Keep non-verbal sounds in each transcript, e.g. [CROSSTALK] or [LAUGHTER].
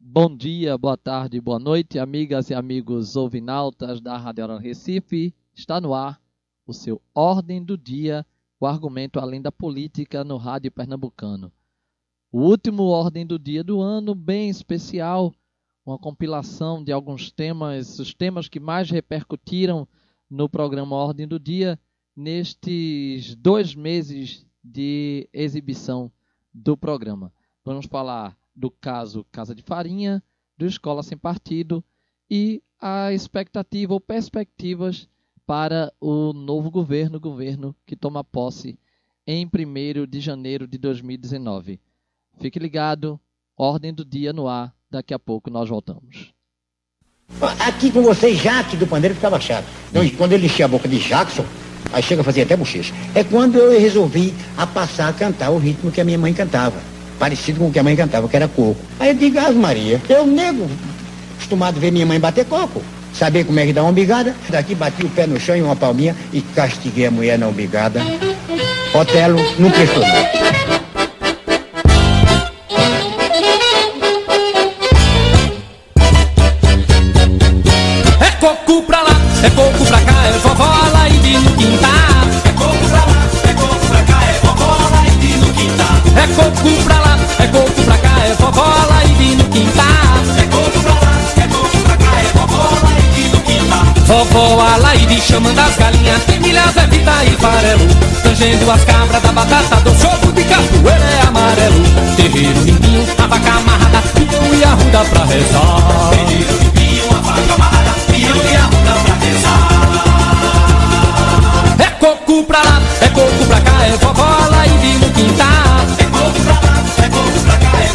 Bom dia, boa tarde, boa noite, amigas e amigos ouvinautas da Rádio Hora Recife. Está no ar o seu Ordem do Dia, o argumento além da política no Rádio Pernambucano. O último Ordem do Dia do ano, bem especial, uma compilação de alguns temas, os temas que mais repercutiram no programa Ordem do Dia nestes dois meses de exibição do programa. Vamos falar do caso Casa de Farinha, do Escola Sem Partido e a expectativa ou perspectivas para o novo governo, governo que toma posse em 1 de janeiro de 2019. Fique ligado, ordem do dia no ar, daqui a pouco nós voltamos. Aqui com vocês, Jaque do Pandeiro ficava chato. Então, quando ele enchia a boca de Jackson, aí chega a fazer até bochecha. É quando eu resolvi a passar a cantar o ritmo que a minha mãe cantava parecido com o que a mãe cantava, que era coco. Aí eu digo, ah, Maria, eu nego, acostumado a ver minha mãe bater coco. Saber como é que dá uma umbigada. Daqui bati o pé no chão e uma palminha e castiguei a mulher na umbigada. Otelo não prestou Vovó Alaide chamando as galinhas, milhas, é vita e farelo. Tangendo as cabras da batata, do jogo de capoeira é amarelo. Terreiro limpinho, a vaca amarrada, pião e arruda pra rezar. Terreiro limpinho, a vaca amarrada, pião e arruda pra rezar. É coco pra lá, é coco pra cá, é vovó Laíde no quintal. É coco pra lá. Culpa é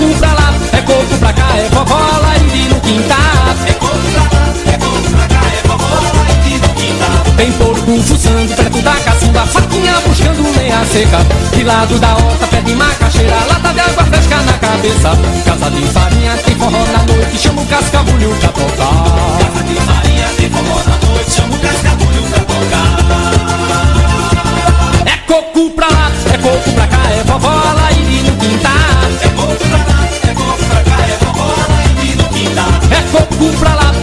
coco pra lá, é coco pra cá, é vovó lá e no quintal. É coco pra lá, é coco pra cá, é vovó lá e no quintal. Tem porco fuçando perto da caçamba, faquinha buscando lenha seca. De lado da horta, pé de macaxeira, lata de água fresca na cabeça. Casa de farinha, tem forró na noite, chama o cascabulho pra tocar. Casa de farinha, tem forró na noite, chama o cascabulho pra tocar. É coco pra lá, é coco pra cá, é vovó pra lá,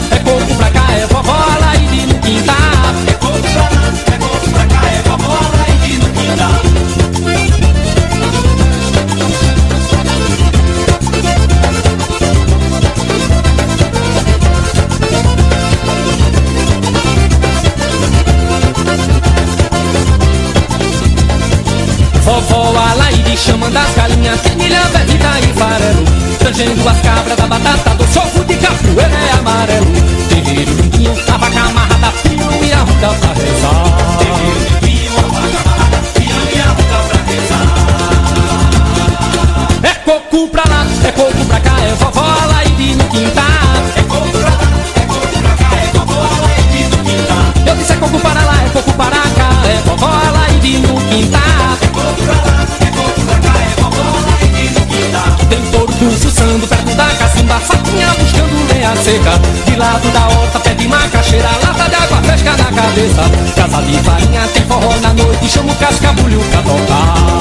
cascabulho pra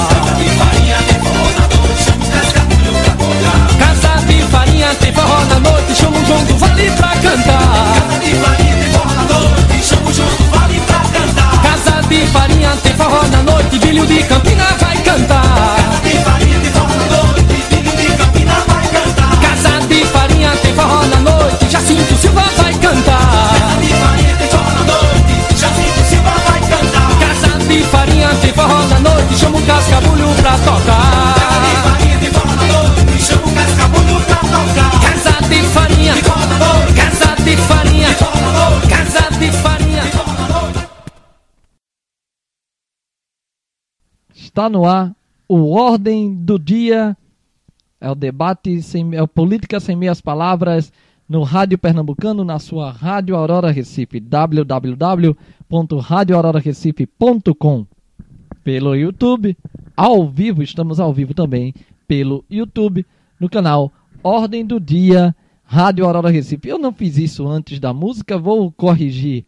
Está no ar o Ordem do Dia é o debate, sem, é o Política Sem Meias Palavras no Rádio Pernambucano, na sua Rádio Aurora Recife, www.radioaurorarecife.com. Pelo YouTube, ao vivo, estamos ao vivo também pelo YouTube, no canal Ordem do Dia Rádio Aurora Recife. Eu não fiz isso antes da música, vou corrigir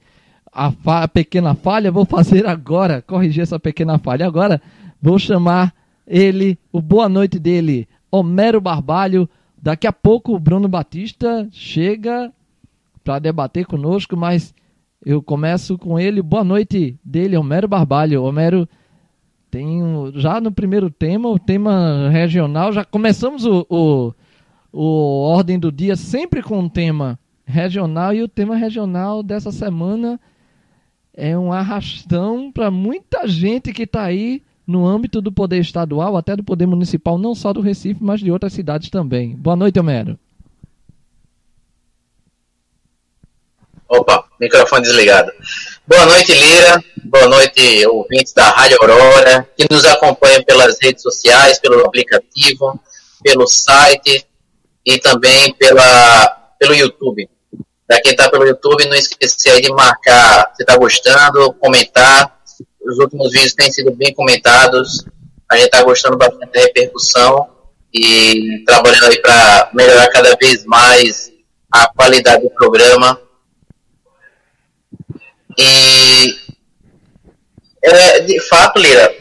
a, fa a pequena falha, vou fazer agora, corrigir essa pequena falha agora. Vou chamar ele, o boa noite dele, Homero Barbalho. Daqui a pouco o Bruno Batista chega para debater conosco, mas eu começo com ele. Boa noite dele, Homero Barbalho. Homero tem já no primeiro tema, o tema regional, já começamos o, o, o Ordem do Dia sempre com um tema regional e o tema regional dessa semana é um arrastão para muita gente que está aí no âmbito do poder estadual, até do poder municipal, não só do Recife, mas de outras cidades também. Boa noite, Homero. Opa, microfone desligado. Boa noite, Lira. Boa noite, ouvintes da Rádio Aurora, que nos acompanham pelas redes sociais, pelo aplicativo, pelo site e também pela, pelo YouTube. Para quem está pelo YouTube, não esqueça aí de marcar se está gostando, comentar. Os últimos vídeos têm sido bem comentados. A gente está gostando bastante da repercussão e trabalhando aí para melhorar cada vez mais a qualidade do programa. E é, de fato, Lira,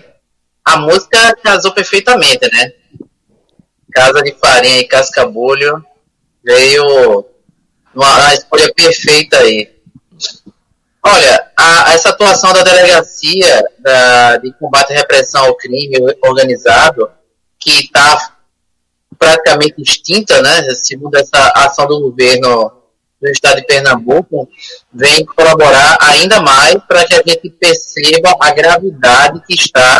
a música casou perfeitamente, né? Casa de Farinha e Cascabulho veio uma, escolha perfeita aí. Olha, a, essa atuação da delegacia da, de combate e repressão ao crime organizado, que está praticamente extinta, né, segundo essa ação do governo do estado de Pernambuco, vem colaborar ainda mais para que a gente perceba a gravidade que está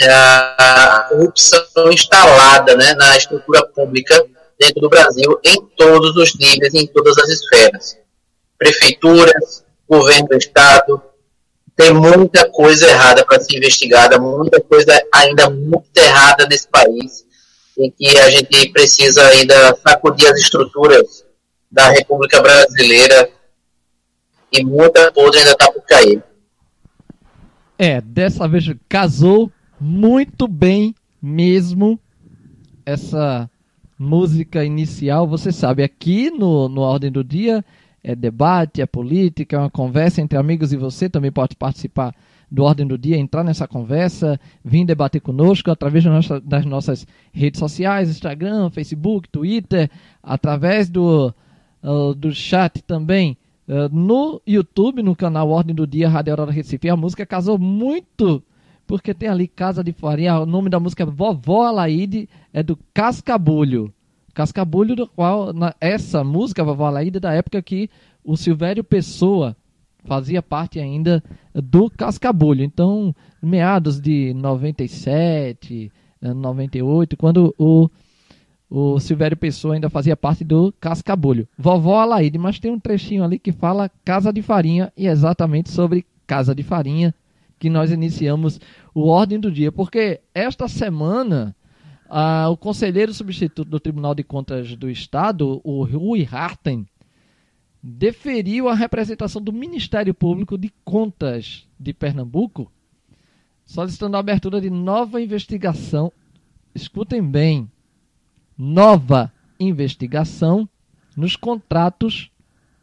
é, a corrupção instalada né, na estrutura pública dentro do Brasil em todos os níveis, em todas as esferas. Prefeituras, governo do Estado, tem muita coisa errada para ser investigada, muita coisa ainda muito errada nesse país, em que a gente precisa ainda sacudir as estruturas da República Brasileira e muita coisa ainda está por cair. É, dessa vez casou muito bem mesmo essa música inicial, você sabe, aqui no, no Ordem do Dia é debate, é política, é uma conversa entre amigos e você também pode participar do Ordem do Dia, entrar nessa conversa, vir debater conosco através das nossas redes sociais, Instagram, Facebook, Twitter, através do, uh, do chat também uh, no YouTube, no canal Ordem do Dia Rádio Aurora Recife. A música casou muito porque tem ali Casa de Farinha, o nome da música é Vovó Alaide, é do Cascabulho. Cascabulho, do qual, na, essa música, Vovó Alaide, é da época que o Silvério Pessoa fazia parte ainda do Cascabulho. Então, meados de 97, 98, quando o, o Silvério Pessoa ainda fazia parte do Cascabulho. Vovó Alaide, mas tem um trechinho ali que fala Casa de Farinha e é exatamente sobre Casa de Farinha que nós iniciamos o Ordem do Dia, porque esta semana ah, o conselheiro substituto do Tribunal de Contas do Estado, o Rui Harten, deferiu a representação do Ministério Público de Contas de Pernambuco, solicitando a abertura de nova investigação. Escutem bem, nova investigação nos contratos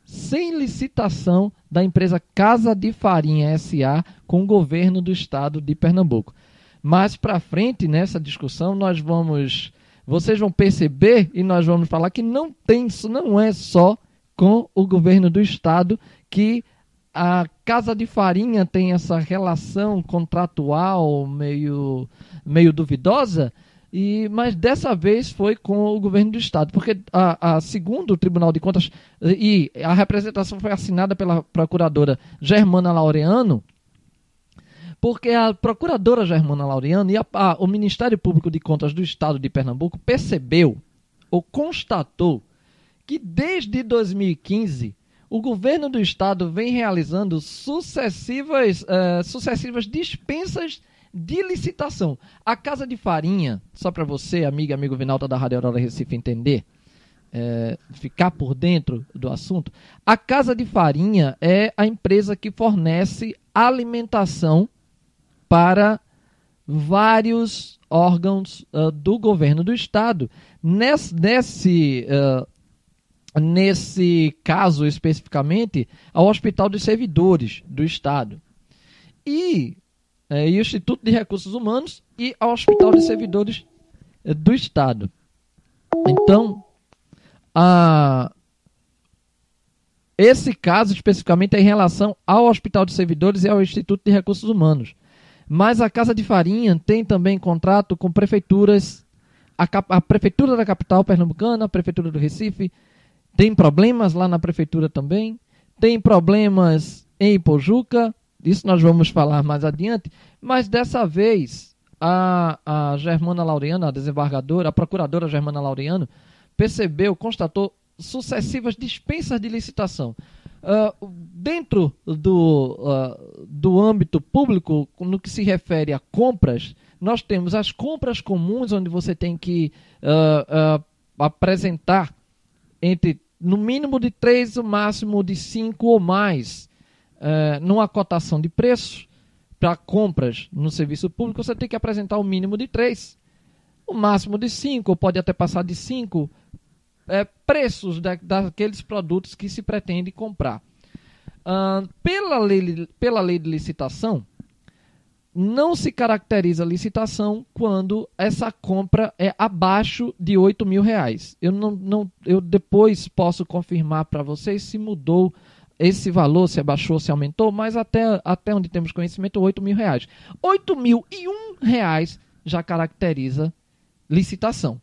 sem licitação da empresa Casa de Farinha SA com o governo do estado de Pernambuco. Mais para frente nessa discussão nós vamos, vocês vão perceber e nós vamos falar que não tem isso, não é só com o governo do estado que a Casa de Farinha tem essa relação contratual meio meio duvidosa e, mas dessa vez foi com o governo do estado, porque a, a segundo o Tribunal de Contas e a representação foi assinada pela procuradora Germana Laureano, porque a procuradora Germana Laureano e a, a, o Ministério Público de Contas do Estado de Pernambuco percebeu ou constatou que desde 2015 o governo do estado vem realizando sucessivas, uh, sucessivas dispensas de licitação. A Casa de Farinha, só para você, amiga amigo Vinalta da Rádio Aurora Recife, entender, é, ficar por dentro do assunto, a Casa de Farinha é a empresa que fornece alimentação para vários órgãos uh, do governo do estado. Nesse, nesse, uh, nesse caso especificamente, ao Hospital dos Servidores do Estado. E e o Instituto de Recursos Humanos e ao Hospital de Servidores do Estado. Então, esse caso especificamente é em relação ao Hospital de Servidores e ao Instituto de Recursos Humanos. Mas a Casa de Farinha tem também contrato com prefeituras, a, a Prefeitura da capital pernambucana, a Prefeitura do Recife, tem problemas lá na Prefeitura também, tem problemas em Ipojuca, isso nós vamos falar mais adiante, mas dessa vez a, a Germana Laureano, a desembargadora, a procuradora Germana Laureano, percebeu, constatou sucessivas dispensas de licitação. Uh, dentro do, uh, do âmbito público, no que se refere a compras, nós temos as compras comuns, onde você tem que uh, apresentar entre no mínimo de três, no máximo de cinco ou mais, numa cotação de preços para compras no serviço público, você tem que apresentar o mínimo de três, o máximo de cinco, pode até passar de cinco é, preços da, daqueles produtos que se pretende comprar. Uh, pela, lei, pela lei de licitação, não se caracteriza licitação quando essa compra é abaixo de 8 mil reais. Eu, não, não, eu depois posso confirmar para vocês se mudou esse valor, se abaixou, se aumentou, mas até, até onde temos conhecimento, 8 mil reais. 8 mil e um reais já caracteriza licitação.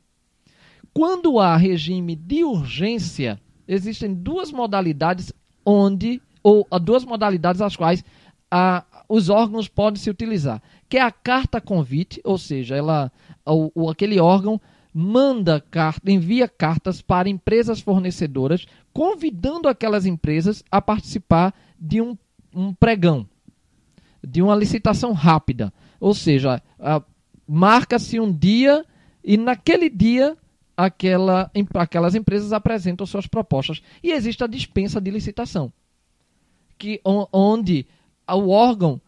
Quando há regime de urgência, existem duas modalidades onde, ou duas modalidades às quais a, os órgãos podem se utilizar, que é a carta convite, ou seja, ela, o, aquele órgão manda carta, envia cartas para empresas fornecedoras, convidando aquelas empresas a participar de um, um pregão, de uma licitação rápida. Ou seja, marca-se um dia e naquele dia aquela, aquelas empresas apresentam suas propostas. E existe a dispensa de licitação, que, onde o órgão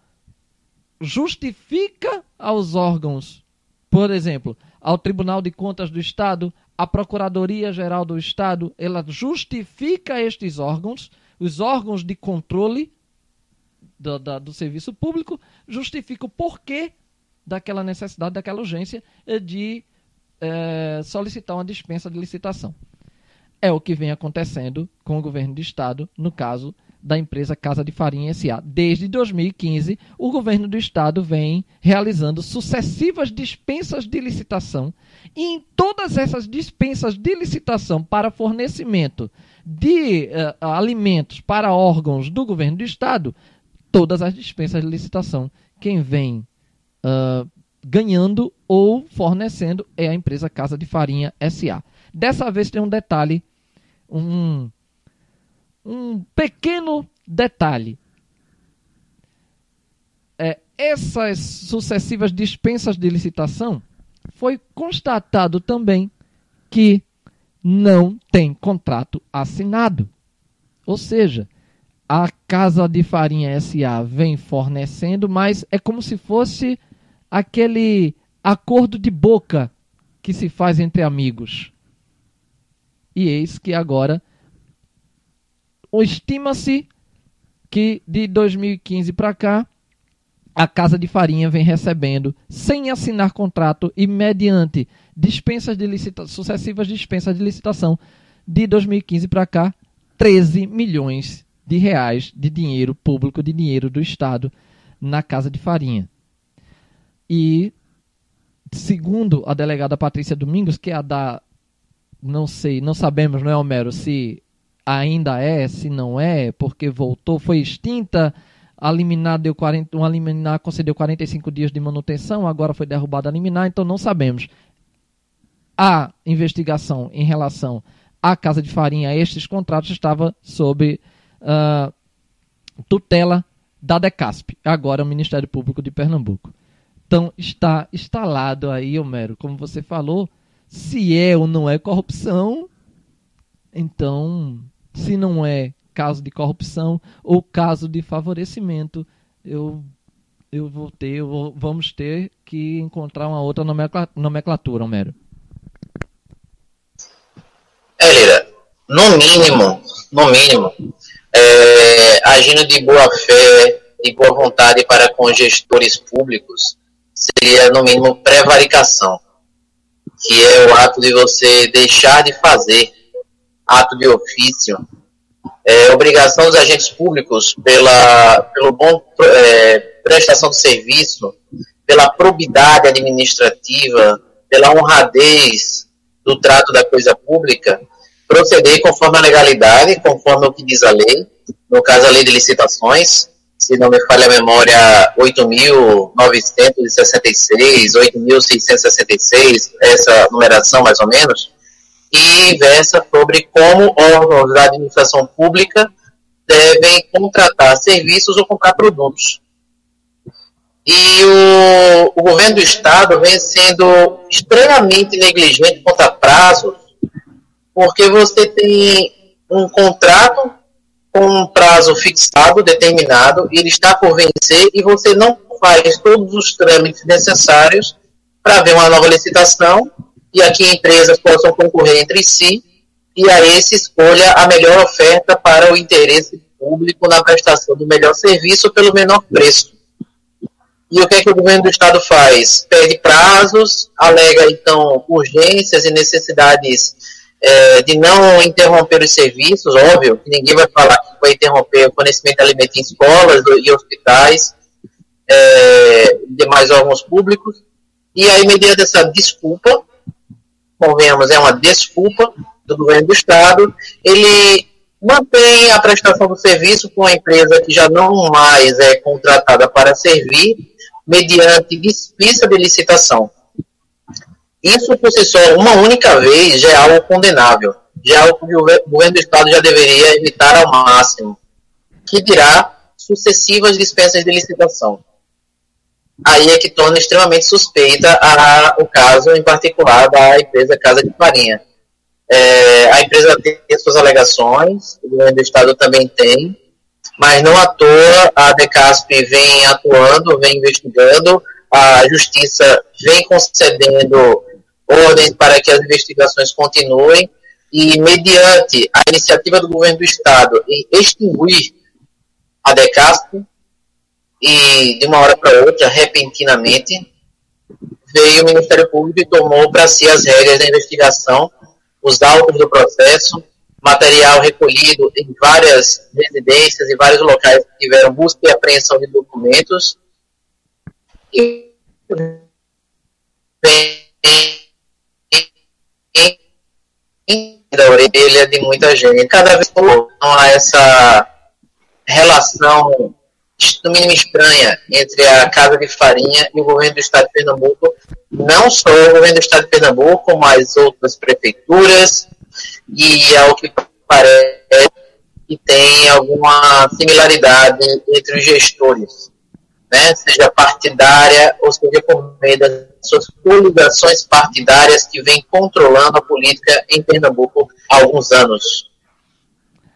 justifica aos órgãos, por exemplo, ao Tribunal de Contas do Estado, à Procuradoria Geral do Estado, ela justifica estes órgãos, os órgãos de controle do, da, do serviço público, justificam o porquê daquela necessidade, daquela urgência de é, solicitar uma dispensa de licitação. É o que vem acontecendo com o governo do estado, no caso da empresa Casa de Farinha SA. Desde 2015, o governo do estado vem realizando sucessivas dispensas de licitação e em todas essas dispensas de licitação para fornecimento de uh, alimentos para órgãos do governo do estado, todas as dispensas de licitação, quem vem uh, ganhando ou fornecendo é a empresa Casa de Farinha SA. Dessa vez tem um detalhe, um, um pequeno detalhe. É, essas sucessivas dispensas de licitação foi constatado também que não tem contrato assinado. Ou seja, a Casa de Farinha SA vem fornecendo, mas é como se fosse aquele acordo de boca que se faz entre amigos. E eis que agora estima-se que de 2015 para cá a Casa de Farinha vem recebendo, sem assinar contrato e mediante dispensas de licitação, sucessivas dispensas de licitação, de 2015 para cá, 13 milhões de reais de dinheiro público, de dinheiro do Estado na Casa de Farinha. E, segundo a delegada Patrícia Domingos, que é a da. Não sei, não sabemos, não é, Homero, se ainda é, se não é, porque voltou, foi extinta. A liminar deu 40, uma liminar concedeu 45 dias de manutenção, agora foi derrubada a liminar, então não sabemos. A investigação em relação à Casa de Farinha, estes contratos, estava sob uh, tutela da DECASP, agora o Ministério Público de Pernambuco. Então está instalado aí, Homero, como você falou, se é ou não é corrupção. Então, se não é caso de corrupção ou caso de favorecimento, eu eu vou ter, eu vou, vamos ter que encontrar uma outra nomenclatura, Homero. É, Lira, no mínimo, no mínimo, é, agindo de boa fé, de boa vontade para com gestores públicos, seria, no mínimo, prevaricação. que é o ato de você deixar de fazer, ato de ofício. É obrigação dos agentes públicos pela pelo bom é, prestação de serviço, pela probidade administrativa, pela honradez do trato da coisa pública, proceder conforme a legalidade, conforme o que diz a lei, no caso a lei de licitações, se não me falha a memória, 8.966, 8.666, essa numeração mais ou menos, e versa sobre como órgãos da administração pública devem contratar serviços ou comprar produtos. E o, o governo do Estado vem sendo extremamente negligente quanto a prazos, porque você tem um contrato com um prazo fixado, determinado, ele está por vencer, e você não faz todos os trâmites necessários para ver uma nova licitação, e aqui empresas possam concorrer entre si, e aí se escolha a melhor oferta para o interesse público na prestação do melhor serviço pelo menor preço. E o que é que o governo do estado faz? Perde prazos, alega então urgências e necessidades é, de não interromper os serviços, óbvio, que ninguém vai falar que vai interromper o fornecimento de alimento em escolas e hospitais, é, demais órgãos públicos, e aí, mediante essa desculpa, convenhamos, é uma desculpa do governo do Estado, ele mantém a prestação do serviço com a empresa que já não mais é contratada para servir, mediante dispensa de licitação. Isso por si só, uma única vez, já é algo condenável. Já é algo que o governo do Estado já deveria evitar ao máximo. Que dirá sucessivas dispensas de licitação. Aí é que torna extremamente suspeita a, o caso, em particular, da empresa Casa de Farinha. É, a empresa tem suas alegações, o governo do Estado também tem, mas não à toa a Decasp vem atuando, vem investigando, a Justiça vem concedendo ordens para que as investigações continuem e, mediante a iniciativa do governo do Estado em extinguir a Decasp, e de uma hora para outra, repentinamente, veio o Ministério Público e tomou para si as regras da investigação, os autos do processo, material recolhido em várias residências e vários locais que tiveram busca e apreensão de documentos. E da orelha de muita gente. Cada vez há essa relação no mínimo estranha entre a Casa de Farinha e o governo do Estado de Pernambuco, não só o governo do Estado de Pernambuco, mas outras prefeituras, e ao que parece que tem alguma similaridade entre os gestores, né? seja partidária ou seja por meio das suas coligações partidárias que vêm controlando a política em Pernambuco há alguns anos.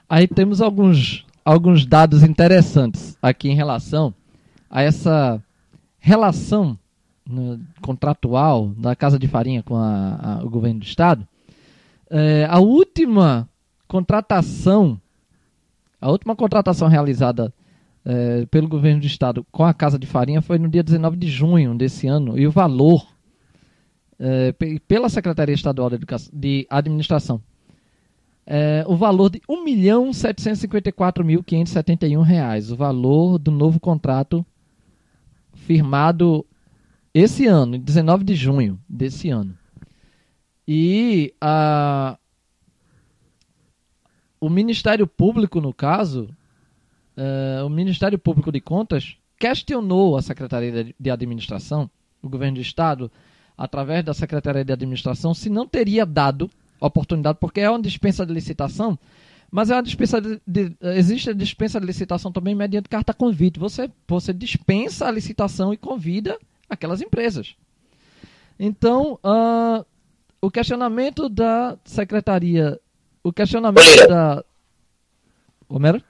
Aí temos alguns, alguns dados interessantes aqui em relação a essa relação né, contratual da Casa de Farinha com a, a, o governo do Estado é, a última contratação, a última contratação realizada é, pelo governo do estado com a Casa de Farinha foi no dia 19 de junho desse ano e o valor é, pela Secretaria Estadual de, Educação, de Administração é, o valor de R$ 1.754.571, o valor do novo contrato firmado esse ano, 19 de junho desse ano. E a, o Ministério Público, no caso, uh, o Ministério Público de Contas questionou a Secretaria de Administração, o governo do Estado, através da Secretaria de Administração, se não teria dado oportunidade, porque é uma dispensa de licitação, mas é uma dispensa de, de, existe a dispensa de licitação também mediante carta convite. Você, você dispensa a licitação e convida aquelas empresas. Então, uh, o questionamento da secretaria, o questionamento da Homero?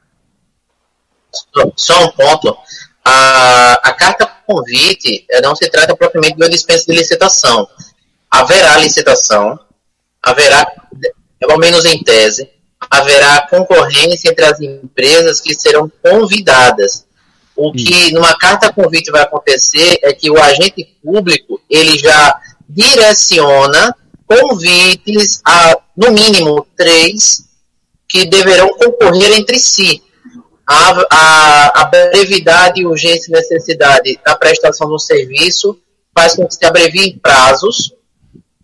Só um ponto. A, a carta convite eh, não se trata propriamente de uma dispensa de licitação. Haverá licitação, haverá, pelo menos em tese, haverá concorrência entre as empresas que serão convidadas. O que numa carta convite vai acontecer é que o agente público ele já direciona convites a, no mínimo, três que deverão concorrer entre si. A, a, a brevidade, urgência e necessidade da prestação do serviço faz com que se abreviem prazos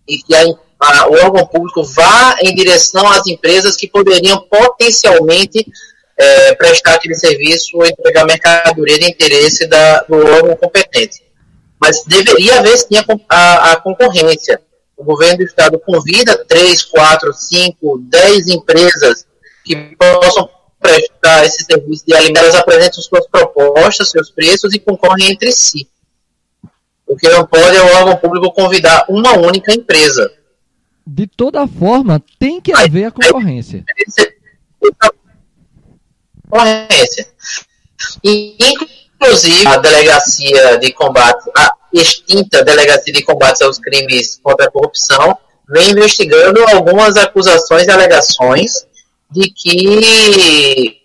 e que a, a, o órgão público vá em direção às empresas que poderiam potencialmente é, prestar aquele serviço ou entregar mercadoria de interesse da, do órgão competente. Mas deveria haver sim a, a, a concorrência. O governo do estado convida três, quatro, cinco, dez empresas que possam prestar esse serviço de alimentos, elas apresentam suas propostas, seus preços e concorrem entre si. O que não pode é o órgão público convidar uma única empresa. De toda forma, tem que haver a concorrência. Concorrência. E, inclusive, a delegacia de combate, a extinta delegacia de combate aos crimes contra a corrupção, vem investigando algumas acusações e alegações de que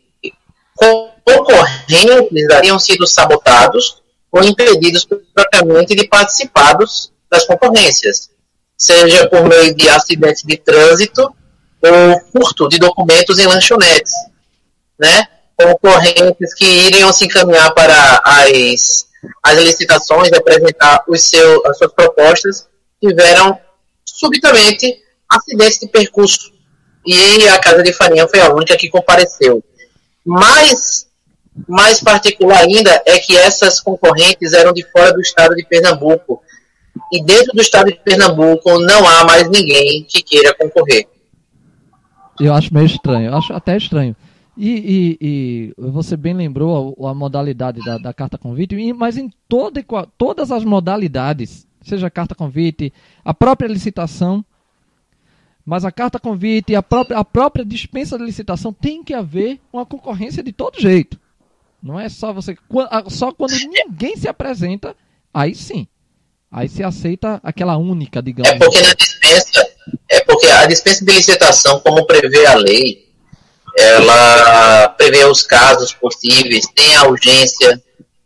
concorrentes teriam sido sabotados ou impedidos propriamente de participar das concorrências, seja por meio de acidentes de trânsito ou furto de documentos em lanchonetes, né? Concorrentes que iriam se encaminhar para as, as licitações, apresentar os seu, as suas propostas, tiveram subitamente acidentes de percurso. E a Casa de Farinha foi a única que compareceu. Mas mais particular ainda é que essas concorrentes eram de fora do estado de Pernambuco. E dentro do estado de Pernambuco não há mais ninguém que queira concorrer. Eu acho meio estranho, eu acho até estranho. E, e, e você bem lembrou a, a modalidade da, da, carta convite, mas em toda, todas as modalidades, seja carta convite, a própria licitação, mas a carta convite e a própria, a própria dispensa de licitação tem que haver uma concorrência de todo jeito. Não é só você. Só quando ninguém se apresenta, aí sim. Aí se aceita aquela única, digamos. É porque na dispensa, é porque a dispensa de licitação, como prevê a lei, ela prevê os casos possíveis, tem a urgência,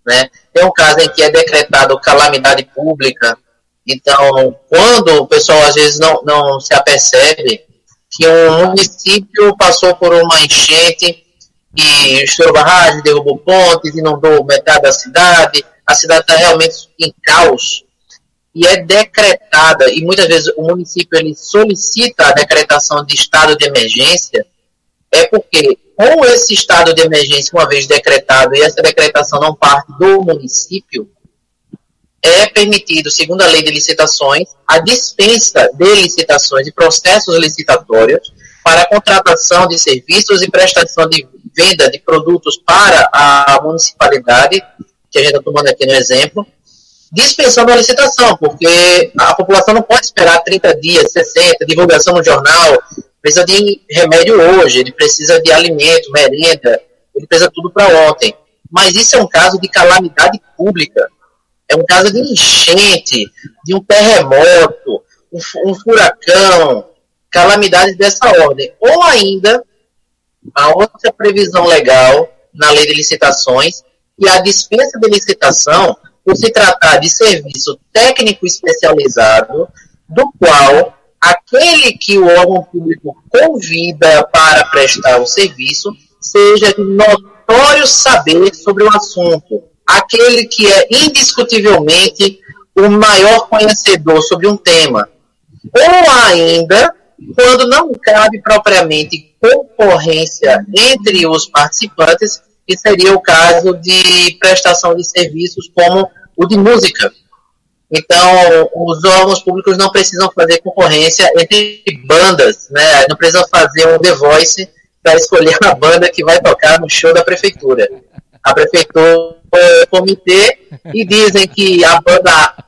né? Tem um caso em que é decretado calamidade pública. Então, quando o pessoal às vezes não, não se apercebe que um município passou por uma enchente e estourou barragem, derrubou pontes, inundou metade da cidade, a cidade está realmente em caos. E é decretada, e muitas vezes o município ele solicita a decretação de estado de emergência, é porque com esse estado de emergência, uma vez decretado, e essa decretação não parte do município, é permitido, segundo a lei de licitações, a dispensa de licitações e processos licitatórios para a contratação de serviços e prestação de venda de produtos para a municipalidade, que a gente está tomando aqui no exemplo, dispensando a licitação, porque a população não pode esperar 30 dias, 60, divulgação no jornal, precisa de remédio hoje, ele precisa de alimento, merenda, ele precisa tudo para ontem. Mas isso é um caso de calamidade pública, é um caso de enchente, de um terremoto, um, um furacão, calamidades dessa ordem. Ou ainda a outra previsão legal na lei de licitações e a dispensa de licitação por se tratar de serviço técnico especializado, do qual aquele que o órgão público convida para prestar o serviço seja de notório saber sobre o assunto, aquele que é indiscutivelmente o maior conhecedor sobre um tema, ou ainda quando não cabe propriamente concorrência entre os participantes, que seria o caso de prestação de serviços como o de música. Então, os órgãos públicos não precisam fazer concorrência entre bandas, né? não precisam fazer um The Voice para escolher a banda que vai tocar no show da prefeitura. A prefeitura o comitê e dizem que a banda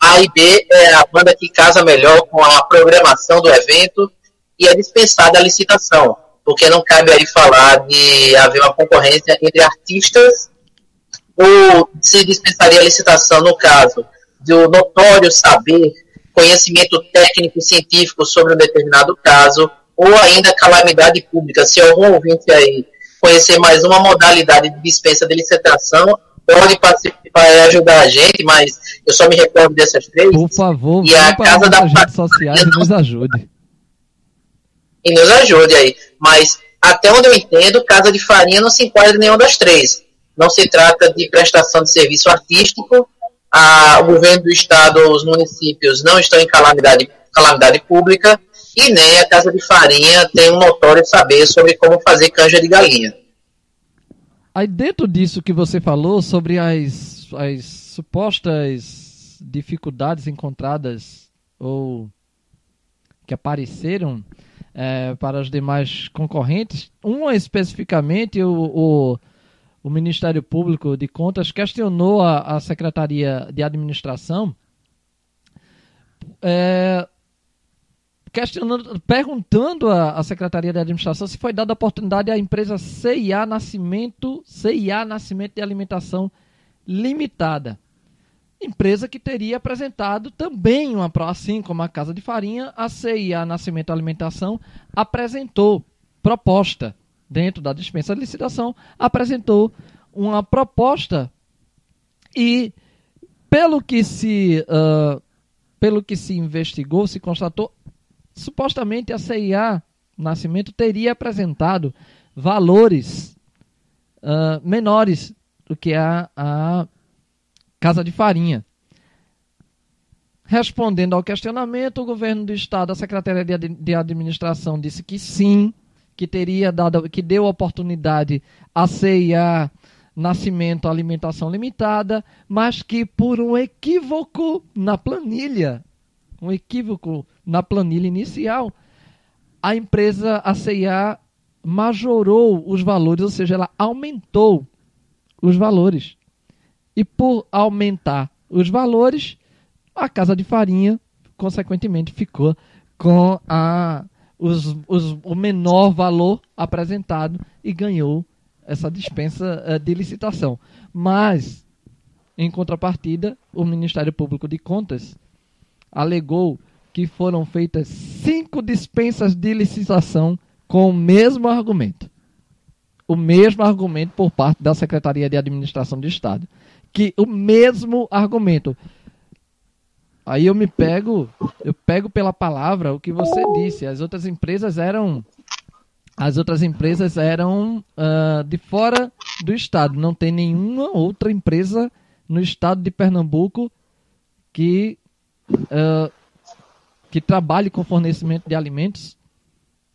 A e B é a banda que casa melhor com a programação do evento e é dispensada a licitação, porque não cabe aí falar de haver uma concorrência entre artistas ou se dispensaria a licitação no caso do notório saber, conhecimento técnico e científico sobre um determinado caso, ou ainda calamidade pública. Se algum ouvinte aí conhecer mais uma modalidade de dispensa de licitação, pode participar e ajudar a gente, mas eu só me recordo dessas três. Por favor, e a casa da redes sociais e nos ajude. E nos ajude aí. Mas até onde eu entendo, Casa de Farinha não se enquadra em nenhuma das três. Não se trata de prestação de serviço artístico. A, o governo do estado, os municípios não estão em calamidade, calamidade pública e nem a Casa de Farinha tem um notório saber sobre como fazer canja de galinha. Aí dentro disso que você falou sobre as, as supostas dificuldades encontradas ou que apareceram é, para os demais concorrentes, uma especificamente o, o, o, Ministério Público de Contas questionou a, a Secretaria de Administração é, questionando, perguntando à, Secretaria de Administração se foi dada a oportunidade à empresa CIA Nascimento, CIA Nascimento de Alimentação Limitada. Empresa que teria apresentado também uma assim como a Casa de Farinha, a CIA Nascimento Alimentação apresentou proposta dentro da dispensa de licitação, apresentou uma proposta e pelo que se uh, pelo que se investigou, se constatou supostamente a CIA Nascimento teria apresentado valores uh, menores do que a, a Casa de Farinha. Respondendo ao questionamento, o governo do estado, a Secretaria de, de Administração disse que sim, que teria dado, que deu oportunidade à CIA Nascimento Alimentação Limitada, mas que por um equívoco na planilha um equívoco na planilha inicial, a empresa, a majorou os valores, ou seja, ela aumentou os valores. E por aumentar os valores, a casa de farinha, consequentemente, ficou com a, os, os, o menor valor apresentado e ganhou essa dispensa uh, de licitação. Mas, em contrapartida, o Ministério Público de Contas alegou que foram feitas cinco dispensas de licitação com o mesmo argumento. O mesmo argumento por parte da Secretaria de Administração do Estado. Que o mesmo argumento. Aí eu me pego, eu pego pela palavra o que você disse. As outras empresas eram, as outras empresas eram uh, de fora do estado. Não tem nenhuma outra empresa no estado de Pernambuco que uh, que trabalhe com fornecimento de alimentos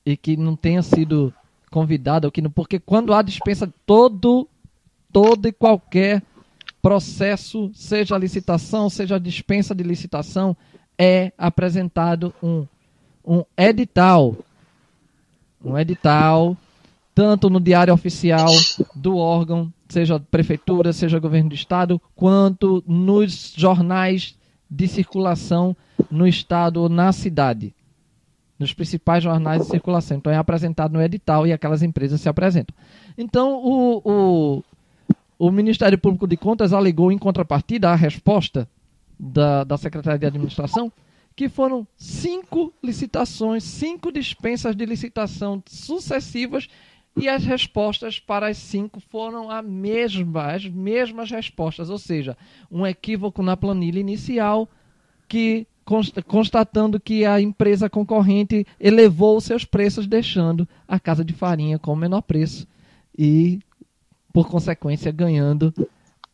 e que não tenha sido convidado, que não, porque quando há dispensa, todo, todo e qualquer processo, seja a licitação, seja a dispensa de licitação, é apresentado um, um edital. Um edital, tanto no diário oficial do órgão, seja prefeitura, seja governo do estado, quanto nos jornais de circulação no estado ou na cidade, nos principais jornais de circulação. Então é apresentado no edital e aquelas empresas se apresentam. Então o, o, o Ministério Público de Contas alegou em contrapartida a resposta da, da Secretaria de Administração que foram cinco licitações, cinco dispensas de licitação sucessivas e as respostas para as cinco foram a mesma, as mesmas respostas, ou seja, um equívoco na planilha inicial que constatando que a empresa concorrente elevou seus preços, deixando a casa de farinha com o menor preço e, por consequência, ganhando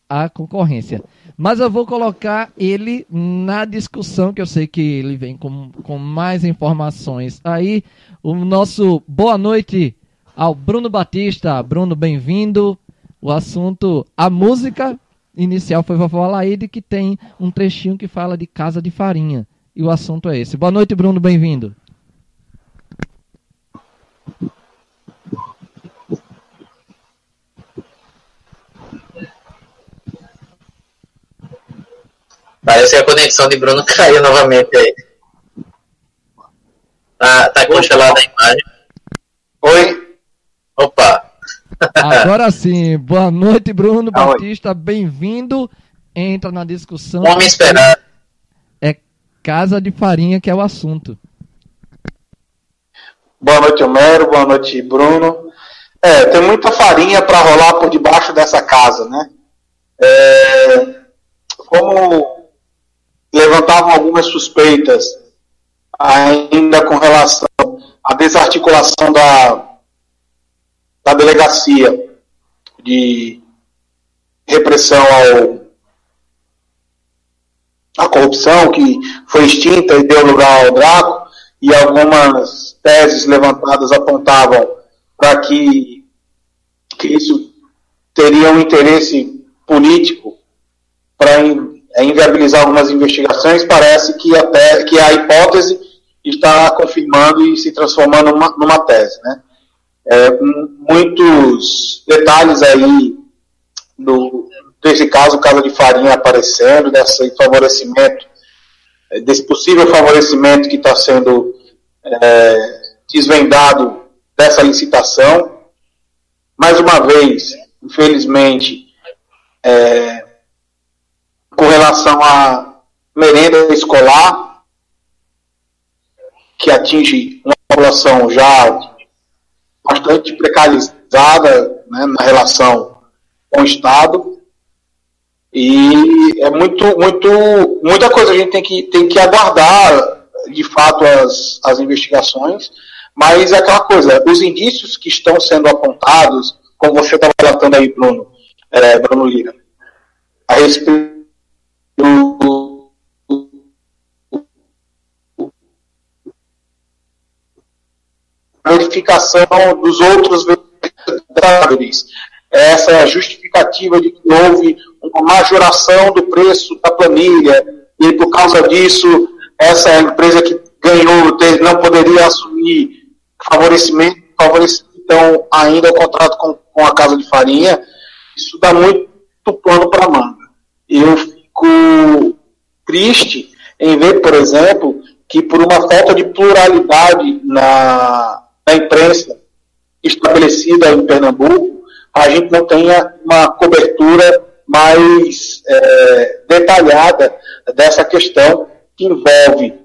a concorrência. Mas eu vou colocar ele na discussão, que eu sei que ele vem com, com mais informações. Aí, o nosso boa noite ao Bruno Batista. Bruno, bem-vindo. O assunto, a música inicial foi Vovó Alaide, que tem um trechinho que fala de casa de farinha. E o assunto é esse. Boa noite, Bruno, bem-vindo. Parece que a conexão de Bruno [LAUGHS] caiu novamente aí. Tá, tá congelada a imagem. Oi? Opa! Agora sim, boa noite, Bruno ah, Batista, bem-vindo. Entra na discussão. Vamos esperar. É casa de farinha que é o assunto. Boa noite, Homero. Boa noite, Bruno. É, tem muita farinha para rolar por debaixo dessa casa, né? é, como levantavam algumas suspeitas ainda com relação à desarticulação da, da delegacia de repressão ao a corrupção que foi extinta e deu lugar ao Draco, e algumas teses levantadas apontavam para que, que isso teria um interesse político para inviabilizar algumas investigações, parece que, até, que a hipótese está confirmando e se transformando numa, numa tese. Né? É, muitos detalhes aí no, desse caso, Casa de Farinha aparecendo, desse favorecimento, é, desse possível favorecimento que está sendo é, desvendado dessa licitação. Mais uma vez, infelizmente, é, com relação à merenda escolar, que atinge uma população já bastante precarizada né, na relação com o Estado. E é muito, muito, muita coisa a gente tem que, tem que aguardar, de fato, as, as investigações, mas é aquela coisa, os indícios que estão sendo apontados, como você estava relatando aí, Bruno, é, Bruno Lira, a respeito verificação dos outros vetores, essa justificativa de que houve uma majoração do preço da planilha. E por causa disso essa empresa que ganhou não poderia assumir favorecimento, favorecimento então ainda o contrato com, com a Casa de Farinha, isso dá muito pano para manga. Eu fico triste em ver, por exemplo, que por uma falta de pluralidade na, na imprensa estabelecida em Pernambuco, a gente não tenha uma cobertura mais é, detalhada dessa questão que envolve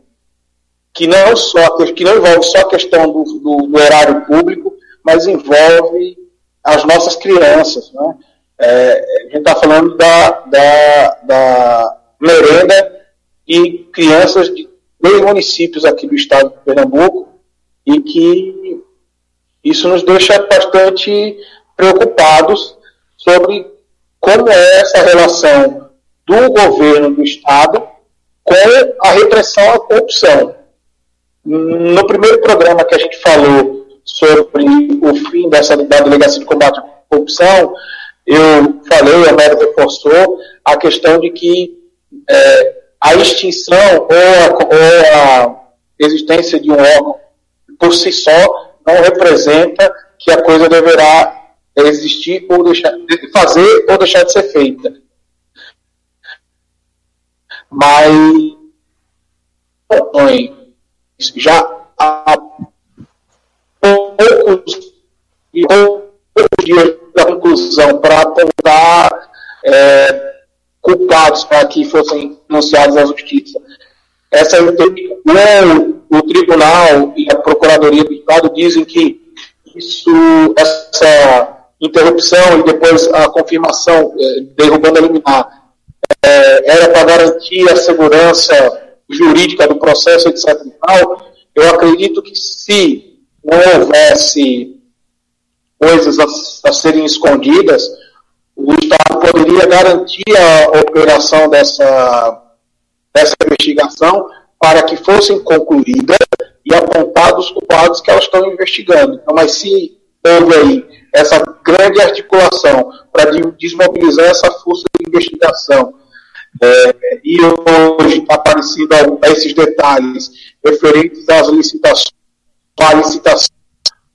que não só que não envolve só a questão do, do, do erário público, mas envolve as nossas crianças. Né? É, a gente está falando da, da, da merenda e crianças de dois municípios aqui do estado de Pernambuco e que isso nos deixa bastante preocupados sobre como é essa relação do governo do estado com a repressão à corrupção. No primeiro programa que a gente falou sobre o fim dessa da delegacia de combate à corrupção, eu falei, a Mero reforçou, a questão de que é, a extinção ou a, ou a existência de um órgão por si só não representa que a coisa deverá existir ou deixar de fazer ou deixar de ser feita. Mas já há poucos, poucos dias da conclusão para apontar é, culpados para que fossem anunciados à justiça. Essa o, o tribunal e a procuradoria do Estado dizem que isso, essa interrupção e depois a confirmação, é, derrubando a liminar, é, era para garantir a segurança jurídica do processo, etc. Tal, eu acredito que se não houvesse coisas a, a serem escondidas, o Estado poderia garantir a operação dessa investigação para que fossem concluídas e apontados os culpados que elas estão investigando. Então, mas se houve aí essa grande articulação para desmobilizar essa força de investigação é, e hoje aparecendo esses detalhes referentes às licitações, à licitação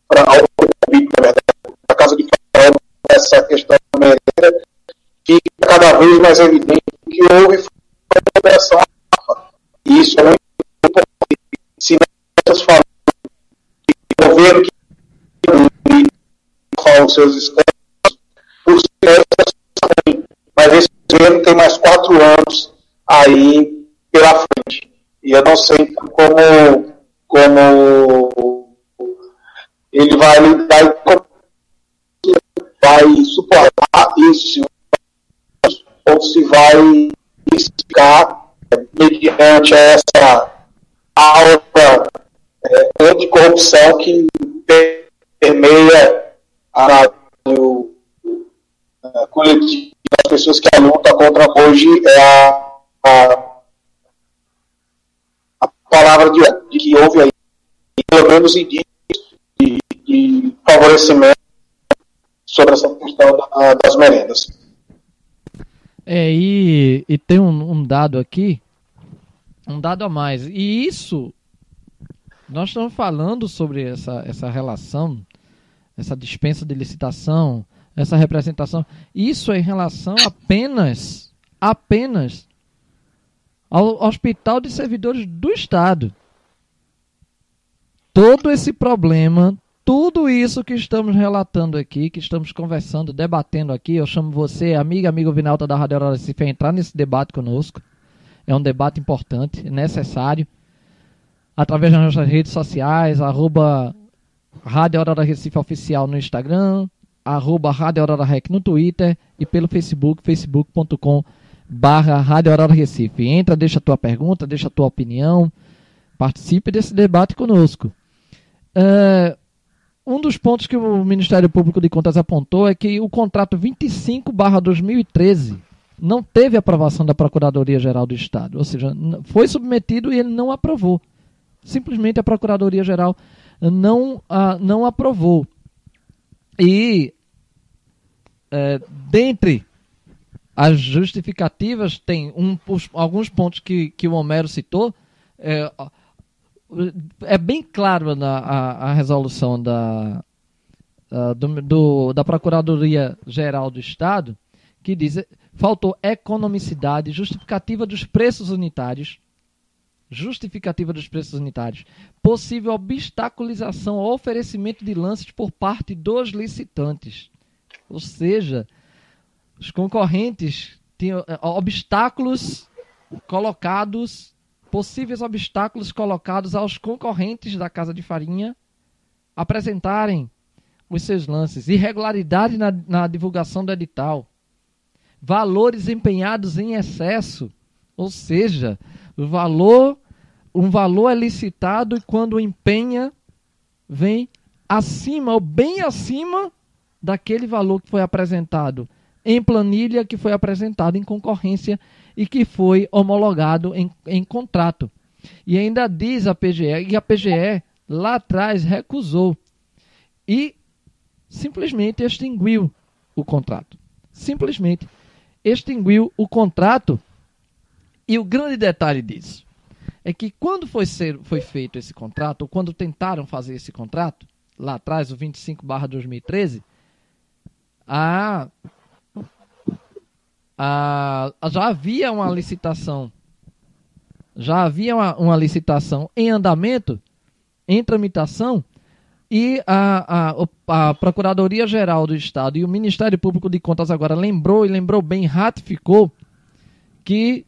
para a Casa de Faraó, essa questão da merenda, fica cada vez mais evidente que houve operação e isso é muito importante. Se nós falamos de governo que com os seus escândalos, por ser mas esse governo tem mais quatro anos aí pela frente. E eu não sei como, como ele vai perante essa aula é, anticorrupção que permeia a rádio coletiva das pessoas que a luta contra hoje é a, a, a palavra de, de, que houve aí, pelo menos indícios de, de favorecimento sobre essa questão da, das merendas. É, e, e tem um, um dado aqui, um dado a mais. E isso, nós estamos falando sobre essa, essa relação, essa dispensa de licitação, essa representação. Isso é em relação apenas, apenas ao Hospital de Servidores do Estado. Todo esse problema, tudo isso que estamos relatando aqui, que estamos conversando, debatendo aqui, eu chamo você, amiga, amigo Vinalta da Rádio Aurora Recife, a entrar nesse debate conosco. É um debate importante, necessário. Através das nossas redes sociais, arroba Rádio Aurora Recife Oficial no Instagram, arroba Rádio Aurora Rec no Twitter e pelo Facebook, facebook.com barra Rádio Aurora Recife. Entra, deixa a tua pergunta, deixa a tua opinião, participe desse debate conosco. Uh, um dos pontos que o Ministério Público de Contas apontou é que o contrato 25 barra 2013 não teve aprovação da Procuradoria-Geral do Estado, ou seja, foi submetido e ele não aprovou. Simplesmente a Procuradoria-Geral não, uh, não aprovou. E é, dentre as justificativas tem um, alguns pontos que, que o Homero citou. É, é bem claro na a, a resolução da, a, do, do, da Procuradoria Geral do Estado que diz faltou economicidade, justificativa dos preços unitários, justificativa dos preços unitários, possível obstaculização ao oferecimento de lances por parte dos licitantes. Ou seja, os concorrentes tinham eh, obstáculos colocados, possíveis obstáculos colocados aos concorrentes da Casa de Farinha apresentarem os seus lances, irregularidade na, na divulgação do edital, valores empenhados em excesso, ou seja, o valor um valor é licitado e quando empenha, vem acima ou bem acima daquele valor que foi apresentado em planilha, que foi apresentado em concorrência e que foi homologado em, em contrato. E ainda diz a PGE, e a PGE lá atrás recusou e simplesmente extinguiu o contrato. Simplesmente extinguiu o contrato. E o grande detalhe disso é que quando foi, ser, foi feito esse contrato, ou quando tentaram fazer esse contrato, lá atrás, o 25 barra 2013, a, a, já havia uma licitação, já havia uma, uma licitação em andamento, em tramitação, e a, a, a Procuradoria-Geral do Estado e o Ministério Público de Contas agora lembrou e lembrou bem, ratificou que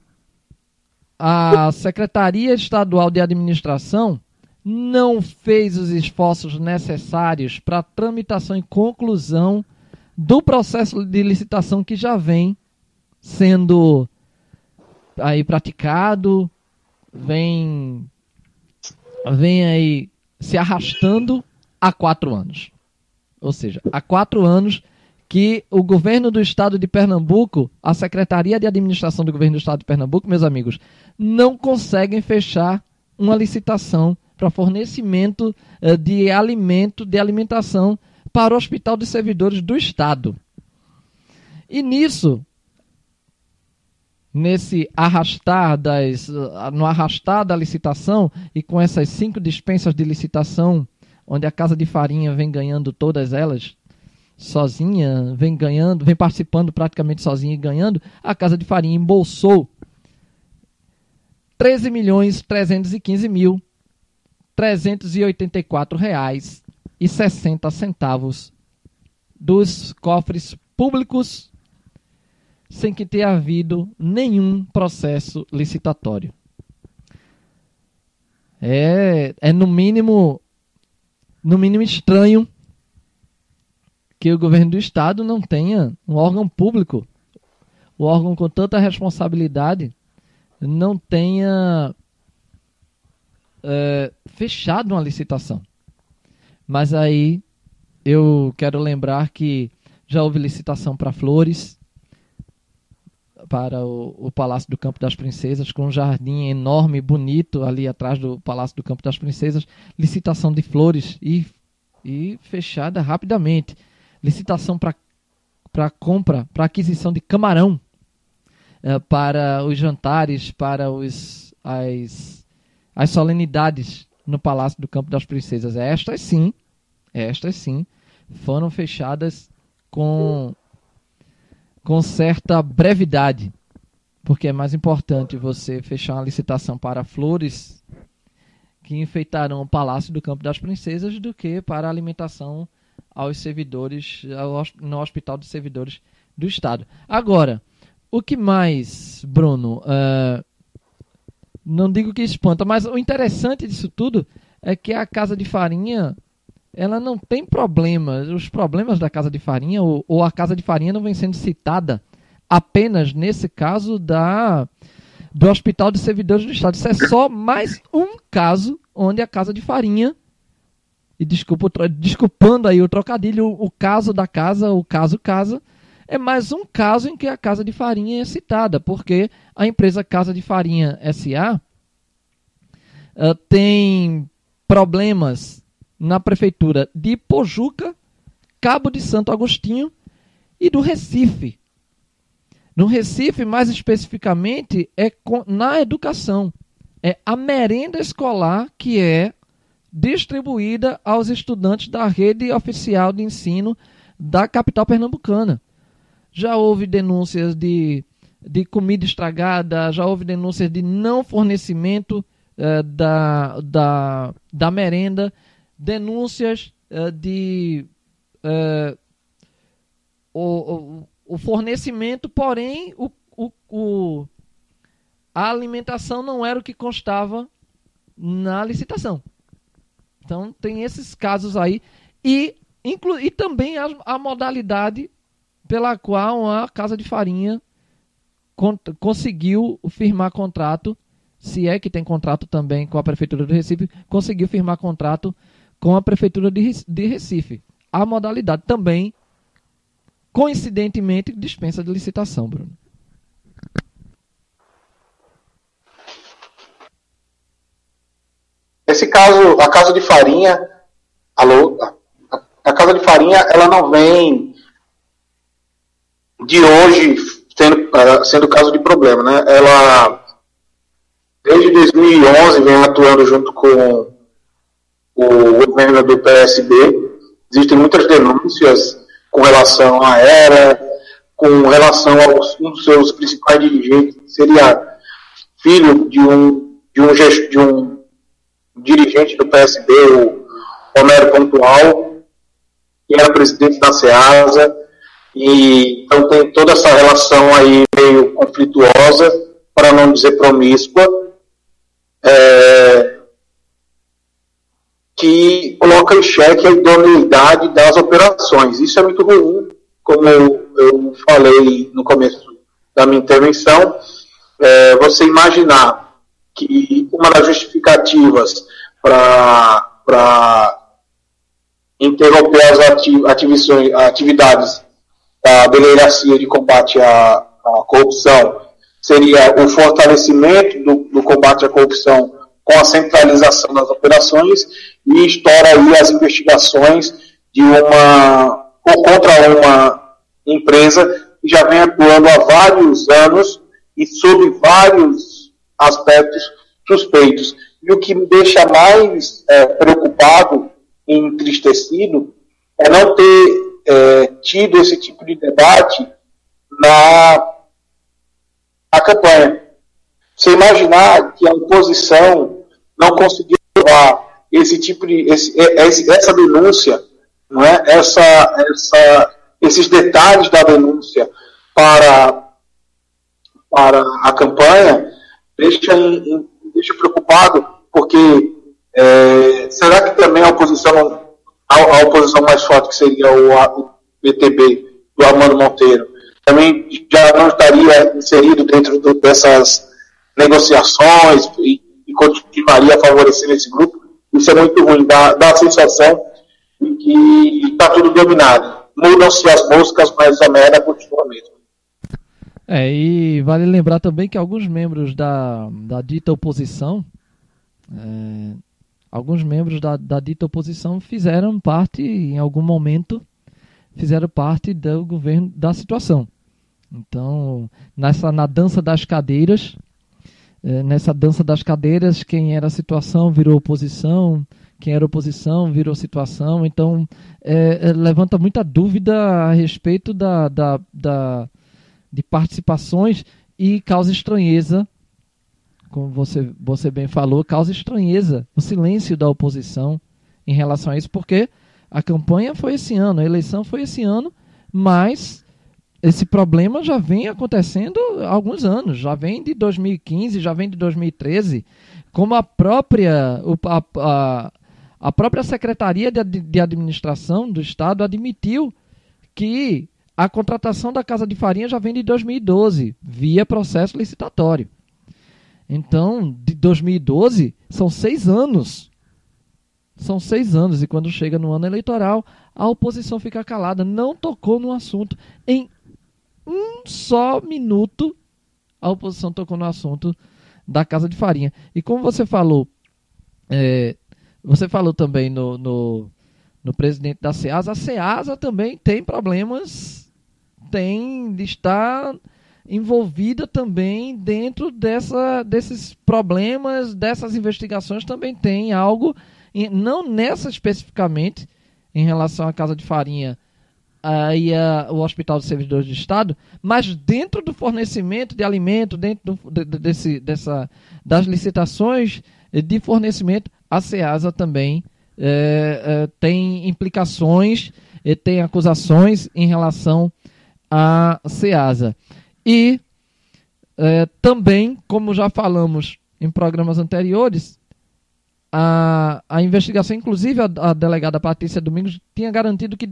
a Secretaria Estadual de Administração não fez os esforços necessários para a tramitação e conclusão do processo de licitação que já vem sendo aí praticado, vem vem aí se arrastando há quatro anos. Ou seja, há quatro anos que o governo do estado de Pernambuco, a Secretaria de Administração do governo do estado de Pernambuco, meus amigos, não conseguem fechar uma licitação para fornecimento uh, de alimento, de alimentação para o Hospital de Servidores do Estado. E nisso, nesse arrastar das, uh, no arrastar da licitação e com essas cinco dispensas de licitação, onde a Casa de Farinha vem ganhando todas elas, sozinha, vem ganhando, vem participando praticamente sozinha e ganhando, a Casa de Farinha embolsou 13 milhões 315 mil 384 reais e 60 centavos dos cofres públicos sem que tenha havido nenhum processo licitatório. É, é no mínimo no mínimo estranho que o governo do estado não tenha um órgão público, um órgão com tanta responsabilidade, não tenha é, fechado uma licitação. Mas aí eu quero lembrar que já houve licitação para flores, para o, o, Palácio do Campo das Princesas, com um jardim enorme, bonito ali atrás do Palácio do Campo das Princesas. Licitação de flores e, e fechada rapidamente. Licitação para compra, para aquisição de camarão, é, para os jantares, para os, as, as solenidades no Palácio do Campo das Princesas. Estas sim, estas sim, foram fechadas com com certa brevidade, porque é mais importante você fechar uma licitação para flores que enfeitarão o Palácio do Campo das Princesas do que para alimentação aos servidores no Hospital de Servidores do Estado. Agora, o que mais, Bruno? Uh, não digo que espanta, mas o interessante disso tudo é que a Casa de Farinha ela não tem problemas, os problemas da casa de farinha, ou, ou, a casa de farinha não vem sendo citada apenas nesse caso da do Hospital de Servidores do Estado. Isso é só mais um caso onde a casa de farinha, e desculpa, desculpando aí o trocadilho, o, o caso da casa, o caso casa, é mais um caso em que a casa de farinha é citada, porque a empresa Casa de Farinha SA uh, eh, tem problemas na prefeitura de Pojuca, Cabo de Santo Agostinho e do Recife. No Recife, mais especificamente, é na educação. É a merenda escolar que é distribuída aos estudantes da rede oficial de ensino da capital pernambucana. Já houve denúncias de, de comida estragada, já houve denúncias de não fornecimento eh, da, da, da merenda denúncias uh, de uh, o, o, o, fornecimento, porém o, o, a alimentação não era o que constava na licitação. Então tem esses casos aí e, inclu, e também a, a modalidade pela qual a Casa de Farinha con, conseguiu firmar contrato, se é que tem contrato também com a Prefeitura do Recife, conseguiu firmar contrato com a Prefeitura de Recife. A modalidade também, coincidentemente, dispensa de licitação, Bruno. Esse caso, a Casa de Farinha, alô, a Casa de Farinha, ela não vem de hoje sendo, uh, sendo caso de problema, né? Ela, desde 2011, vem atuando junto com o governo do PSB. Existem muitas denúncias com relação à era, com relação aos um dos seus principais dirigentes, que seria filho de um, de um, de um dirigente do PSB, o Homero Pontual, que era presidente da SEASA, e então tem toda essa relação aí meio conflituosa, para não dizer promíscua. É, que coloca em xeque a idoneidade das operações. Isso é muito ruim, como eu falei no começo da minha intervenção. É, você imaginar que uma das justificativas para interromper as atividades da Delegacia de Combate à, à Corrupção seria o fortalecimento do, do combate à corrupção com a centralização das operações e estoura aí as investigações de uma ou contra uma empresa que já vem atuando há vários anos e sob vários aspectos suspeitos. E o que me deixa mais é, preocupado e entristecido é não ter é, tido esse tipo de debate na, na campanha. Você imaginar que a oposição não conseguiu levar esse tipo de esse, essa denúncia, não é? essa, essa, esses detalhes da denúncia para, para a campanha deixa, deixa preocupado, porque é, será que também a oposição, a, a, oposição mais forte que seria o, o PTB do Armando Monteiro, também já não estaria inserido dentro do, dessas negociações e, e continuaria favorecendo esse grupo. Isso é muito ruim, dá, dá a sensação de que está tudo dominado. Mudam-se as moscas, mas a merda continua mesmo. É, e vale lembrar também que alguns membros da, da dita oposição, é, alguns membros da, da dita oposição fizeram parte, em algum momento, fizeram parte do governo da situação. Então, nessa na dança das cadeiras, nessa dança das cadeiras, quem era situação virou oposição, quem era oposição virou situação. Então, é, levanta muita dúvida a respeito da, da, da de participações e causa estranheza, como você, você bem falou, causa estranheza o silêncio da oposição em relação a isso, porque a campanha foi esse ano, a eleição foi esse ano, mas esse problema já vem acontecendo há alguns anos, já vem de 2015, já vem de 2013, como a própria, a, a, a própria Secretaria de, de Administração do Estado admitiu que a contratação da Casa de Farinha já vem de 2012, via processo licitatório. Então, de 2012, são seis anos. São seis anos, e quando chega no ano eleitoral, a oposição fica calada, não tocou no assunto. Em um só minuto, a oposição tocou no assunto da Casa de Farinha. E como você falou, é, você falou também no, no, no presidente da SEASA, a SEASA também tem problemas tem está envolvida também dentro dessa, desses problemas, dessas investigações, também tem algo, não nessa especificamente, em relação à Casa de Farinha e o Hospital de Servidores de Estado, mas dentro do fornecimento de alimento, dentro do, de, desse, dessa, das licitações de fornecimento, a SEASA também é, é, tem implicações, e tem acusações em relação a SEASA. E também, como já falamos em programas anteriores, a, a investigação, inclusive a, a delegada Patrícia Domingos, tinha garantido que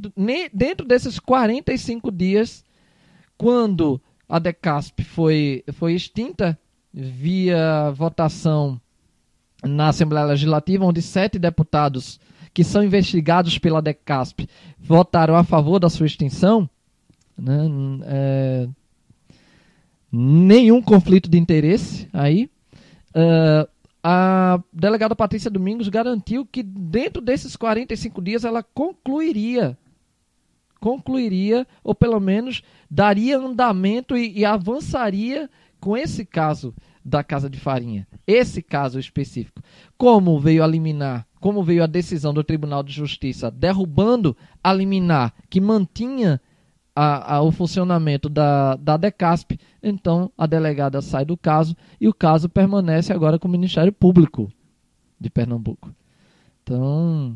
dentro desses 45 dias, quando a DECASP foi, foi extinta via votação na Assembleia Legislativa, onde sete deputados que são investigados pela DECASP votaram a favor da sua extinção, né? É, nenhum conflito de interesse aí. A delegada Patrícia Domingos garantiu que dentro desses 45 dias ela concluiria concluiria, ou pelo menos daria andamento e, e, avançaria com esse caso da Casa de Farinha. Esse caso específico. Como veio a liminar, como veio a decisão do Tribunal de Justiça derrubando a liminar que mantinha a, a, o funcionamento da, da DECASP, então a delegada sai do caso e o caso permanece agora com o Ministério Público de Pernambuco. Então,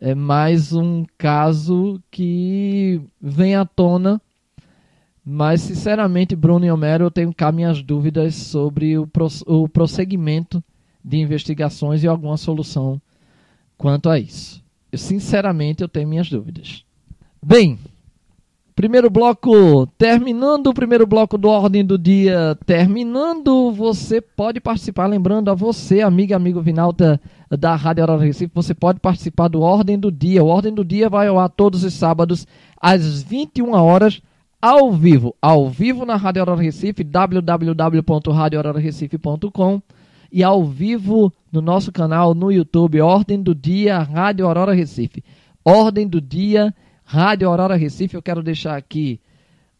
é mais um caso que vem à tona, mas sinceramente, Bruno e Homero, eu tenho cá minhas dúvidas sobre o, o prosseguimento de investigações e alguma solução quanto a isso. Eu, sinceramente, eu tenho minhas dúvidas. Bem, Primeiro bloco, terminando o primeiro bloco do Ordem do Dia, terminando, você pode participar, lembrando a você, amiga, amigo Vinalta da Rádio Aurora Recife, você pode participar do Ordem do Dia. O Ordem do Dia vai ao ar todos os sábados, às 21 horas, ao vivo. Ao vivo na Rádio Aurora Recife, www.radioaurorarecife.com e ao vivo no nosso canal no YouTube, Ordem do Dia, Rádio Aurora Recife. Ordem do Dia, Rádio Aurora Recife, eu quero deixar aqui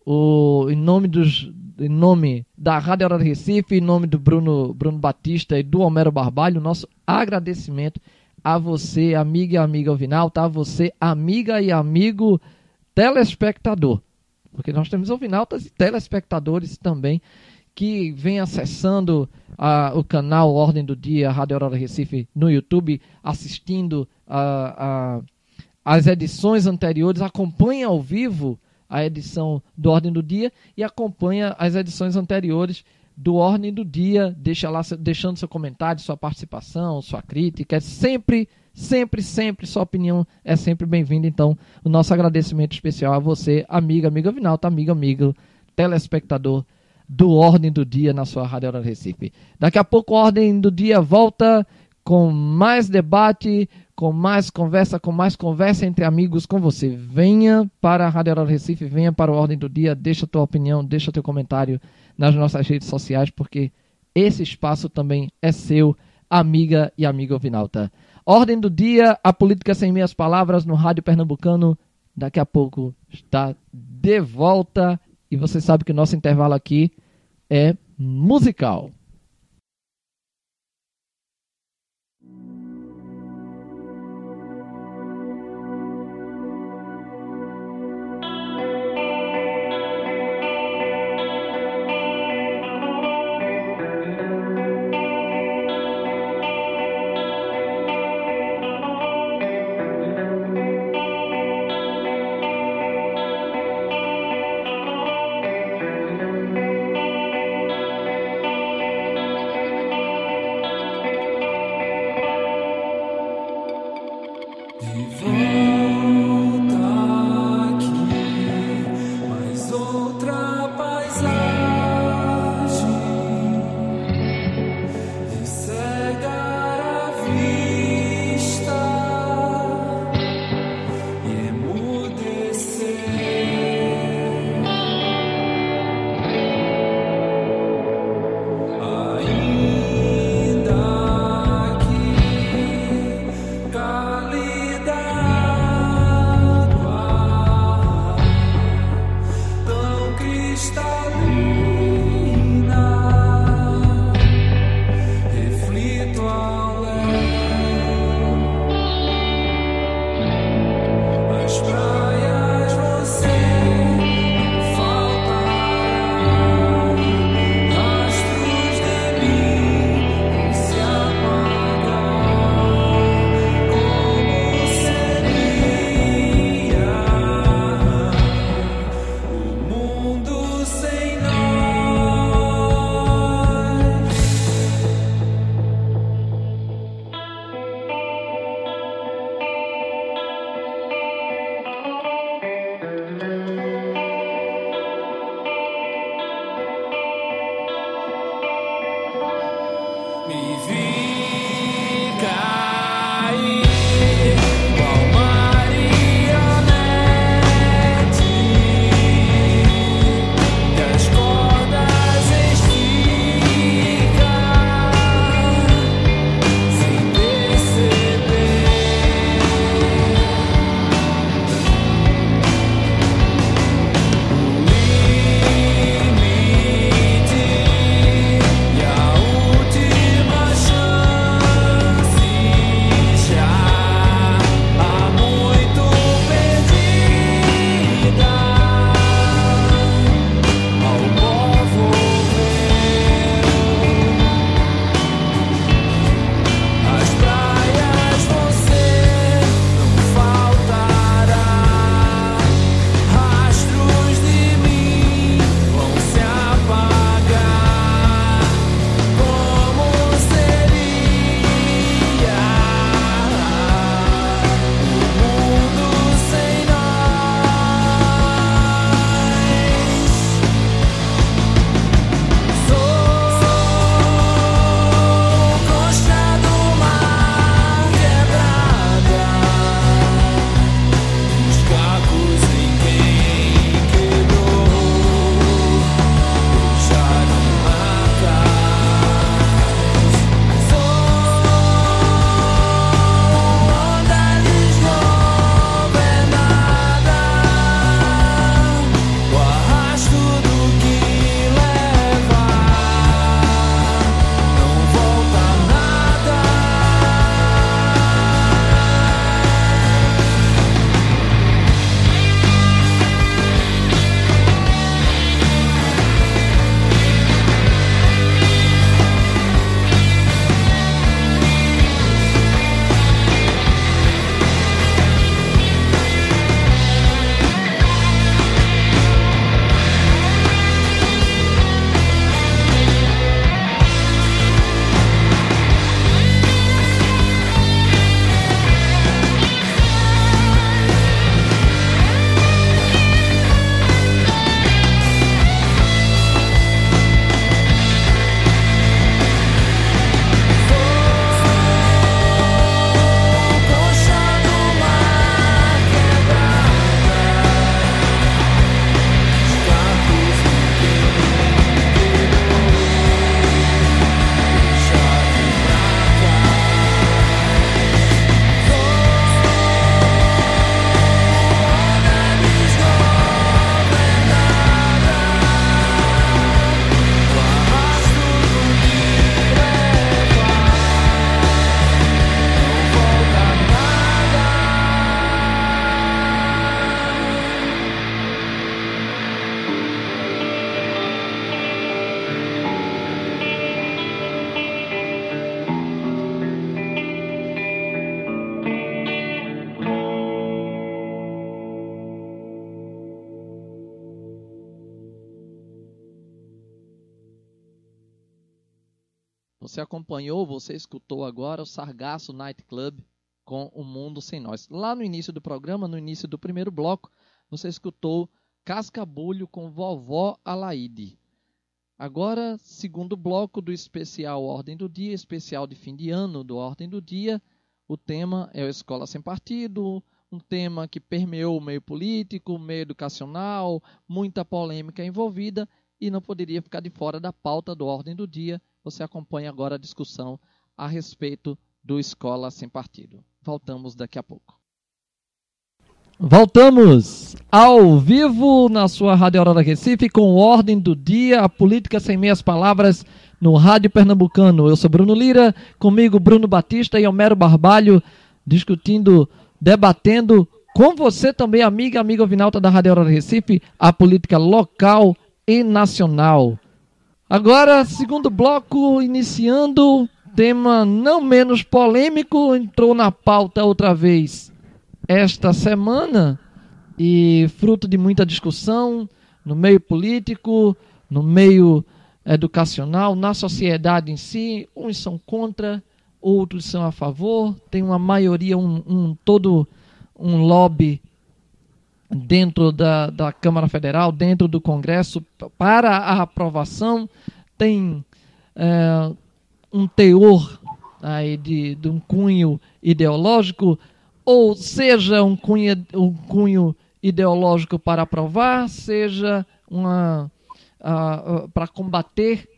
o, em, nome dos, em nome da Rádio Aurora Recife, em nome do Bruno, Bruno Batista e do Homero Barbalho, nosso agradecimento a você, amiga e amiga Ovinalta, a você, amiga e amigo telespectador. Porque nós temos Ovinaltas e telespectadores também que vem acessando a, o canal Ordem do Dia, Rádio Aurora Recife no YouTube, assistindo a, a as edições anteriores, acompanha ao vivo a edição do Ordem do Dia e acompanha as edições anteriores do Ordem do Dia, deixa lá deixando seu comentário, sua participação, sua crítica, é sempre, sempre, sempre sua opinião é sempre bem-vinda. Então, o nosso agradecimento especial a você, amiga, amiga Vinalta, amiga, amigo, telespectador do Ordem do Dia na sua Rádio Hora Recife. Daqui a pouco Ordem do Dia volta com mais debate, com mais conversa, com mais conversa entre amigos com você. Venha para a Rádio Hora Recife, venha para o Ordem do Dia, deixa tua opinião, deixa teu comentário nas nossas redes sociais, porque esse espaço também é seu, amiga e amigo Ovinalta. Ordem do Dia, a política sem meias palavras no Rádio Pernambucano. Daqui a pouco está de volta e você sabe que o nosso intervalo aqui é musical. Você acompanhou, você escutou agora o Sargasso Night Club com O Mundo Sem Nós. Lá no início do programa, no início do primeiro bloco, você escutou Cascabulho com Vovó Alaide. Agora, segundo bloco do especial Ordem do Dia, especial de fim de ano do Ordem do Dia, o tema é o Escola Sem Partido, um tema que permeou o meio político, o meio educacional, muita polêmica envolvida e não poderia ficar de fora da pauta do Ordem do Dia. Você acompanha agora a discussão a respeito do Escola Sem Partido. Voltamos daqui a pouco. Voltamos ao vivo na sua Rádio Aurora Recife com Ordem do Dia, a política sem meias palavras no Rádio Pernambucano. Eu sou Bruno Lira, comigo Bruno Batista e Homero Barbalho, discutindo, debatendo com você também, amiga, amiga Vinalta da Rádio Aurora Recife, a política local e nacional. Agora, segundo bloco, iniciando, tema não menos polêmico, entrou na pauta outra vez esta semana e fruto de muita discussão no meio político, no meio educacional, na sociedade em si. Uns são contra, outros são a favor. Tem uma maioria, um, um todo um lobby dentro da, da Câmara Federal, dentro do Congresso, para a aprovação. Tem é, um teor aí de, de um cunho ideológico ou seja um cunho, um cunho ideológico para aprovar, seja uma uh, para combater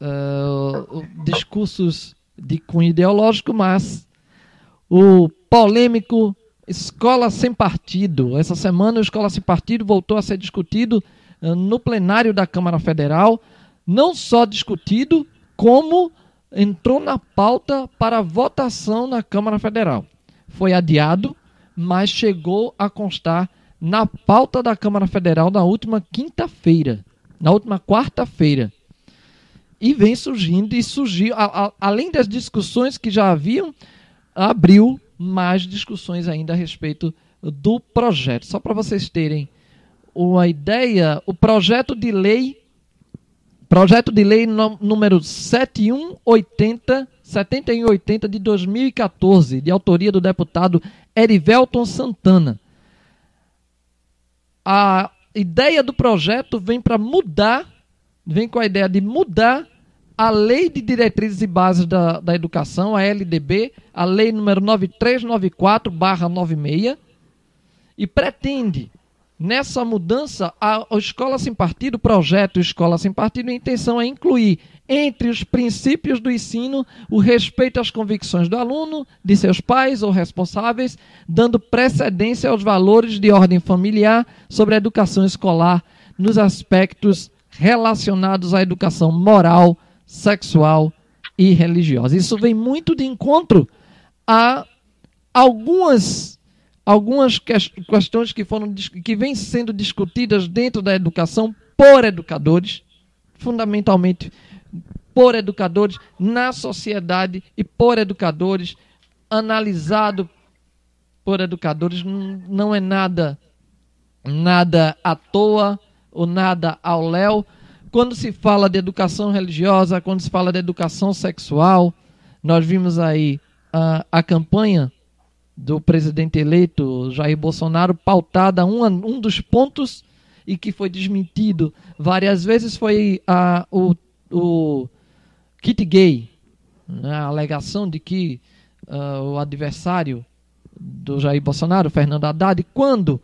uh, discursos de cunho ideológico, mas o polêmico Escola Sem Partido. Essa semana o Escola Sem Partido voltou a ser discutido no plenário da Câmara Federal, não só discutido, como entrou na pauta para votação na Câmara Federal foi adiado, mas chegou a constar na pauta da Câmara Federal na última quinta-feira, na última quarta-feira. E vem surgindo, e surgiu, a, a, além das discussões que já haviam, abriu mais discussões ainda a respeito do projeto. Só para vocês terem uma ideia, o projeto de lei, projeto de lei número 7180 7180 de 2014, de autoria do deputado Erivelton Santana. A ideia do projeto vem para mudar, vem com a ideia de mudar a Lei de Diretrizes e Bases da, da Educação, a LDB, a Lei número 9394-96, e pretende Nessa mudança, a, a Escola Sem Partido, o projeto Escola Sem Partido, a intenção é incluir entre os princípios do ensino o respeito às convicções do aluno, de seus pais ou responsáveis, dando precedência aos valores de ordem familiar sobre a educação escolar nos aspectos relacionados à educação moral, sexual e religiosa. Isso vem muito de encontro a algumas algumas questões que foram que vêm sendo discutidas dentro da educação por educadores, fundamentalmente por educadores na sociedade e por educadores, analisado por educadores, não é nada nada à toa ou nada ao léu. Quando se fala de educação religiosa, quando se fala de educação sexual, nós vimos aí a, a campanha do presidente eleito Jair Bolsonaro, pautada um, um dos pontos e que foi desmentido. Várias vezes foi a, o, o kit gay, né, a alegação de que uh, o adversário do Jair Bolsonaro, Fernando Haddad, quando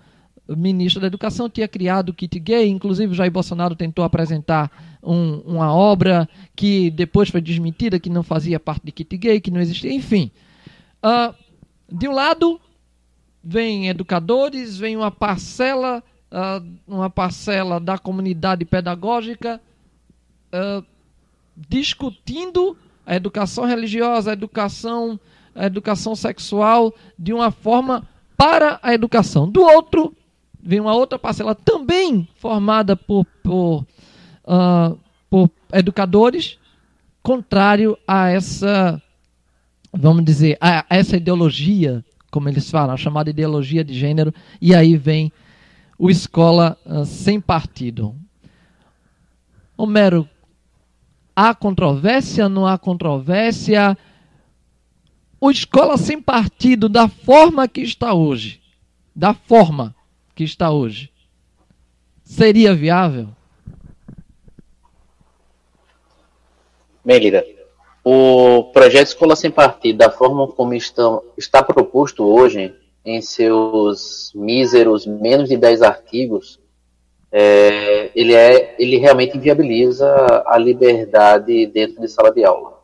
ministro da Educação tinha criado o kit gay, inclusive Jair Bolsonaro tentou apresentar um, uma obra que depois foi desmentida, que não fazia parte de kit gay, que não existia, enfim. Uh, de um lado, vem educadores, vem uma parcela, uh, uma parcela da comunidade pedagógica uh, discutindo a educação religiosa, a educação, a educação sexual de uma forma para a educação. Do outro, vem uma outra parcela também formada por, por, uh, por educadores, contrário a essa vamos dizer, a, essa ideologia, como eles falam, a chamada ideologia de gênero, e aí vem o escola uh, sem partido. Homero, Há controvérsia, não há controvérsia? O escola sem partido, da forma que está hoje, da forma que está hoje, seria viável? Melida, o projeto Escola Sem Partido, da forma como estão, está proposto hoje, em seus míseros menos de 10 artigos, é, ele, é, ele realmente inviabiliza a liberdade dentro de sala de aula.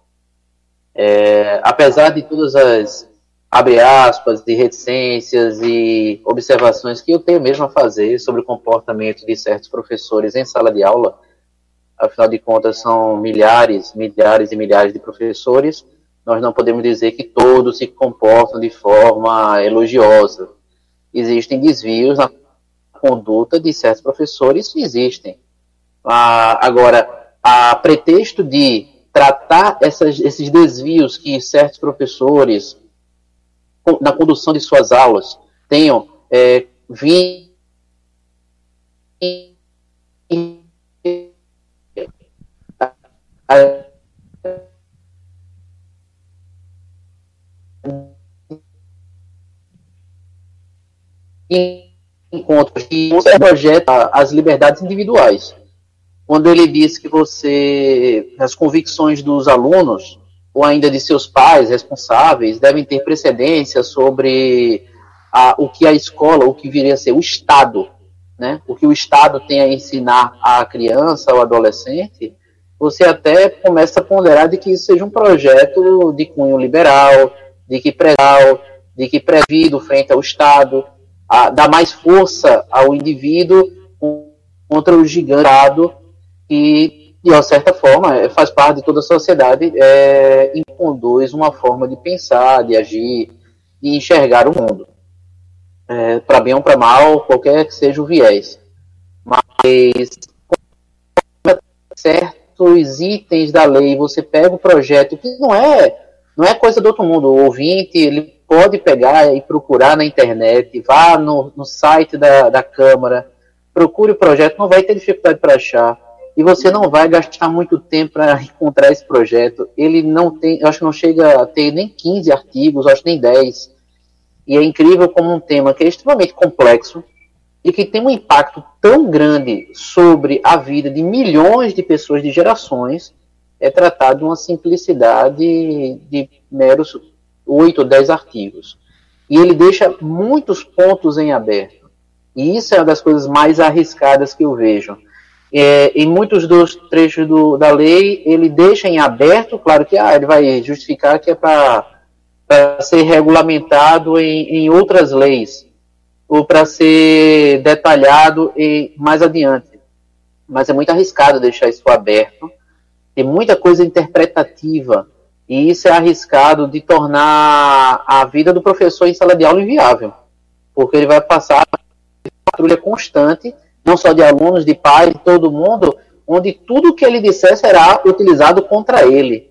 É, apesar de todas as, abre aspas, de reticências e observações que eu tenho mesmo a fazer sobre o comportamento de certos professores em sala de aula, afinal de contas são milhares, milhares e milhares de professores, nós não podemos dizer que todos se comportam de forma elogiosa. Existem desvios na conduta de certos professores, existem. Ah, agora, a pretexto de tratar essas, esses desvios que certos professores, na condução de suas aulas, tenham é, vindo encontros que projeta as liberdades individuais. Quando ele diz que você, as convicções dos alunos, ou ainda de seus pais responsáveis, devem ter precedência sobre a, o que a escola, o que viria a ser o Estado, né? o que o Estado tem a ensinar à criança ou adolescente, você até começa a ponderar de que isso seja um projeto de cunho liberal, de que preval, de que prevido frente ao Estado, a, dá mais força ao indivíduo contra o gigantado que, de uma certa forma, é, faz parte de toda a sociedade é, e conduz uma forma de pensar, de agir e enxergar o mundo. É, para bem ou para mal, qualquer que seja o viés. Mas, certo os itens da lei, você pega o projeto, que não é, não é coisa do outro mundo. O ouvinte, ele pode pegar e procurar na internet, vá no, no site da, da Câmara, procure o projeto, não vai ter dificuldade para achar. E você não vai gastar muito tempo para [LAUGHS] encontrar esse projeto. Ele não tem, eu acho que não chega a ter nem 15 artigos, acho nem 10. E é incrível como um tema que é extremamente complexo, e que tem um impacto tão grande sobre a vida de milhões de pessoas, de gerações, é tratado uma simplicidade de meros oito ou dez artigos. E ele deixa muitos pontos em aberto. E isso é uma das coisas mais arriscadas que eu vejo. É, em muitos dos trechos do, da lei, ele deixa em aberto, claro que ah, ele vai justificar que é para ser regulamentado em, em outras leis ou para ser detalhado e mais adiante. Mas é muito arriscado deixar isso aberto. Tem muita coisa interpretativa e isso é arriscado de tornar a vida do professor em sala de aula inviável, porque ele vai passar patrulha constante, não só de alunos, de pais, de todo mundo, onde tudo que ele disser será utilizado contra ele.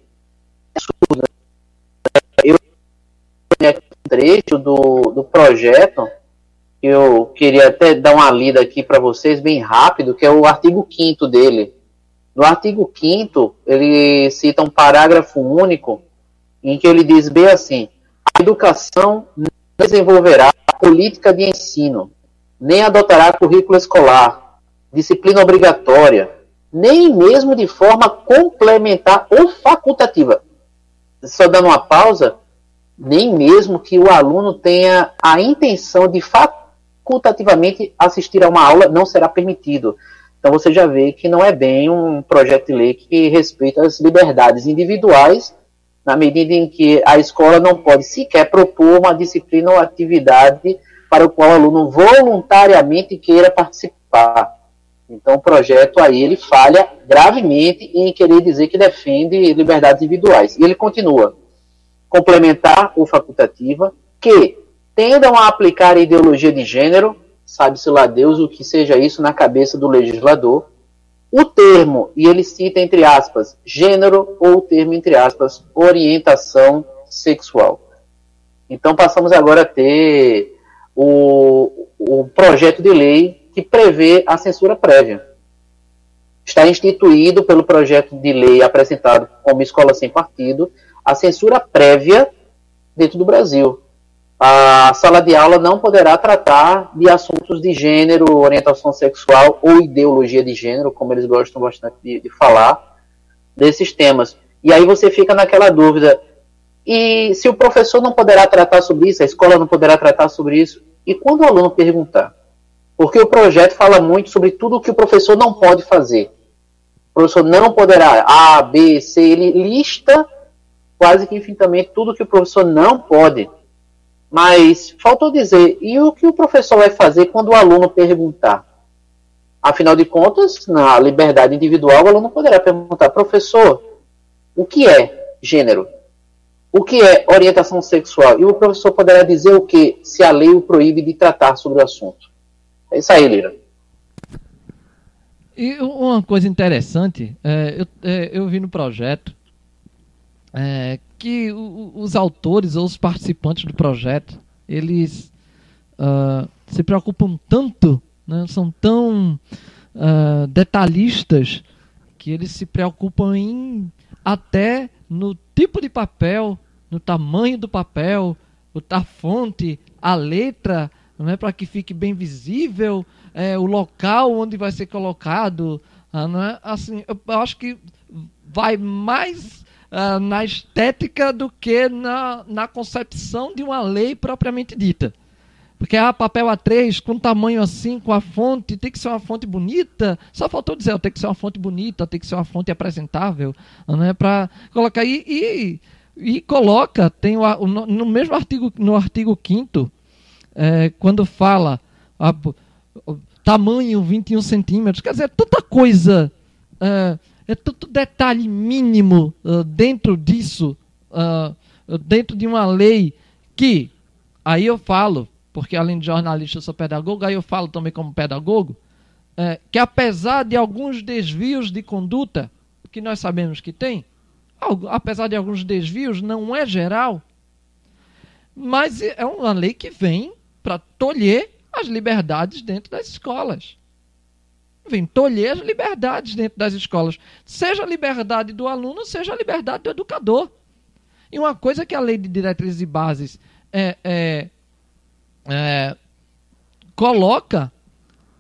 Eu um trecho do, do projeto eu queria até dar uma lida aqui para vocês bem rápido, que é o artigo 5 dele. No artigo 5 ele cita um parágrafo único em que ele diz bem assim: a educação desenvolverá política de ensino, nem adotará currículo escolar, disciplina obrigatória, nem mesmo de forma complementar ou facultativa. Só dando uma pausa, nem mesmo que o aluno tenha a intenção de facultativamente assistir a uma aula não será permitido. Então você já vê que não é bem um projeto de lei que respeita as liberdades individuais, na medida em que a escola não pode sequer propor uma disciplina ou atividade para o qual o aluno voluntariamente queira participar. Então o projeto aí ele falha gravemente em querer dizer que defende liberdades individuais. E ele continua complementar ou facultativa que tendam a aplicar a ideologia de gênero, sabe-se lá Deus o que seja isso na cabeça do legislador, o termo, e ele cita entre aspas, gênero ou o termo entre aspas, orientação sexual. Então passamos agora a ter o, o projeto de lei que prevê a censura prévia. está instituído pelo projeto de lei apresentado como Escola Sem Partido a censura prévia dentro do Brasil. A sala de aula não poderá tratar de assuntos de gênero, orientação sexual ou ideologia de gênero, como eles gostam bastante de, de falar, desses temas. E aí você fica naquela dúvida: e se o professor não poderá tratar sobre isso, a escola não poderá tratar sobre isso, e quando o aluno perguntar? Porque o projeto fala muito sobre tudo o que o professor não pode fazer. O professor não poderá A, B, C, ele lista quase que infinitamente tudo que o professor não pode. Mas faltou dizer, e o que o professor vai fazer quando o aluno perguntar? Afinal de contas, na liberdade individual, o aluno poderá perguntar, professor, o que é gênero? O que é orientação sexual? E o professor poderá dizer o que se a lei o proíbe de tratar sobre o assunto. É isso aí, Lira. E uma coisa interessante, é, eu, é, eu vi no projeto é, que o, os autores ou os participantes do projeto, eles uh, se preocupam tanto, né, são tão uh, detalhistas, que eles se preocupam em até no tipo de papel, no tamanho do papel, a fonte, a letra, não é para que fique bem visível, é, o local onde vai ser colocado, ah, não é? assim, eu, eu acho que vai mais uh, na estética do que na, na concepção de uma lei propriamente dita. Porque ah, papel A3 com tamanho assim, com a fonte, tem que ser uma fonte bonita. Só faltou dizer, tem que ser uma fonte bonita, tem que ser uma fonte apresentável, né, para colocar e, e, e, coloca, tem o, no mesmo artigo, no artigo 5 é, quando fala a, tamanho 21 centímetros, quer dizer, tanta coisa é, é tanto detalhe mínimo uh, dentro disso, uh, dentro de uma lei que, aí eu falo, porque além de jornalista eu sou pedagogo, aí eu falo também como pedagogo, é, que apesar de alguns desvios de conduta, que nós sabemos que tem, apesar de alguns desvios, não é geral, mas é uma lei que vem para tolher as liberdades dentro das escolas vem tolher as liberdades dentro das escolas. Seja a liberdade do aluno, seja a liberdade do educador. E uma coisa que a lei de diretrizes e bases é, é, é, coloca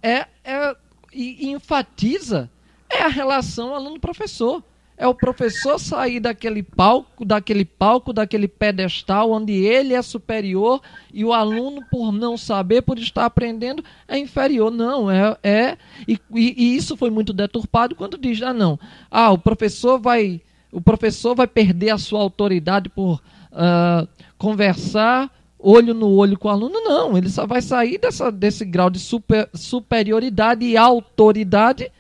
é, é, e enfatiza é a relação aluno-professor é o professor sair daquele palco, daquele palco, daquele pedestal onde ele é superior e o aluno, por não saber, por estar aprendendo, é inferior. Não, é. é e, e isso foi muito deturpado quando diz: ah, não, ah, o professor vai. O professor vai perder a sua autoridade por uh, conversar olho no olho com o aluno. Não, ele só vai sair dessa, desse grau de super, superioridade e autoridade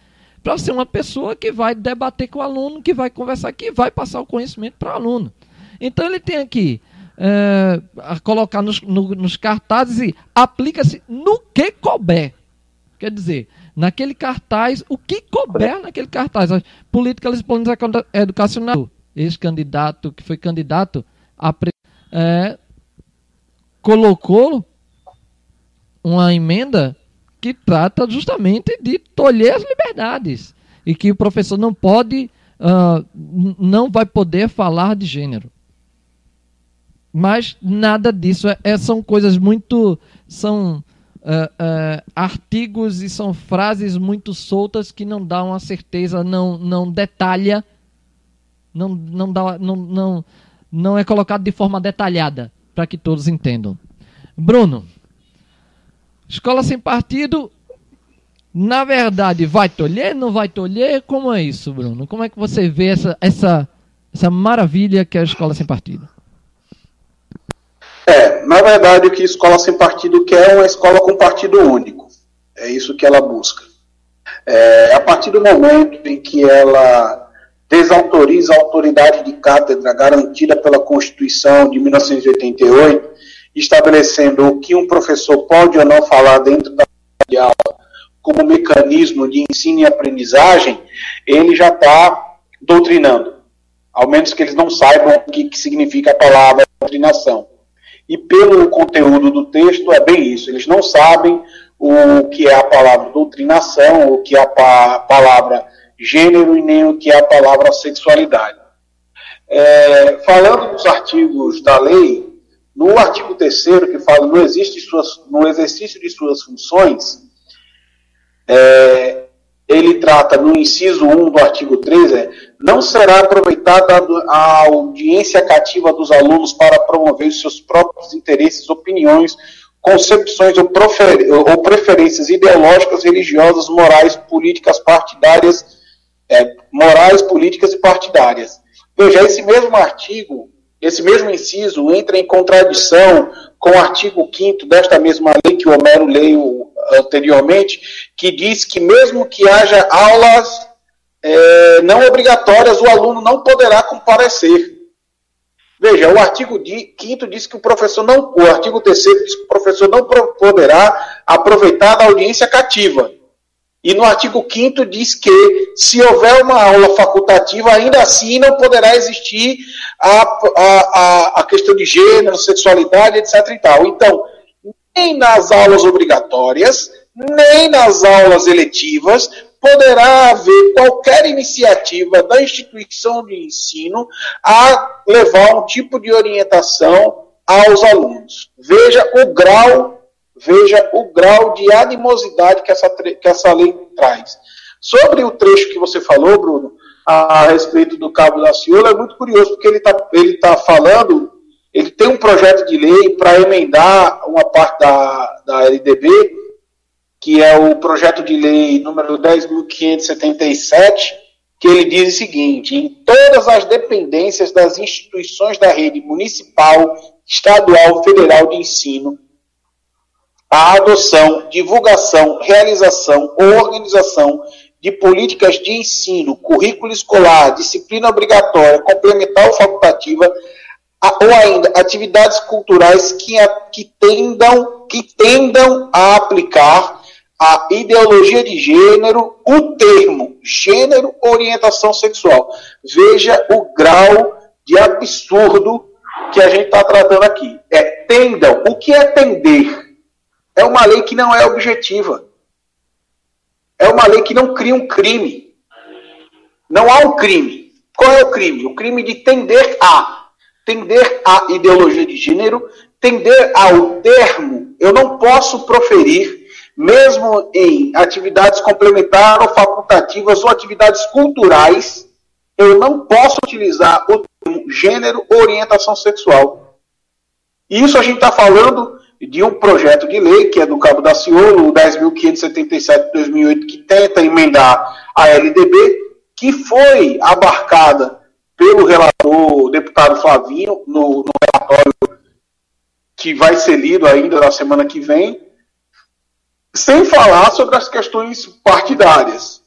para ser uma pessoa que vai debater com o aluno, que vai conversar, que vai passar o conhecimento para o aluno. Então ele tem aqui é, colocar nos, no, nos cartazes e aplica-se no que couber. Quer dizer, naquele cartaz, o que couber naquele cartaz. A política educacional, esse candidato que foi candidato a é, colocou uma emenda que trata justamente de tolher as liberdades e que o professor não pode, uh, não vai poder falar de gênero. Mas nada disso é, é são coisas muito, são uh, uh, artigos e são frases muito soltas que não dão a certeza, não, não detalha, não, não, dá, não, não, não é colocado de forma detalhada para que todos entendam. Bruno. Escola sem partido, na verdade, vai tolher, não vai tolher? Como é isso, Bruno? Como é que você vê essa, essa, essa maravilha que é a escola sem partido? É, na verdade, o que a escola sem partido quer é uma escola com partido único. É isso que ela busca. É, a partir do momento em que ela desautoriza a autoridade de cátedra garantida pela Constituição de 1988, estabelecendo o que um professor pode ou não falar dentro da aula como mecanismo de ensino e aprendizagem, ele já está doutrinando. Ao menos que eles não saibam o que, que significa a palavra doutrinação. E pelo conteúdo do texto é bem isso. Eles não sabem o que é a palavra doutrinação, o que é a palavra gênero e nem o que é a palavra sexualidade. É, falando dos artigos da lei, no artigo 3 que fala no, existe suas, no exercício de suas funções, é, ele trata no inciso 1 do artigo 13, é, não será aproveitada a audiência cativa dos alunos para promover os seus próprios interesses, opiniões, concepções ou, ou preferências ideológicas, religiosas, morais, políticas, partidárias, é, morais, políticas e partidárias. Veja, esse mesmo artigo esse mesmo inciso entra em contradição com o artigo 5 desta mesma lei que o Homero leu anteriormente, que diz que mesmo que haja aulas é, não obrigatórias, o aluno não poderá comparecer. Veja, o artigo 5 diz que o professor não, o artigo 3 diz que o professor não poderá aproveitar da audiência cativa. E no artigo 5 diz que, se houver uma aula facultativa, ainda assim não poderá existir a, a, a, questão de gênero, sexualidade, etc. E tal. Então, nem nas aulas obrigatórias, nem nas aulas eletivas, poderá haver qualquer iniciativa da instituição de ensino a levar um tipo de orientação aos alunos. Veja o grau Veja o grau de animosidade que essa, que essa lei traz. Sobre o trecho que você falou, Bruno, a, respeito do Cabo da Ciola, é muito curioso, porque ele está ele tá falando, ele tem um projeto de lei para emendar uma parte da, da LDB, que é o projeto de lei número 10.577, que ele diz o seguinte: em todas as dependências das instituições da rede municipal, estadual, federal de ensino, a adoção, divulgação, realização ou organização de políticas de ensino, currículo escolar, disciplina obrigatória, complementar ou facultativa, ou ainda atividades culturais que, que, tendam, que tendam a aplicar a ideologia de gênero, o termo gênero orientação sexual. Veja o grau de absurdo que a gente está tratando aqui. É tendam. O que é tender? É uma lei que não é objetiva. É uma lei que não cria um crime. Não há um crime. Qual é o crime? O crime de tender a. Tender a ideologia de gênero, tender ao termo. Eu não posso proferir, mesmo em atividades complementares ou facultativas ou atividades culturais, eu não posso utilizar o termo gênero ou orientação sexual. E isso a gente está falando de um projeto de lei, que é do Cabo da Ciolo, o 10.577 de 2008, que tenta emendar a LDB, que foi abarcada pelo relator, deputado Flavinho, no, no relatório que vai ser lido ainda na semana que vem, sem falar sobre as questões partidárias.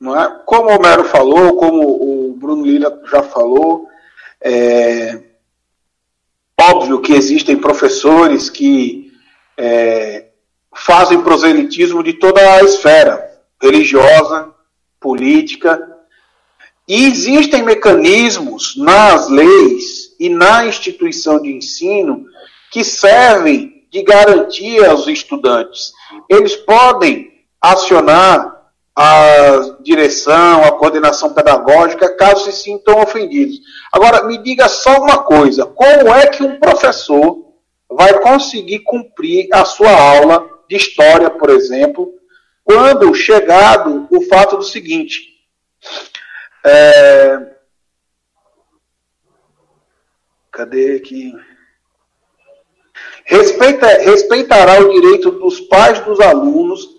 Não é? Como o Homero falou, como o Bruno Lira já falou, é, Óbvio que existem professores que é, fazem proselitismo de toda a esfera religiosa, política, e existem mecanismos nas leis e na instituição de ensino que servem de garantia aos estudantes. Eles podem acionar a direção, a coordenação pedagógica, caso se sintam ofendidos. Agora, me diga só uma coisa: como é que um professor vai conseguir cumprir a sua aula de história, por exemplo, quando chegado o fato do seguinte? É... Cadê aqui? Respeita, respeitará o direito dos pais dos alunos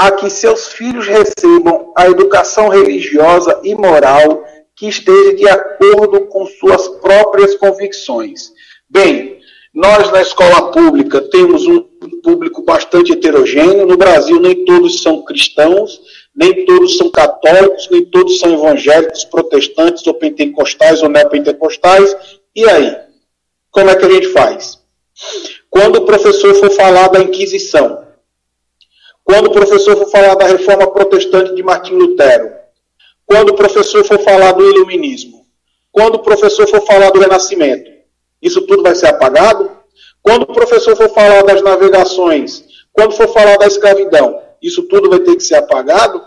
a que seus filhos recebam a educação religiosa e moral que esteja de acordo com suas próprias convicções. Bem, nós na escola pública temos um público bastante heterogêneo. No Brasil, nem todos são cristãos, nem todos são católicos, nem todos são evangélicos, protestantes, ou pentecostais, ou neopentecostais. E aí? Como é que a gente faz? Quando o professor for falar da Inquisição, quando o professor for falar da reforma protestante de Martim Lutero, quando o professor for falar do iluminismo, quando o professor for falar do renascimento, isso tudo vai ser apagado? Quando o professor for falar das navegações, quando for falar da escravidão, isso tudo vai ter que ser apagado?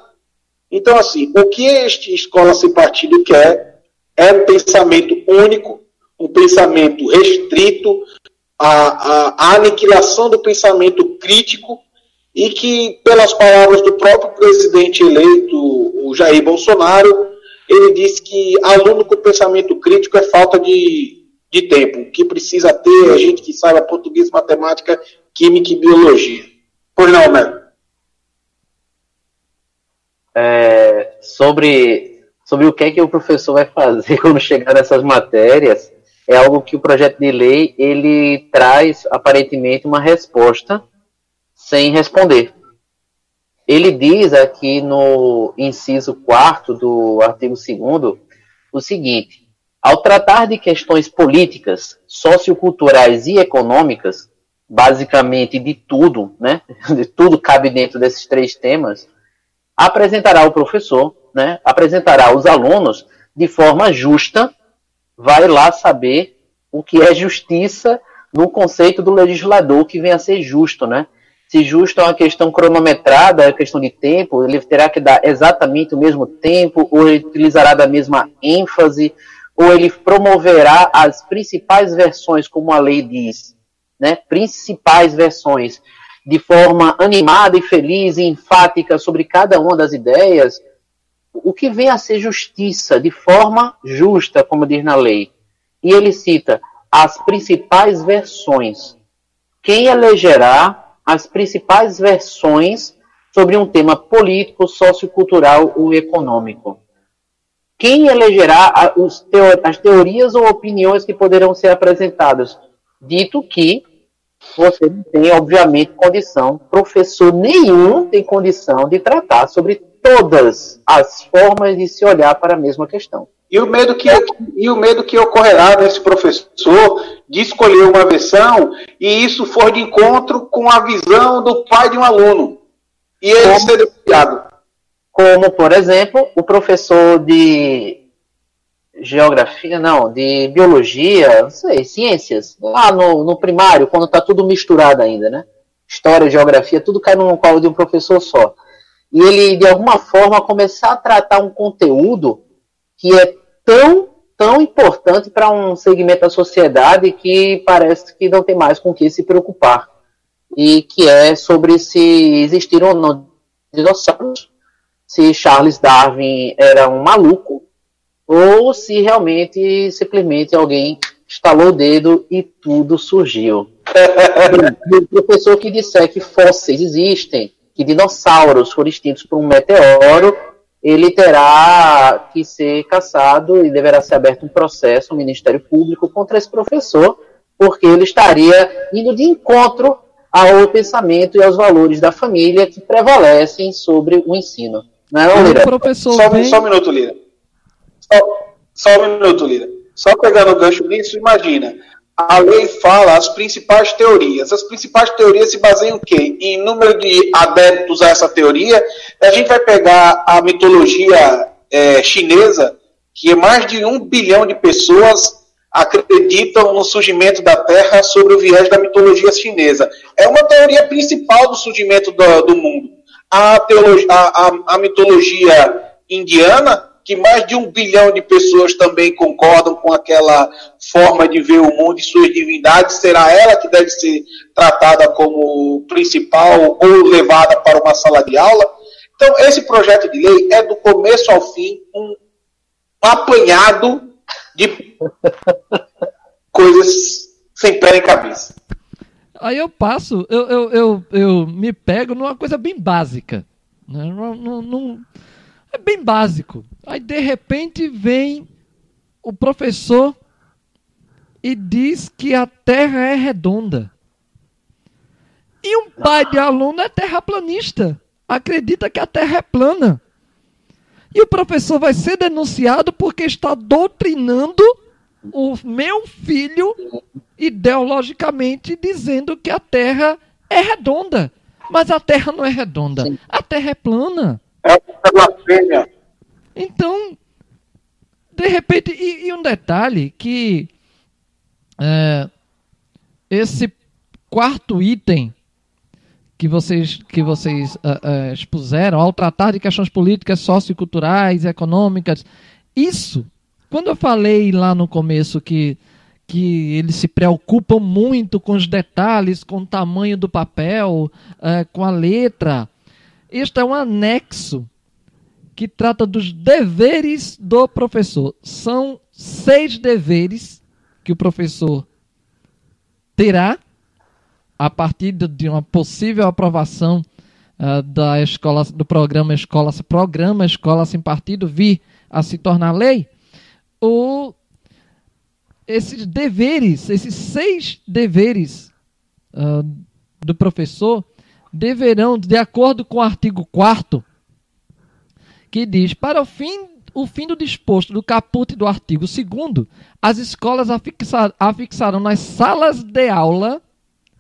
Então, assim, o que este Escola Sem Partido quer é um pensamento único, um pensamento restrito, a, a, a aniquilação do pensamento crítico e que, pelas palavras do próprio presidente eleito, o Jair Bolsonaro, ele disse que aluno com pensamento crítico é falta de, de tempo. Que precisa ter é gente que saiba português, matemática, química e biologia. Pois não, Melo? É, sobre, sobre o que é que o professor vai fazer [LAUGHS] quando chegar nessas matérias, é algo que o projeto de lei ele traz aparentemente uma resposta sem responder. Ele diz aqui no inciso 4 do artigo 2 o seguinte: ao tratar de questões políticas, socioculturais e econômicas, basicamente de tudo, né? [LAUGHS] De tudo cabe dentro desses três temas, apresentará o professor, né? Apresentará os alunos de forma justa, vai lá saber o que é justiça no conceito do legislador que vem a ser justo, né? Se justo é uma questão cronometrada, uma questão de tempo, ele terá que dar exatamente o mesmo tempo, ou ele utilizará da mesma ênfase, ou ele promoverá as principais versões, como a lei diz, né? Principais versões, de forma animada e feliz e enfática sobre cada uma das ideias, o que vem a ser justiça, de forma justa, como diz na lei. E ele cita as principais versões. Quem elegerá as principais versões sobre um tema político, sociocultural ou econômico. Quem elegerá as teorias ou opiniões que poderão ser apresentadas? Dito que você não tem, obviamente, condição, professor nenhum tem condição de tratar sobre todas as formas de se olhar para a mesma questão. E o medo que, e o medo que ocorrerá nesse professor de escolher uma versão e isso for de encontro com a visão do pai de um aluno. E ele como, ser desafiado. Como, por exemplo, o professor de geografia, não, de biologia, não sei, ciências, lá no, no primário, quando está tudo misturado ainda, né? História, geografia, tudo cai no colo de um professor só. E ele, de alguma forma, começar a tratar um conteúdo que é tão, tão importante para um segmento da sociedade que parece que não tem mais com que se preocupar. E que é sobre se existiram ou não dinossauros, se Charles Darwin era um maluco, ou se realmente simplesmente alguém estalou o dedo e tudo surgiu. o professor que disser que fósseis existem, que dinossauros foram extintos por um meteoro, ele terá que ser caçado e deverá ser aberto um processo, um Ministério Público, contra esse professor, porque ele estaria indo de encontro ao pensamento e aos valores da família que prevalecem sobre o ensino. Não é, Lira? Professor só, vem... só um minuto, Lira. Só, só um minuto, Lira. Só pegando o gancho nisso, imagina a lei fala as principais teorias. As principais teorias se baseiam em quê? Em número de adeptos a essa teoria. A gente vai pegar a mitologia é, chinesa, que mais de um bilhão de pessoas acreditam no surgimento da Terra sobre o viés da mitologia chinesa. É uma teoria principal do surgimento do, do mundo. A, a, a, a mitologia indiana que mais de um bilhão de pessoas também concordam com aquela forma de ver o mundo e suas divindades, será ela que deve ser tratada como principal ou levada para uma sala de aula? Então, esse projeto de lei é do começo ao fim um apanhado de [LAUGHS] coisas sem pé nem cabeça. Aí eu passo, eu, eu, eu, eu me pego numa coisa bem básica. Né? Não, não, não é bem básico. Aí de repente vem o professor e diz que a Terra é redonda. E um pai de aluno é terraplanista. Acredita que a Terra é plana. E o professor vai ser denunciado porque está doutrinando o meu filho ideologicamente dizendo que a Terra é redonda. Mas a Terra não é redonda. A Terra é plana. É uma blasfêmia. Então, de repente, e, e um detalhe que é, esse quarto item que vocês, que vocês uh, uh, expuseram ao tratar de questões políticas, socioculturais, econômicas. Isso, quando eu falei lá no começo que, que eles se preocupam muito com os detalhes, com o tamanho do papel, uh, com a letra, este é um anexo que trata dos deveres do professor. São seis deveres que o professor terá a partir de uma possível aprovação uh, da escola, do programa Escola, programa Escola Sem Partido vir a se tornar lei, o, esses deveres, esses seis deveres uh, do professor, deverão, de acordo com o artigo 4 que diz, para o fim o fim do disposto do caput do artigo 2 as escolas afixar, afixarão nas salas de aula,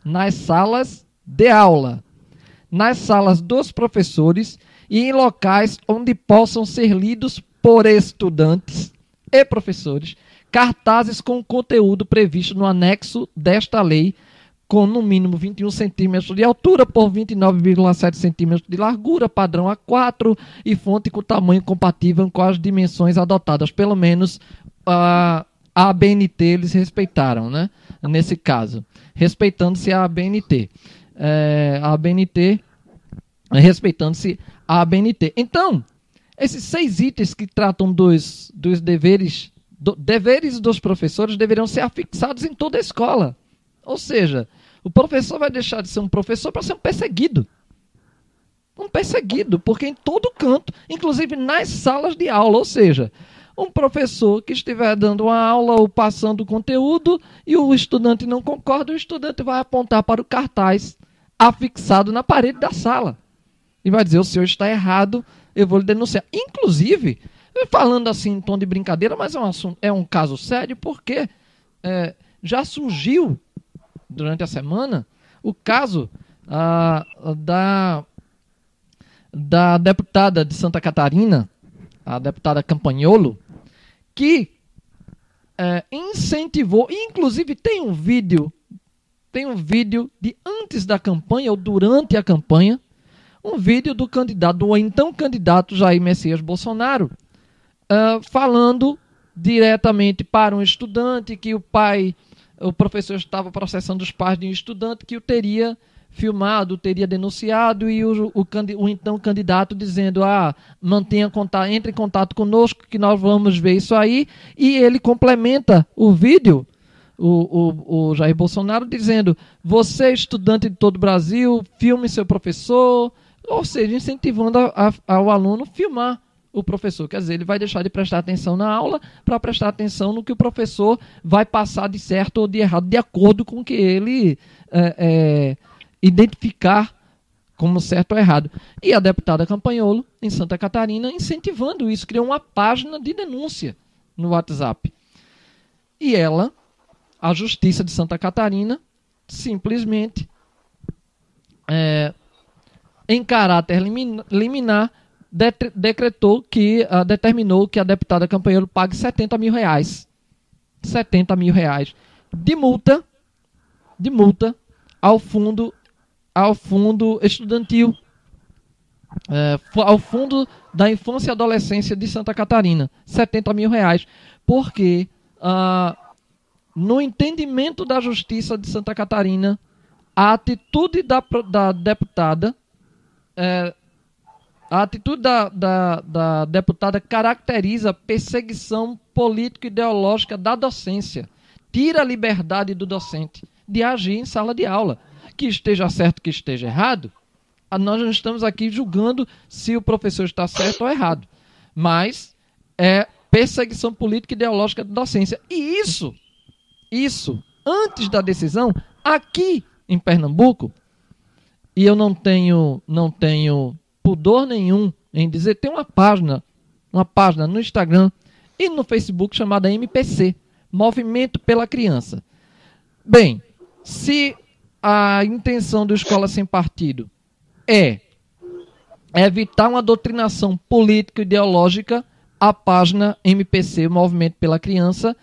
nas salas de aula, nas salas dos professores e em locais onde possam ser lidos por estudantes e professores cartazes com o conteúdo previsto no anexo desta lei com no mínimo 21 centímetros de altura por 29,7 centímetros de largura, padrão A4 e fonte com tamanho compatível com as dimensões adotadas. Pelo menos a, ABNT eles respeitaram, né? Nesse caso, respeitando-se a ABNT. É, a ABNT, respeitando-se a ABNT. Então, esses seis itens que tratam dos, dos deveres, do, deveres dos professores deveriam ser afixados em toda a escola. Ou seja, o professor vai deixar de ser um professor para ser um perseguido. Um perseguido, porque em todo canto, inclusive nas salas de aula, ou seja, um professor que estiver dando uma aula ou passando conteúdo e o estudante não concorda, o estudante vai apontar para o cartaz afixado na parede da sala e vai dizer: o senhor está errado, eu vou lhe denunciar. Inclusive, falando assim em tom de brincadeira, mas é um, assunto, é um caso sério porque é, já surgiu durante a semana o caso ah, da, da deputada de Santa Catarina, a deputada Campanholo, que é, incentivou, inclusive tem um vídeo, tem um vídeo de antes da campanha ou durante a campanha, um vídeo do candidato, do então candidato Jair Messias Bolsonaro, uh, falando diretamente para um estudante que o pai o professor estava processando os pais de um estudante que o teria filmado, teria denunciado e o, o, o, então candidato dizendo: ah, mantenha contato, entre em contato conosco que nós vamos ver isso aí. E ele complementa o vídeo, o, o, Jair Bolsonaro, dizendo: você, estudante de todo o Brasil, filme seu professor, ou seja, incentivando a, a, ao aluno filmar o professor. Quer dizer, ele vai deixar de prestar atenção na aula para prestar atenção no que o professor vai passar de certo ou de errado, de acordo com o que ele é, é, identificar como certo ou errado. E a deputada Campanholo, em Santa Catarina, incentivando isso, criou uma página de denúncia no WhatsApp. E ela, a Justiça de Santa Catarina, simplesmente, é, em caráter liminar, decretou que, uh, determinou que a deputada Campanheiro pague 70 mil reais. 70 mil reais de multa, de multa ao fundo, ao fundo estudantil, é, ao fundo da infância e adolescência de Santa Catarina, 70 mil reais, porque uh, no entendimento da Justiça de Santa Catarina, a atitude da, da deputada é, a atitude da, da, da deputada caracteriza perseguição político-ideológica da docência. Tira a liberdade do docente de agir em sala de aula. Que esteja certo, que esteja errado, nós não estamos aqui julgando se o professor está certo ou errado. Mas é perseguição política e ideológica da docência. E isso, isso, antes da decisão, aqui em Pernambuco, e eu não tenho, não tenho pudor nenhum em dizer, tem uma página, uma página no Instagram e no Facebook chamada MPC, Movimento pela Criança. Bem, se a intenção do Escola Sem Partido é evitar uma doutrinação política e ideológica, a página MPC, Movimento pela Criança,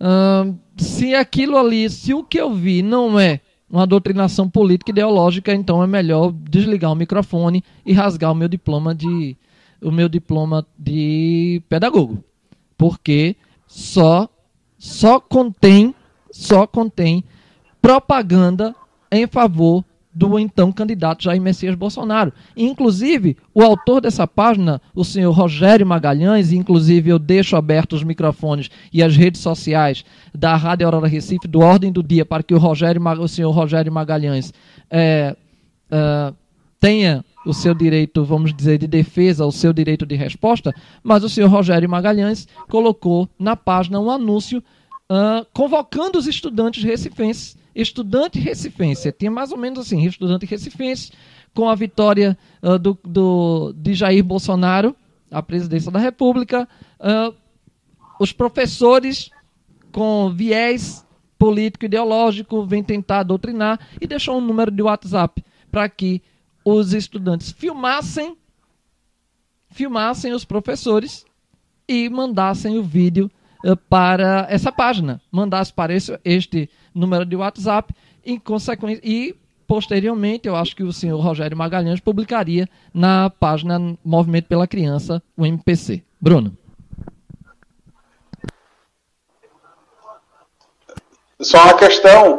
hum, se aquilo ali, se o que eu vi não é uma doutrinação política ideológica, então é melhor desligar o microfone e rasgar o meu diploma de o meu diploma de pedagogo, porque só só contém só contém propaganda em favor do então candidato Jair Messias Bolsonaro. Inclusive, o autor dessa página, o senhor Rogério Magalhães, inclusive eu deixo abertos os microfones e as redes sociais da Rádio Aurora Recife, do Ordem do Dia, para que o, Rogério, o senhor Rogério Magalhães é, é, tenha o seu direito, vamos dizer, de defesa, o seu direito de resposta, mas o senhor Rogério Magalhães colocou na página um anúncio uh, convocando os estudantes recifenses estudante recifense. Tinha mais ou menos assim, estudante recifense, com a vitória uh, do, do, de Jair Bolsonaro, à presidência da República, uh, os professores com viés político ideológico vêm tentar doutrinar e deixou um número de WhatsApp para que os estudantes filmassem filmassem os professores e mandassem o vídeo uh, para essa página, mandasse para esse, este número de WhatsApp em consequência e posteriormente eu acho que o senhor Rogério Magalhães publicaria na página Movimento pela Criança, o MPC. Bruno. Só uma questão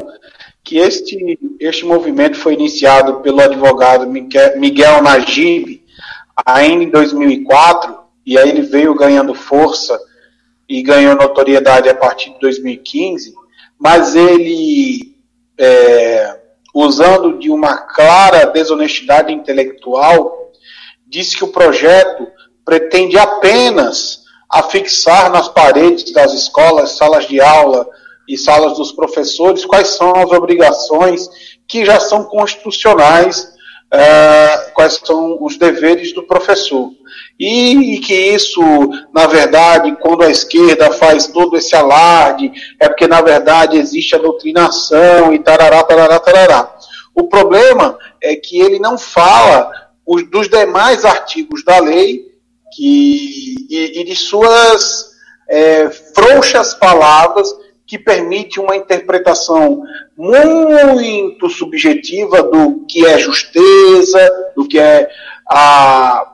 que este, este movimento foi iniciado pelo advogado Miguel Najib ainda em 2004 e aí ele veio ganhando força e ganhou notoriedade a partir de 2015 mas ele, é, usando de uma clara desonestidade intelectual, disse que o projeto pretende apenas afixar nas paredes das escolas, salas de aula e salas dos professores quais são as obrigações que já são constitucionais, é, quais são os deveres do professor. E, e, que isso, na verdade, quando a esquerda faz todo esse alarde, é porque, na verdade, existe a doutrinação e tarará, tarará, tarará. O problema é que ele não fala os, dos demais artigos da lei que, e, e de suas é, frouxas palavras que permite uma interpretação muito subjetiva do que é justeza, do que é a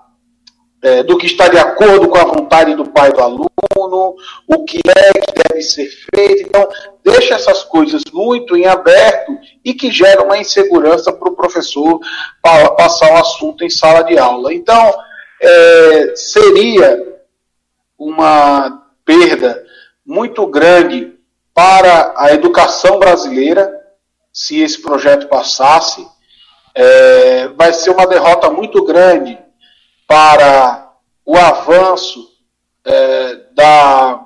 é, do que está de acordo com a vontade do pai do aluno, o que é que deve ser feito. Então, deixa essas coisas muito em aberto e que gera uma insegurança para o professor passar o assunto em sala de aula. Então, é, seria uma perda muito grande para a educação brasileira se esse projeto passasse. É, vai ser uma derrota muito grande para o avanço é, da,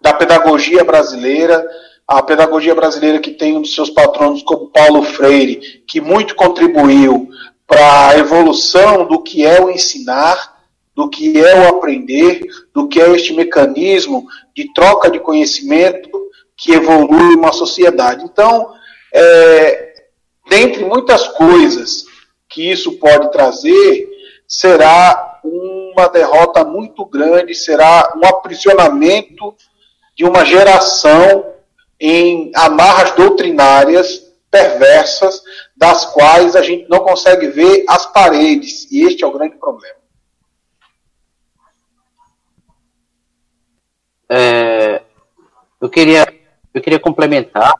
da pedagogia brasileira, a pedagogia brasileira que tem um dos seus patronos como Paulo Freire, que muito contribuiu para a evolução do que é o ensinar, do que é o aprender, do que é este mecanismo de troca de conhecimento que evolui uma sociedade. Então, é, dentre muitas coisas que isso pode trazer, será uma derrota muito grande, será um aprisionamento de uma geração em amarras doutrinárias perversas, das quais a gente não consegue ver as paredes, e este é o grande problema. É, eu queria eu queria complementar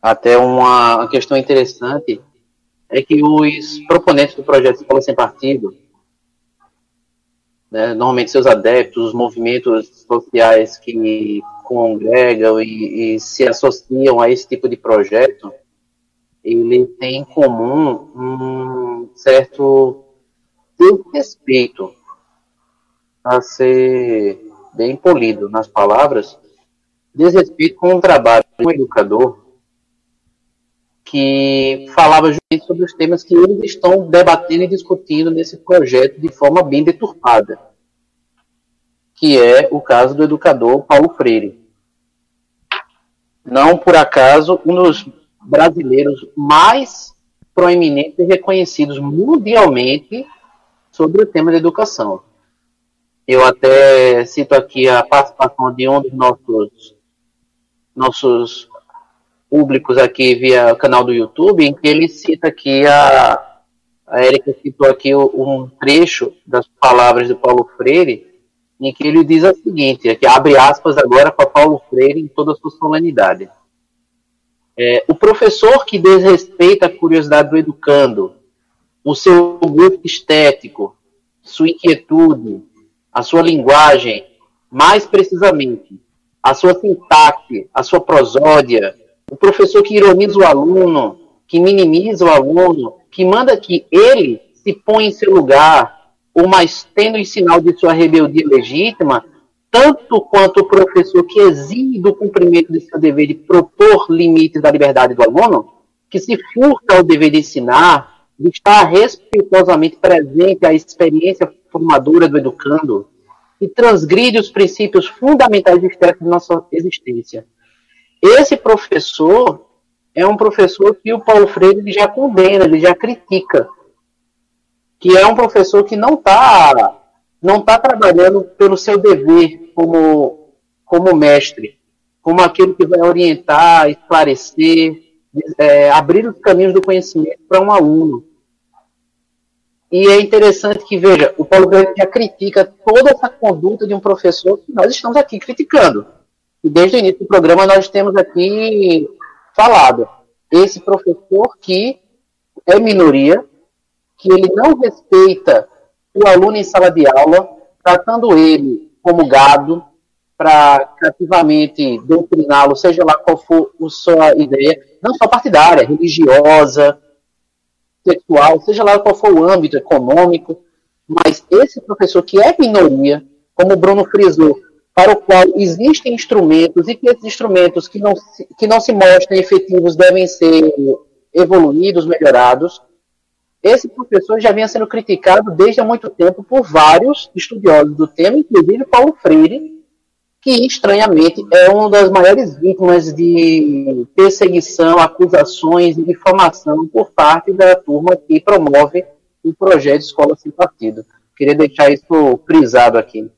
até uma questão interessante é que os proponentes do projeto Escola Sem Partido, né, normalmente seus adeptos, os movimentos sociais que congregam e, e, se associam a esse tipo de projeto, ele tem em comum um certo desrespeito a ser bem polido nas palavras, desrespeito com o trabalho do educador que falava justamente sobre os temas que eles estão debatendo e discutindo nesse projeto de forma bem deturpada, que é o caso do educador Paulo Freire. Não por acaso, um dos brasileiros mais proeminentes e reconhecidos mundialmente sobre o tema da educação. Eu até cito aqui a participação de um dos nossos, nossos públicos aqui via canal do YouTube, em que ele cita aqui a, a Erika citou aqui um trecho das palavras do Paulo Freire, em que ele diz o seguinte, aqui abre aspas agora para Paulo Freire em toda a sua solenidade. É, o professor que desrespeita a curiosidade do educando, o seu gosto estético, sua inquietude, a sua linguagem, mais precisamente, a sua sintaxe, a sua prosódia, o professor que ironiza o aluno, que minimiza o aluno, que manda que ele se põe em seu lugar, o mais tênue sinal de sua rebeldia legítima, tanto quanto o professor que exige do cumprimento de seu dever de propor limites da liberdade do aluno, que se furta ao dever de ensinar, de estar respeitosamente presente à experiência formadora do educando, e transgride os princípios fundamentais de nossa existência. Esse professor é um professor que o Paulo Freire já condena, ele já critica, que é um professor que não está não tá trabalhando pelo seu dever como, como mestre, como aquele que vai orientar, esclarecer, é, abrir os caminhos do conhecimento para um aluno. E é interessante que, veja, o Paulo Freire já critica toda essa conduta de um professor que nós estamos aqui criticando. E desde o início do programa nós temos aqui falado. Esse professor que é minoria, que ele não respeita o aluno em sala de aula, tratando ele como gado, para cativamente doutriná-lo, seja lá qual for a sua ideia, não só partidária, religiosa, sexual, seja lá qual for o âmbito econômico, mas esse professor que é minoria, como o Bruno frisou, para o qual existem instrumentos e que esses instrumentos que não, que não se mostrem efetivos devem ser evoluídos, melhorados. Esse professor já vinha sendo criticado desde há muito tempo por vários estudiosos do tema, inclusive Paulo Freire, que estranhamente é uma das maiores vítimas de perseguição, acusações e difamação por parte da turma que promove o projeto Escola Sem Partido. Queria deixar isso frisado aqui.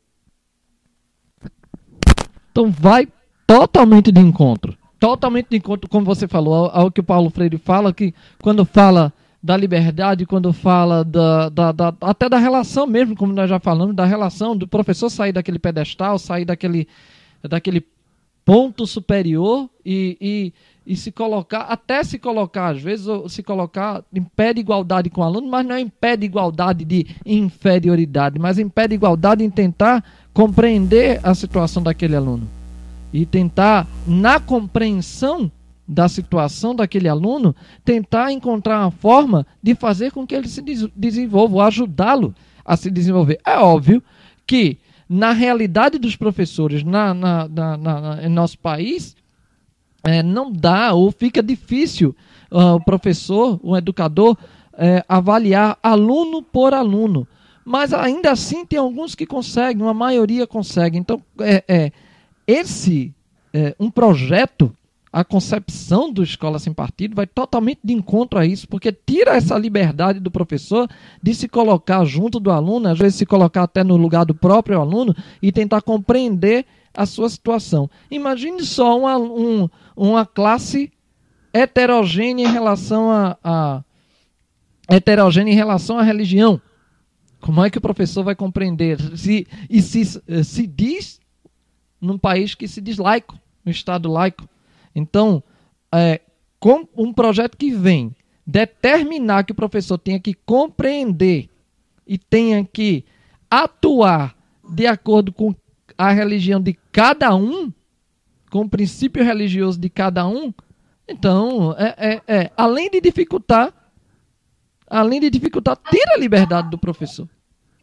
Então vai totalmente de encontro. Totalmente de encontro, como você falou, ao, ao que o Paulo Freire fala, que quando fala da liberdade, quando fala da, da, da, até da relação mesmo, como nós já falamos, da relação do professor sair daquele pedestal, sair daquele, daquele ponto superior e, e, e se colocar, até se colocar, às vezes, se colocar em pé de igualdade com o aluno, mas não é em pé de igualdade de inferioridade, mas em pé de igualdade em tentar compreender a situação daquele aluno e tentar, na compreensão da situação daquele aluno, tentar encontrar uma forma de fazer com que ele se desenvolva, ajudá-lo a se desenvolver. É óbvio que, na realidade dos professores na, na, na, na em nosso país, é, não dá ou fica difícil uh, o professor, o educador, é, avaliar aluno por aluno mas ainda assim tem alguns que conseguem, uma maioria consegue. Então, é, é esse é, um projeto, a concepção do Escola Sem Partido vai totalmente de encontro a isso, porque tira essa liberdade do professor de se colocar junto do aluno, às vezes se colocar até no lugar do próprio aluno e tentar compreender a sua situação. Imagine só uma, um, uma classe heterogênea em relação a, a heterogênea em relação à religião. Como é que o professor vai compreender? Se, e se, se diz num país que se diz laico, no Estado laico. Então, é, com um projeto que vem determinar que o professor tenha que compreender e tenha que atuar de acordo com a religião de cada um, com o princípio religioso de cada um, então, é, é, é além de dificultar além de dificultar, tira a liberdade do professor.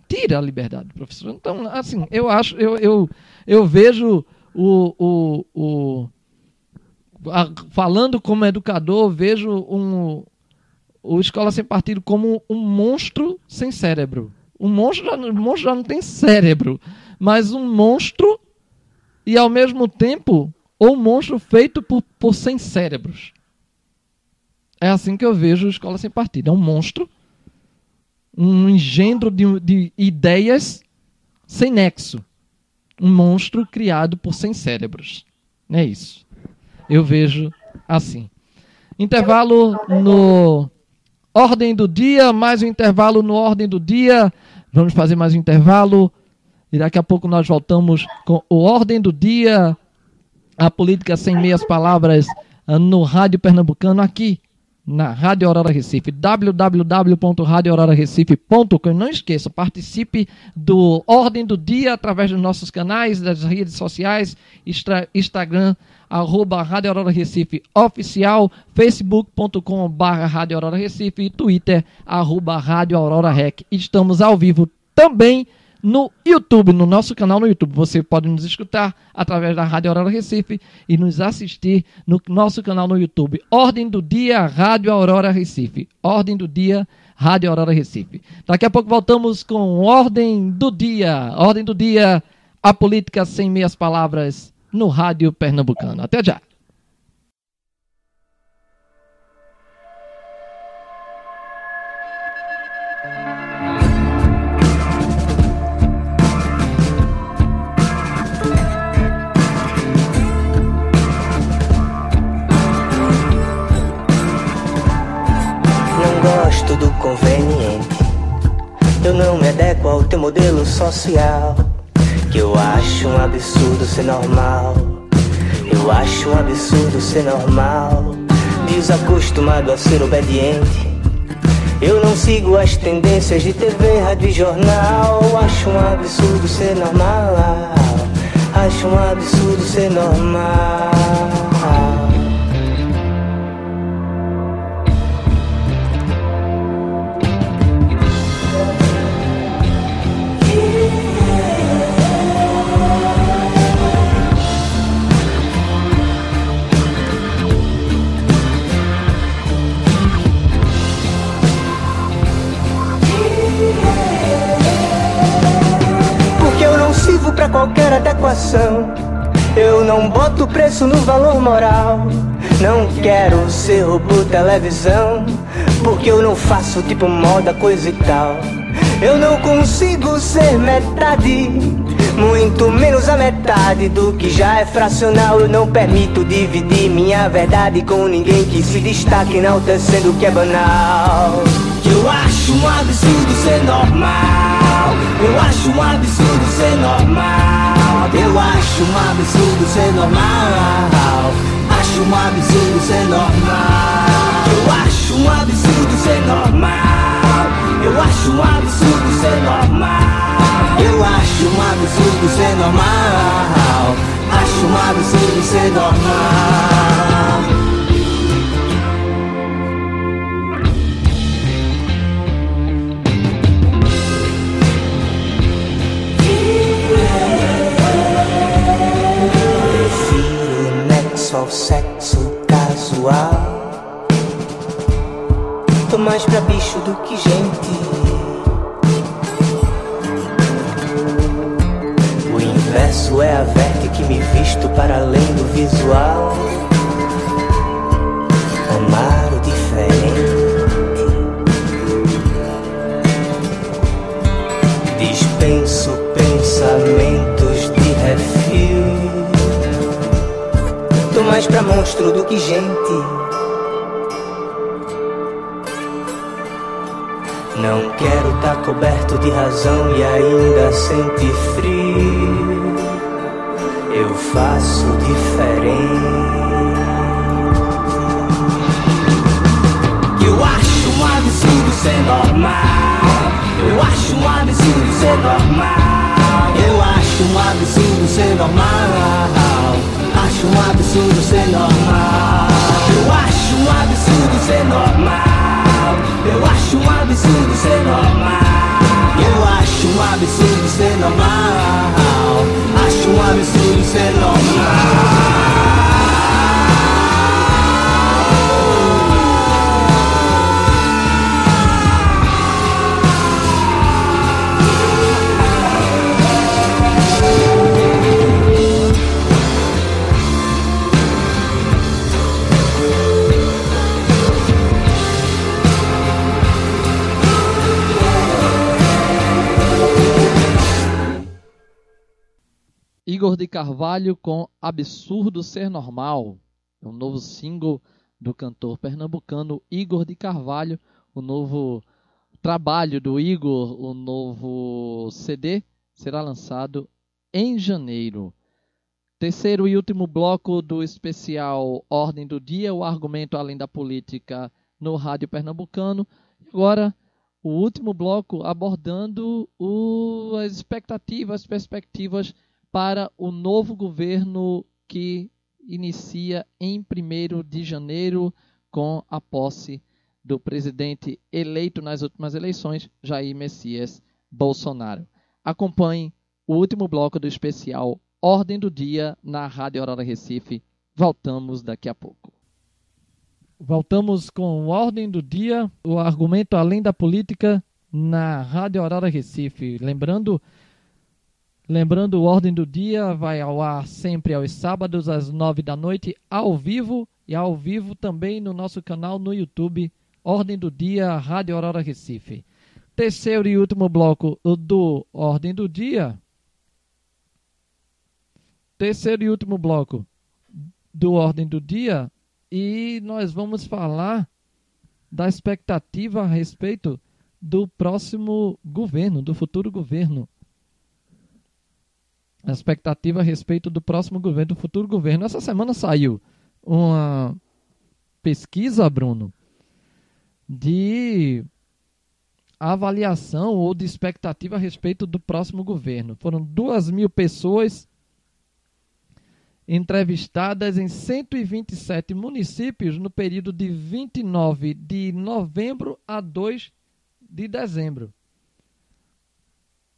Tira a liberdade do professor. Então, assim, eu acho, eu, eu, eu vejo o, o, o falando como educador, vejo um, o Escola Sem Partido como um monstro sem cérebro. Um monstro, já, um monstro já não tem cérebro, mas um monstro e ao mesmo tempo um monstro feito por, por sem cérebros. É assim que eu vejo Escola Sem Partido. É um monstro, um engendro de, de ideias sem nexo. Um monstro criado por sem cérebros. É isso. Eu vejo assim. Intervalo no ordem do dia, mais um intervalo no ordem do dia. Vamos fazer mais um intervalo. E daqui a pouco nós voltamos com o ordem do dia, a política sem meias palavras no Rádio Pernambucano aqui na Rádio Aurora Recife, www.radioaurorarecife.com. Não esqueça, participe do Ordem do Dia através dos nossos canais, das redes sociais, Instagram, arroba Rádio Aurora Recife Oficial, facebook.com barra Rádio Aurora Recife e Twitter, arroba Rádio Aurora Rec. Estamos ao vivo também no YouTube, no nosso canal no YouTube. Você pode nos escutar através da Rádio Aurora Recife e nos assistir no nosso canal no YouTube. Ordem do Dia, Rádio Aurora Recife. Ordem do Dia, Rádio Aurora Recife. Daqui a pouco voltamos com Ordem do Dia. Ordem do Dia, a política sem meias palavras no Rádio Pernambucano. Até já. Gosto do conveniente. Eu não me adequo ao teu modelo social. Que eu acho um absurdo ser normal. Eu acho um absurdo ser normal. Desacostumado a ser obediente. Eu não sigo as tendências de TV, rádio e jornal. Acho um absurdo ser normal. Acho um absurdo ser normal. Pra qualquer adequação. Eu não boto preço no valor moral. Não quero ser robô televisão, porque eu não faço tipo moda, coisa e tal. Eu não consigo ser metade, muito menos a metade do que já é fracional. Eu não permito dividir minha verdade com ninguém que se destaque, enaltecendo o que é banal. Eu acho um absurdo ser normal. Eu acho um absurdo ser normal. Eu acho um absurdo ser normal. Acho um absurdo ser normal. Eu acho um absurdo ser normal. Eu acho um absurdo ser normal. Eu acho um absurdo ser normal. Acho um absurdo ser normal. Só o sexo casual. Tô mais pra bicho do que gente. O inverso é a verte que me visto para além do visual. Amar o diferente. Dispenso pensamentos mais pra monstro do que gente. Não quero tá coberto de razão e ainda sentir frio. Eu faço diferente. Eu acho um absurdo ser normal. Eu acho um absurdo ser normal. Eu acho um absurdo ser normal acho um absurdo ser normal. Eu acho um absurdo ser normal. Eu acho um absurdo ser normal. Eu acho um absurdo ser normal. Acho um absurdo ser normal. Igor de Carvalho com Absurdo Ser Normal. É um novo single do cantor pernambucano Igor de Carvalho, o novo trabalho do Igor, o novo CD, será lançado em janeiro. Terceiro e último bloco do especial Ordem do Dia, o argumento além da política no Rádio Pernambucano. Agora, o último bloco abordando o, as expectativas, as perspectivas para o novo governo que inicia em 1 de janeiro com a posse do presidente eleito nas últimas eleições, Jair Messias Bolsonaro. Acompanhe o último bloco do especial Ordem do Dia na Rádio Aurora Recife. Voltamos daqui a pouco. Voltamos com Ordem do Dia, o argumento além da política na Rádio Aurora Recife. Lembrando, lembrando, o Ordem do Dia vai ao ar sempre aos sábados às nove da noite, ao vivo e ao vivo também no nosso canal no YouTube, Ordem do Dia Rádio Aurora Recife. Terceiro e último bloco do Ordem do Dia. Terceiro e último bloco do Ordem do Dia e nós vamos falar da expectativa a respeito do próximo governo, do futuro governo. A expectativa a respeito do próximo governo, do futuro governo. Essa semana saiu uma pesquisa, Bruno, de avaliação ou de expectativa a respeito do próximo governo. Foram duas mil pessoas entrevistadas em 127 municípios no período de 29 de novembro a 2 de dezembro.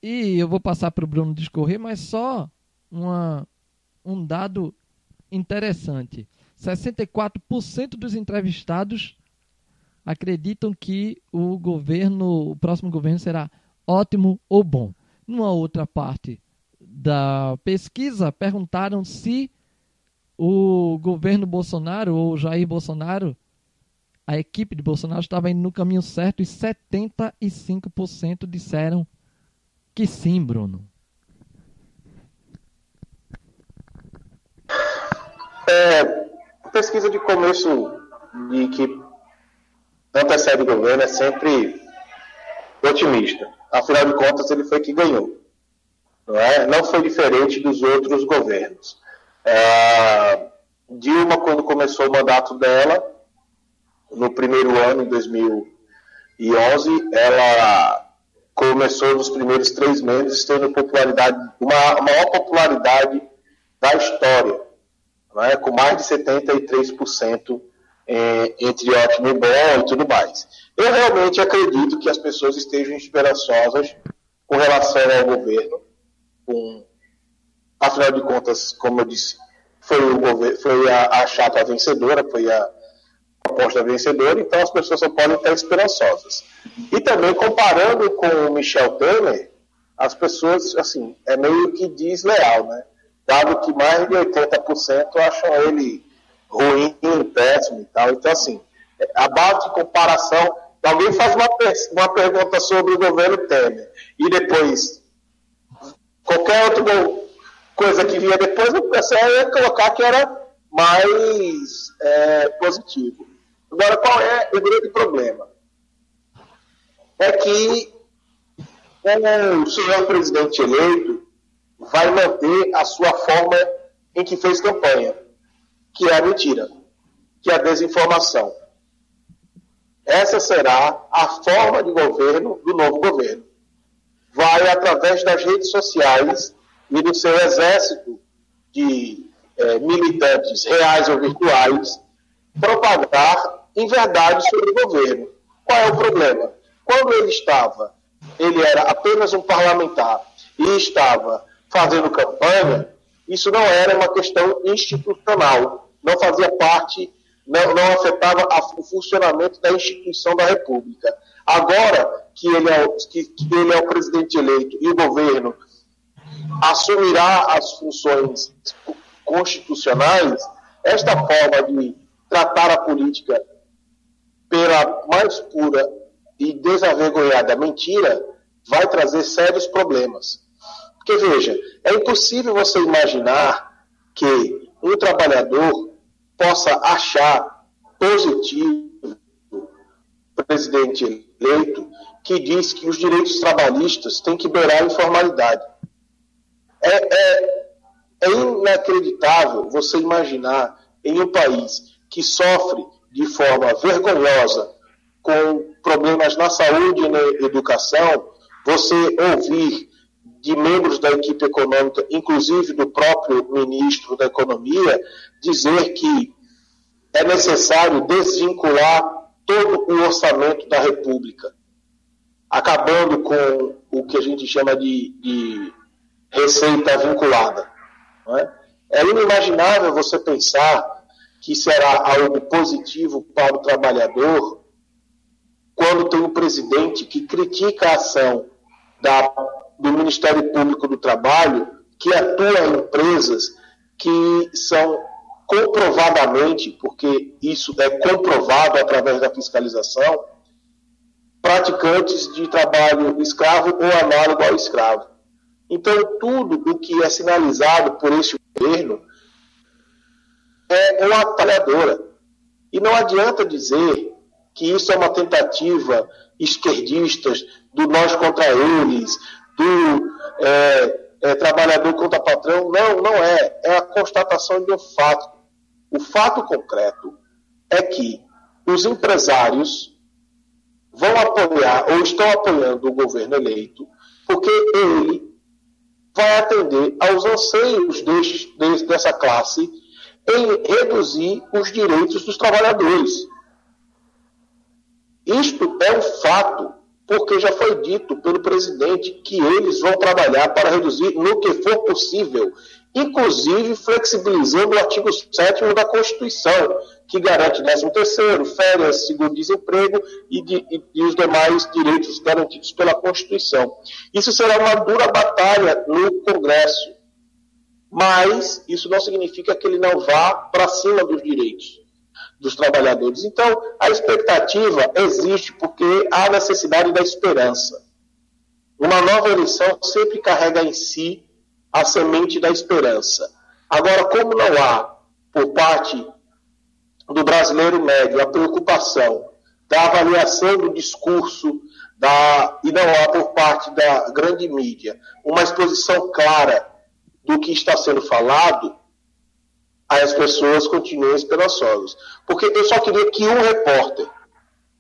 E eu vou passar para o Bruno discorrer, mas só uma, um dado interessante. 64% dos entrevistados acreditam que o governo, o próximo governo será ótimo ou bom. Numa outra parte da pesquisa, perguntaram se o governo Bolsonaro ou Jair Bolsonaro, a equipe de Bolsonaro estava indo no caminho certo e 75% disseram que sim, Bruno. É, pesquisa de começo de que antecede o governo é sempre otimista. Afinal de contas, ele foi que ganhou. Não, é? não foi diferente dos outros governos. É, Dilma, quando começou o mandato dela, no primeiro ano, em 2011, ela começou nos primeiros três meses tendo popularidade, uma, a maior popularidade da história, é? com mais de 73% é, entre ótimo e bom e tudo mais. Eu realmente acredito que as pessoas estejam esperançosas com relação ao governo, com Afinal de contas, como eu disse, foi, o governo, foi a, a chapa vencedora, foi a proposta vencedora, então as pessoas só podem estar esperançosas. E também, comparando com o Michel Temer, as pessoas, assim, é meio que desleal, né? Dado que mais de 80% acham ele ruim, péssimo e tal. Então, assim, a base de comparação, alguém faz uma, uma pergunta sobre o governo Temer e depois qualquer outro coisa que vinha depois, o pessoal ia colocar que era mais é, positivo. Agora, qual é o grande problema? É que o senhor presidente eleito vai manter a sua forma em que fez campanha, que é a mentira, que é a desinformação. Essa será a forma de governo do novo governo. Vai, através das redes sociais, e do seu exército de é, militantes reais ou virtuais propagar em verdade sobre o governo. Qual é o problema? Quando ele estava, ele era apenas um parlamentar e estava fazendo campanha, isso não era uma questão institucional, não fazia parte, não, não afetava a, o funcionamento da instituição da República. Agora que ele, é, que, que ele é o presidente eleito e o governo assumirá as funções constitucionais, esta forma de tratar a política pela mais pura e desavergonhada mentira vai trazer sérios problemas. Porque, veja, é impossível você imaginar que um trabalhador possa achar positivo o presidente eleito que diz que os direitos trabalhistas têm que beirar a informalidade. É, é, é inacreditável você imaginar em um país que sofre de forma vergonhosa com problemas na saúde e na educação, você ouvir de membros da equipe econômica, inclusive do próprio ministro da Economia, dizer que é necessário desvincular todo o orçamento da República, acabando com o que a gente chama de, de receita vinculada. É? é inimaginável você pensar que será algo positivo para o trabalhador quando tem um presidente que critica a ação da, do Ministério Público do Trabalho, que atua em empresas que são comprovadamente, porque isso é comprovado através da fiscalização, praticantes de trabalho escravo ou análogo ao escravo. Então, tudo o que é sinalizado por este governo é uma atalhadora. E não adianta dizer que isso é uma tentativa esquerdista do nós contra eles, do é, é, trabalhador contra patrão. Não, não é. É a constatação de um fato. O fato concreto é que os empresários vão apoiar ou estão apoiando o governo eleito porque ele vai atender aos anseios dessa classe em reduzir os direitos dos trabalhadores. Isto é um fato, porque já foi dito pelo presidente que eles vão trabalhar para reduzir no que for possível, inclusive flexibilizando o artigo 7 da Constituição, que garante 13º, férias, seguro-desemprego e, de, e, e os demais direitos garantidos pela Constituição. Isso será uma dura batalha no Congresso, mas isso não significa que ele não vá para cima dos direitos dos trabalhadores. Então, a expectativa existe porque há necessidade da esperança. Uma nova eleição sempre carrega em si a semente da esperança. Agora, como não há, por parte do brasileiro médio, a preocupação da avaliação do discurso da, e não há por parte da grande mídia uma exposição clara do que está sendo falado, as pessoas continuam esperançosas. Porque eu só queria que um repórter,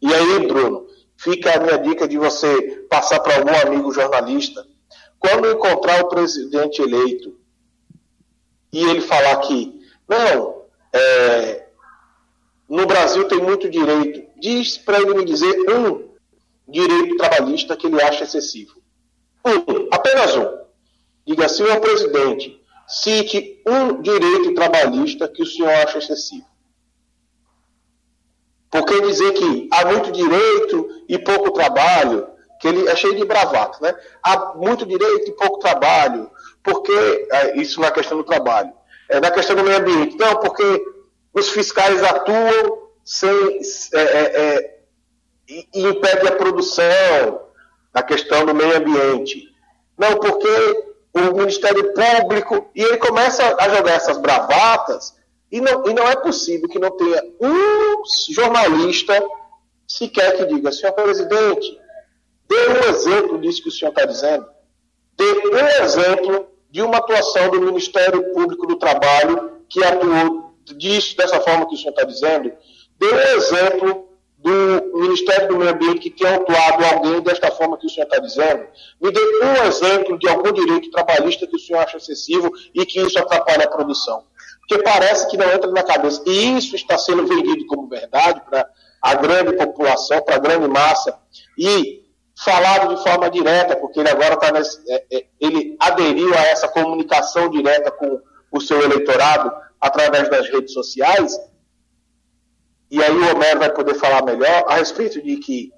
e aí, Bruno, fica a minha dica de você passar para algum amigo jornalista, quando encontrar o presidente eleito e ele falar que, não, é, no Brasil tem muito direito, diz para ele me dizer um direito trabalhista que ele acha excessivo. Um, apenas um. Diga, senhor presidente, cite um direito trabalhista que o senhor acha excessivo. Porque dizer que há muito direito e pouco trabalho, que ele é cheio de bravato, né? Há muito direito e pouco trabalho, porque é, isso na questão do trabalho. É, na questão do meio ambiente, não, porque os fiscais atuam sem é, é e, e impede a produção na questão do meio ambiente. Não, porque o Ministério Público, e ele começa a jogar essas bravatas, e não, e não é possível que não tenha um jornalista sequer que diga, senhor presidente, dê um exemplo disso que o senhor está dizendo, dê um exemplo de uma atuação do Ministério Público do Trabalho que atuou disso, dessa forma que o senhor está dizendo, dê um exemplo do Ministério do Meio Ambiente que tenha autuado alguém desta forma que o senhor está dizendo? Me dê um exemplo de algum direito trabalhista que o senhor acha excessivo e que isso atrapalha a produção. Porque parece que não entra na cabeça. E isso está sendo vendido como verdade para a grande população, para a grande massa, e falado de forma direta, porque ele agora está é, é, ele aderiu a essa comunicação direta com o seu eleitorado através das redes sociais, e aí o Homero vai poder falar melhor a respeito de que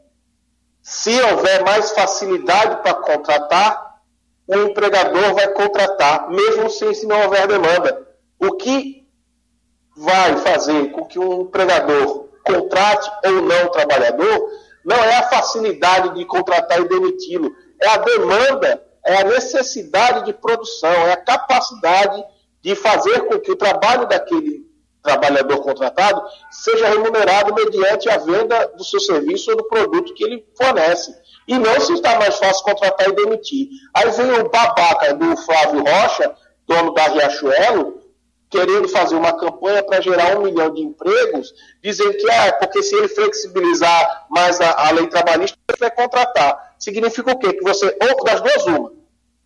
se houver mais facilidade para contratar, o empregador vai contratar, mesmo sem se não houver demanda. O que vai fazer com que um empregador contrate ou não o trabalhador não é a facilidade de contratar e demiti-lo, é a demanda, é a necessidade de produção, é a capacidade de fazer com que o trabalho daquele trabalhador contratado seja remunerado mediante a venda do seu serviço ou do produto que ele fornece. E não se está mais fácil contratar e demitir. Aí vem o babaca do Flávio Rocha, dono da Riachuelo, querendo fazer uma campanha para gerar um milhão de empregos, dizendo que ah, porque se ele flexibilizar mais a, a lei trabalhista, ele vai contratar. Significa o quê? Que você, ou das duas, uma.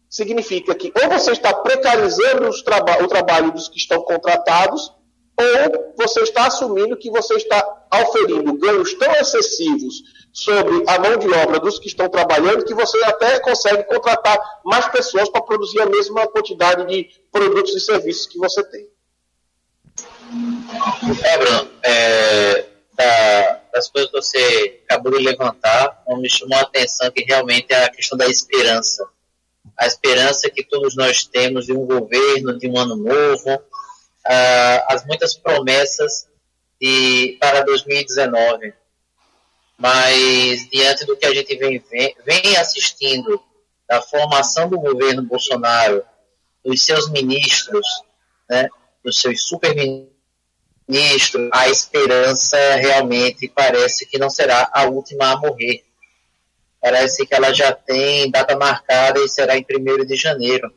Significa que ou você está precarizando traba o trabalho dos que estão contratados, ou você está assumindo que você está auferindo ganhos tão excessivos sobre a mão de obra dos que estão trabalhando que você até consegue contratar mais pessoas para produzir a mesma quantidade de produtos e serviços que você tem. É, Bruno, é, da, das coisas que você acabou de levantar, me chamou a atenção que realmente é a questão da esperança. A esperança que todos nós temos de um governo, de um ano novo, uh, as muitas promessas de, para 2019. Mas, diante do que a gente vem, vem, vem assistindo, da formação do governo Bolsonaro, dos seus ministros, né, dos seus superministros, a esperança realmente parece que não será a última a morrer. Parece que ela já tem data marcada e será em 1 de janeiro,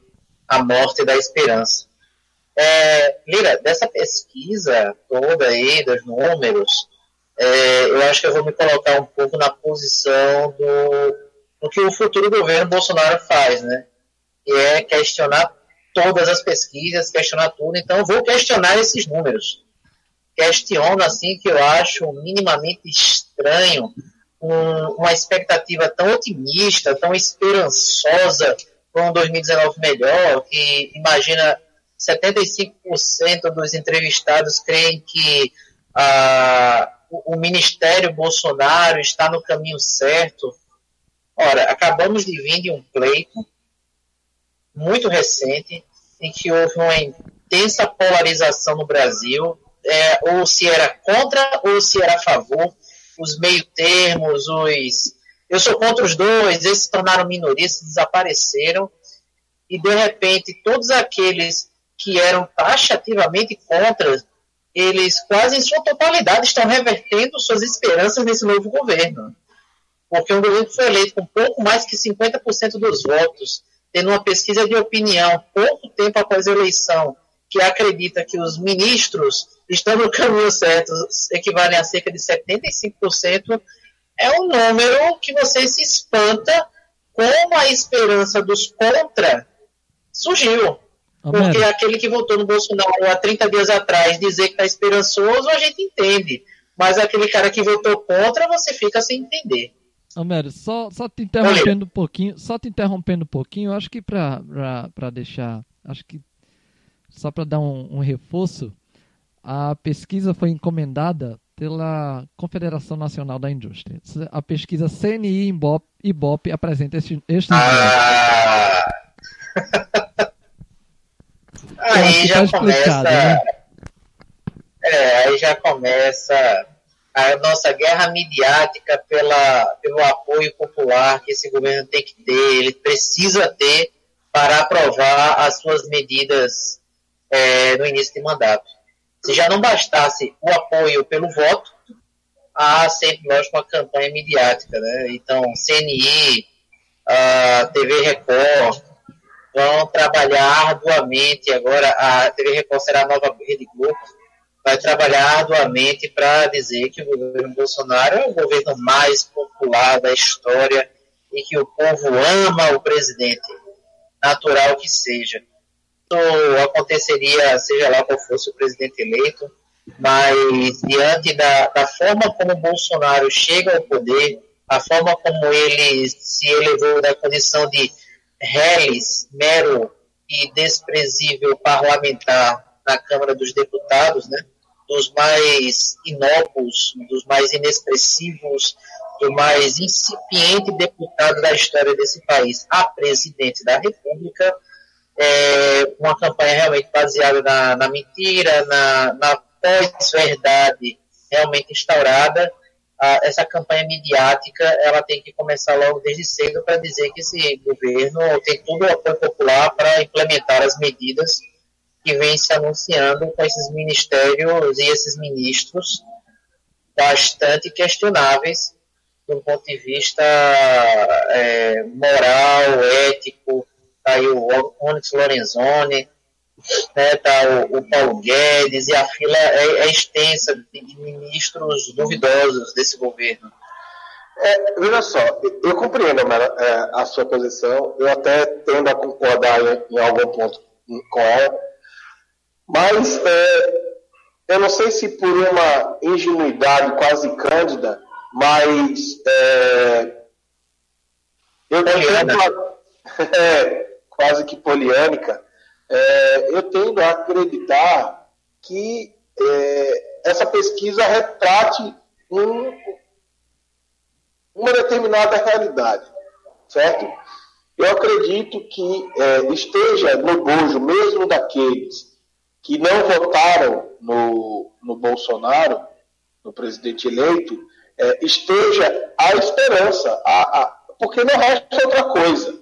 a morte da esperança. É, Lira, dessa pesquisa toda aí, dos números, é, eu acho que eu vou me colocar um pouco na posição do, do que o futuro governo Bolsonaro faz, né? Que é questionar todas as pesquisas, questionar tudo. Então, eu vou questionar esses números. Questiono, assim, que eu acho minimamente estranho um, uma expectativa tão otimista, tão esperançosa para um 2019 melhor, que imagina 75% dos entrevistados creem que ah, o, o Ministério Bolsonaro está no caminho certo. Ora, acabamos de vir de um pleito muito recente em que houve uma intensa polarização no Brasil, é, ou se era contra ou se era a favor, os meio termos, os eu sou contra os dois, esses se tornaram minorias, desapareceram, e de repente todos aqueles que eram taxativamente contra, eles quase em sua totalidade estão revertendo suas esperanças nesse novo governo. Porque um governo que foi eleito com pouco mais que 50% dos votos, tendo uma pesquisa de opinião pouco tempo após a eleição, que acredita que os ministros estão no caminho certo, equivalem a cerca de 75%, é um número que você se espanta como a esperança dos contra surgiu. Porque aquele que votou no Bolsonaro há 30 dias atrás dizer que está esperançoso, a gente entende. Mas aquele cara que votou contra, você fica sem entender. Homero, só, só te interrompendo um pouquinho, só te interrompendo um pouquinho, acho que para deixar, acho que só para dar um, um, reforço, a pesquisa foi encomendada pela Confederação Nacional da Indústria. A pesquisa CNI Ibope, Ibope apresenta este, este ah. [LAUGHS] Aí já tá começa. Né? É, aí já começa a nossa guerra midiática pela, pelo apoio popular que esse governo tem que ter, ele precisa ter para aprovar as suas medidas é, no início de mandato. Se já não bastasse o apoio pelo voto, há sempre, lógico, uma campanha midiática. Né? Então, CNI, a TV Record, vão trabalhar arduamente. Agora, a TV Record será a nova Rede Globo, vai trabalhar arduamente para dizer que o governo Bolsonaro é o governo mais popular da história e que o povo ama o presidente, natural que seja. Isso aconteceria, seja lá qual fosse o presidente eleito, mas diante da, da forma como Bolsonaro chega ao poder, a forma como ele se elevou da condição de reles, mero e desprezível parlamentar na Câmara dos Deputados, né? dos mais inócuos, dos mais inexpressivos, do mais incipiente deputado da história desse país a presidente da República, é uma campanha realmente baseada na, na mentira, na, na pós-verdade realmente instaurada, essa campanha midiática ela tem que começar logo desde cedo para dizer que esse governo tem todo o apoio popular para implementar as medidas que vem se anunciando com esses ministérios e esses ministros bastante questionáveis do ponto de vista é, moral, ético. Tá aí o Onyx Lorenzoni, né, tá o, o, Paulo Guedes, e a fila é, é extensa de, ministros duvidosos desse governo. É, veja só, eu compreendo é, a sua posição, eu até tendo a concordar em, em algum ponto com ela, mas é, eu não sei se por uma ingenuidade quase cândida, mas é, eu tendo [LAUGHS] é, quase que poliânica, é, eu tendo a acreditar que é, essa pesquisa retrate um, uma determinada realidade, certo? Eu acredito que é, esteja no bojo mesmo daqueles que não votaram no, no Bolsonaro, no presidente eleito, é, esteja a esperança, a, a, porque não resta outra coisa.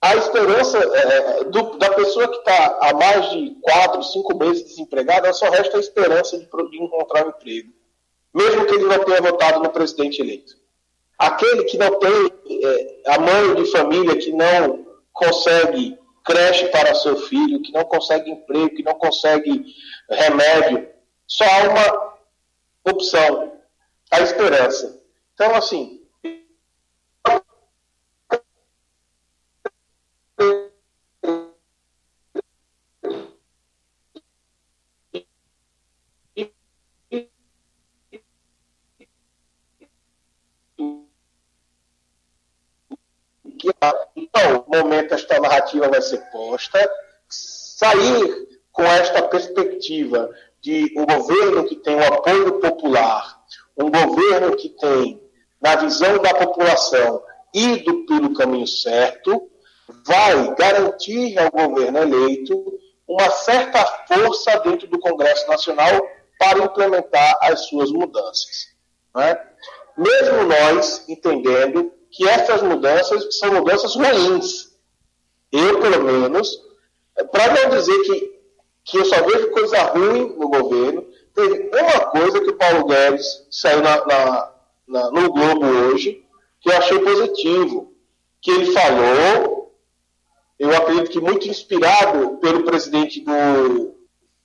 A esperança é, do, da pessoa que está há mais de quatro, cinco meses desempregada, só resta a esperança de, de encontrar um emprego, mesmo que ele não tenha votado no presidente eleito. Aquele que não tem é, a mãe de família que não consegue creche para seu filho, que não consegue emprego, que não consegue remédio, só há uma opção, a esperança. Então, assim, vai ser posta, sair com esta perspectiva de um governo que tem o apoio popular, um governo que tem, na visão da população, ido pelo caminho certo, vai garantir ao governo eleito uma certa força dentro do Congresso Nacional para implementar as suas mudanças. Né? Mesmo nós entendendo que essas mudanças são mudanças ruins. Eu, pelo menos, para não dizer que que eu só vejo coisa ruim no governo. Teve uma coisa que o Paulo Guedes saiu na, na, na, no Globo hoje, que eu achei positivo. Que ele falou, eu acredito que muito inspirado pelo presidente do,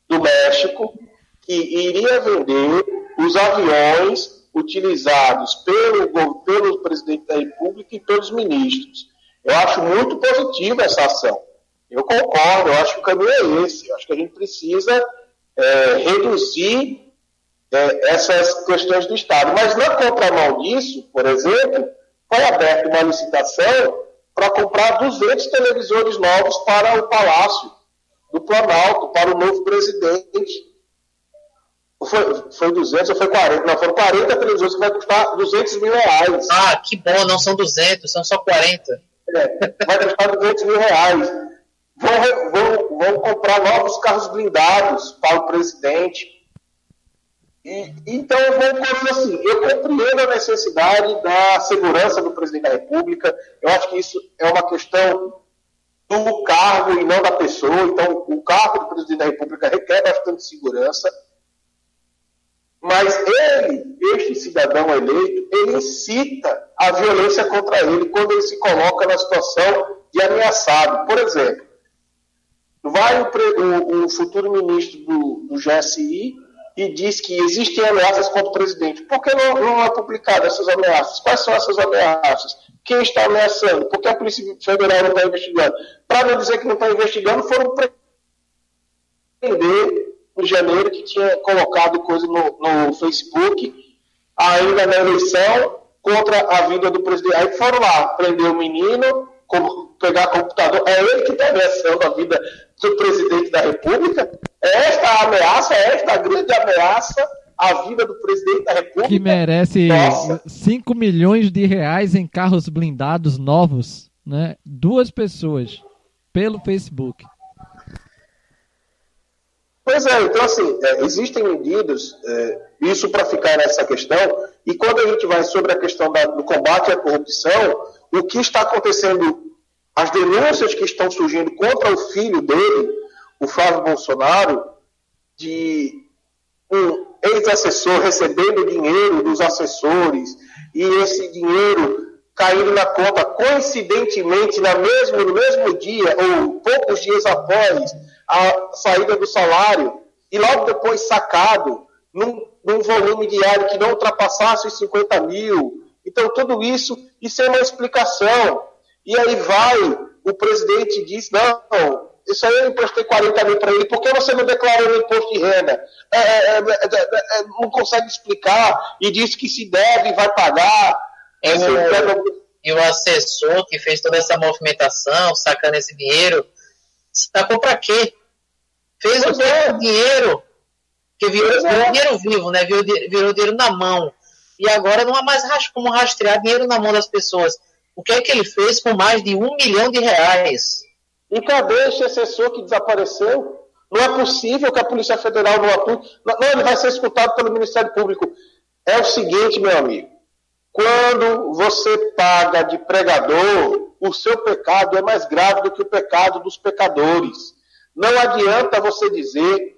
do México, que iria vender os aviões utilizados pelo, pelo presidente da República e pelos ministros. Eu acho muito positiva essa ação. Eu concordo, eu acho que o caminho é esse. Eu acho que a gente precisa é, reduzir é, essas questões do Estado. Mas na contramão disso, por exemplo, foi aberta uma licitação para comprar 200 televisores novos para o Palácio do Planalto, para o novo presidente. Foi, foi 200 ou foi 40? Não, foram 40 televisores que vai custar 200 mil reais. Ah, que bom, não são 200, são só 40. É, vai custar 200 mil reais vão, vão, vão comprar novos carros blindados para o presidente. E, então, vou assim, eu compreendo a necessidade da segurança do presidente da República. Eu acho que isso é uma questão do cargo e não da pessoa. Então, o cargo do presidente da República requer bastante segurança. Mas ele, este cidadão eleito, ele incita a violência contra ele quando ele se coloca na situação de ameaçado. Por exemplo, vai o, o, futuro ministro do, do, GSI e diz que existem ameaças contra o presidente. Por que não, não é publicado essas ameaças? Quais são essas ameaças? Quem está ameaçando? Por que a Polícia Federal não está investigando? Para não dizer que não está investigando, foram prender em janeiro que tinha colocado coisa no, no Facebook, ainda na eleição, contra a vida do presidente. Aí foram lá, prender o menino, pegar computador. É ele que está ameaçando a vida do presidente da República. É esta ameaça, é esta grande ameaça à vida do presidente da República. Que merece Nossa. 5 milhões de reais em carros blindados novos, né? Duas pessoas pelo Facebook. Pois é, então assim, é, existem medidas, é, isso para ficar nessa questão, e quando a gente vai sobre a questão da, do combate à corrupção, o que está acontecendo as denúncias que estão surgindo contra o filho dele, o Flávio Bolsonaro, de um ex-assessor recebendo dinheiro dos assessores e esse dinheiro caindo na conta coincidentemente na mesmo, no mesmo dia ou poucos dias após a saída do salário e logo depois sacado num, num volume diário que não ultrapassasse os 50 mil. Então, tudo isso, isso é uma explicação. E aí vai, o presidente diz, não, isso aí eu emprestei 40 mil para ele, por que você não declarou no imposto de renda? É, é, é, não consegue explicar e diz que se deve, vai pagar. E o assessor que fez toda essa movimentação, sacando esse dinheiro, sacou para quê? Fez o dinheiro, que virou, virou dinheiro vivo, né? Virou, virou dinheiro na mão. E agora não há mais como rastrear dinheiro na mão das pessoas. O que é que ele fez com mais de um milhão de reais? E cadê esse assessor que desapareceu? Não é possível que a Polícia Federal não atue. Não, ele vai ser escutado pelo Ministério Público. É o seguinte, meu amigo. Quando você paga de pregador, o seu pecado é mais grave do que o pecado dos pecadores. Não adianta você dizer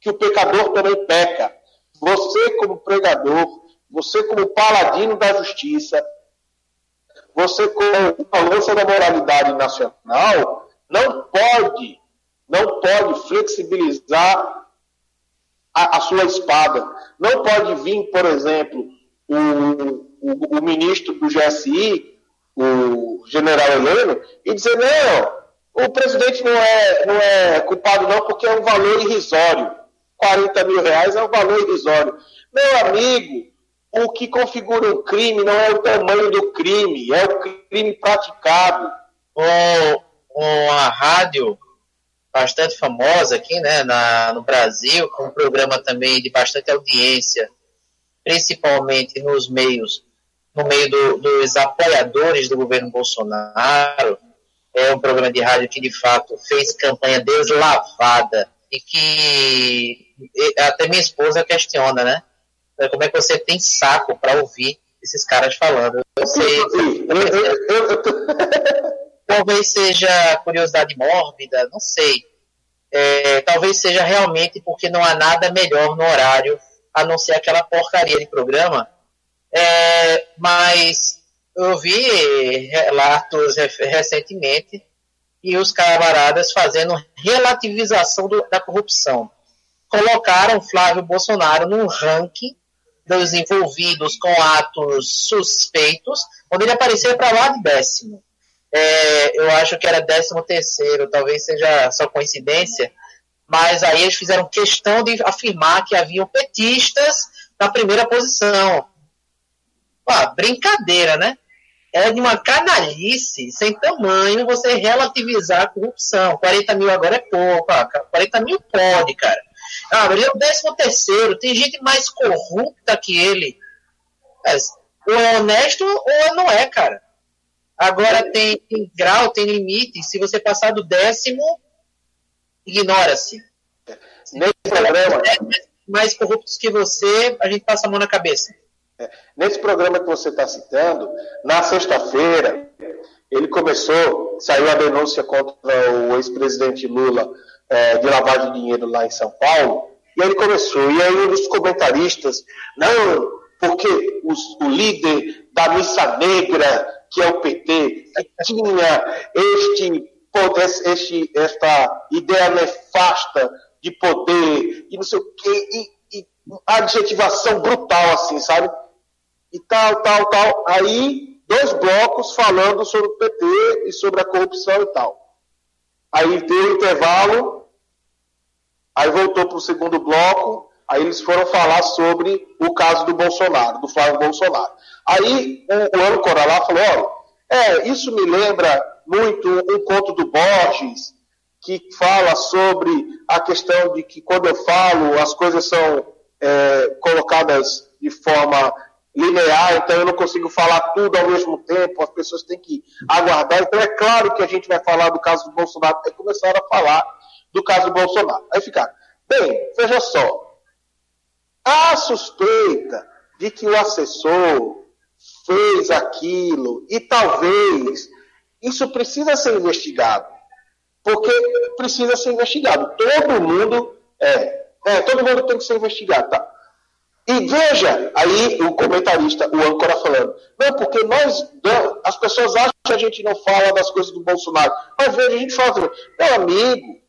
que o pecador também peca. Você, como pregador, você, como paladino da justiça, você, como balança da moralidade nacional, não pode, não pode flexibilizar a, a sua espada. Não pode vir, por exemplo, o, o, o, ministro do GSI, o general Heleno, e dizer, não, o presidente não é, não é culpado não, porque é um valor irrisório. 40 mil reais é um valor irrisório. Meu amigo, o que configura um crime não é o tamanho do crime, é o crime praticado. Oh, uma rádio bastante famosa aqui né, na, no Brasil, com um programa também de bastante audiência, principalmente nos meios, no meio do, dos apoiadores do governo Bolsonaro. É um programa de rádio que, de fato, fez campanha deslavada e que até minha esposa questiona, né? Como é que você tem saco para ouvir esses caras falando? Eu sei. [LAUGHS] Talvez seja curiosidade mórbida, não sei. É, talvez seja realmente porque não há nada melhor no horário a não ser aquela porcaria de programa. É, mas eu vi relatos recentemente e os camaradas fazendo relativização do, da corrupção. Colocaram Flávio Bolsonaro no ranking dos envolvidos com atos suspeitos, onde ele aparecia para lá de décimo é, eu acho que era 13 terceiro, talvez seja só coincidência, mas aí eles fizeram questão de afirmar que haviam petistas na primeira posição. Pô, brincadeira, né? É de uma canalice sem tamanho você relativizar a corrupção. 40 mil agora é pouco. Ah, 40 mil pode, cara. Ah, ele é o 13 terceiro. Tem gente mais corrupta que ele. Mas, ou é honesto ou não é, cara. Agora tem, tem grau, tem limite. Se você passar do décimo, ignora-se. Nesse programa. Mais corruptos que você, a gente passa a mão na cabeça. Nesse programa que você está citando, na sexta-feira, ele começou, saiu a denúncia contra o ex-presidente Lula é, de lavagem de dinheiro lá em São Paulo, e ele começou, e aí um dos comentaristas, não, porque os, o líder da missa negra que é o PT, tinha este, este, esta ideia nefasta de poder e não sei o quê, e, e adjetivação brutal, assim, sabe? E tal, tal, tal. Aí, dois blocos falando sobre o PT e sobre a corrupção e tal. Aí deu intervalo, aí voltou para o segundo bloco, aí eles foram falar sobre o caso do Bolsonaro, do Flávio Bolsonaro. Aí o, o âncora lá falou, olha, é, isso me lembra muito um conto do Borges, que fala sobre a questão de que quando eu falo, as coisas são é, colocadas de forma linear, então eu não consigo falar tudo ao mesmo tempo, as pessoas têm que aguardar. Então é claro que a gente vai falar do caso do Bolsonaro, aí começaram a falar do caso do Bolsonaro. Aí ficaram, bem, veja só, a suspeita de que o assessor fez aquilo e talvez Isso precisa ser investigado. Porque precisa ser investigado. Todo mundo é, é todo mundo tem que ser investigado, tá? E veja aí o comentarista, o âncora falando, não, porque nós, as pessoas acham que a gente não fala das coisas do Bolsonaro. Mas veja, a gente fala, meu amigo,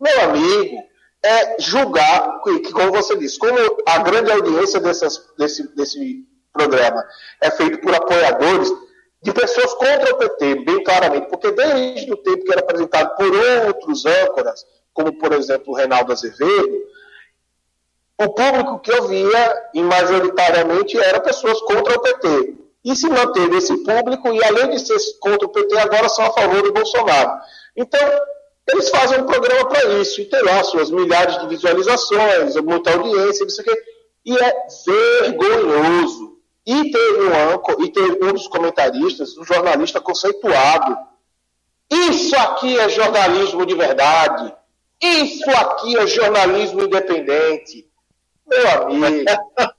meu amigo, é julgar, que como você disse, como a grande audiência dessas, desse, desse programa é feito por apoiadores de pessoas contra o PT, bem claramente, porque desde o tempo que era apresentado por outros âncoras, como por exemplo o Reinaldo Azevedo, o público que eu via, e majoritariamente, era pessoas contra o PT. E se manteve esse público, e além de ser contra o PT, agora são a favor do Bolsonaro. Então, eles fazem um programa para isso, e tem lá suas milhares de visualizações, muita audiência, isso aqui, e é vergonhoso. E teve um e teve um dos comentaristas, um jornalista conceituado. Isso aqui é jornalismo de verdade. Isso aqui é jornalismo independente. Meu amigo,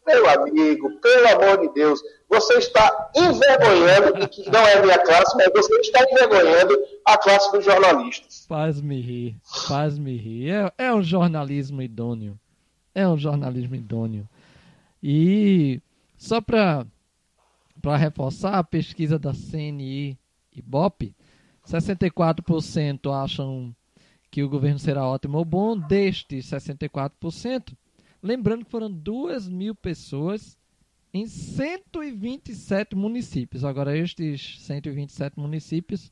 meu amigo, pelo amor de Deus, você está envergonhando, que não é minha classe, mas você está envergonhando a classe dos jornalistas. Faz-me rir, faz-me rir. É, é um jornalismo idôneo. É um jornalismo idôneo. E só para reforçar a pesquisa da CNI e BOP, 64% acham que o governo será ótimo ou bom, destes 64%, Lembrando que foram 2 mil pessoas em 127 municípios. Agora, estes 127 municípios,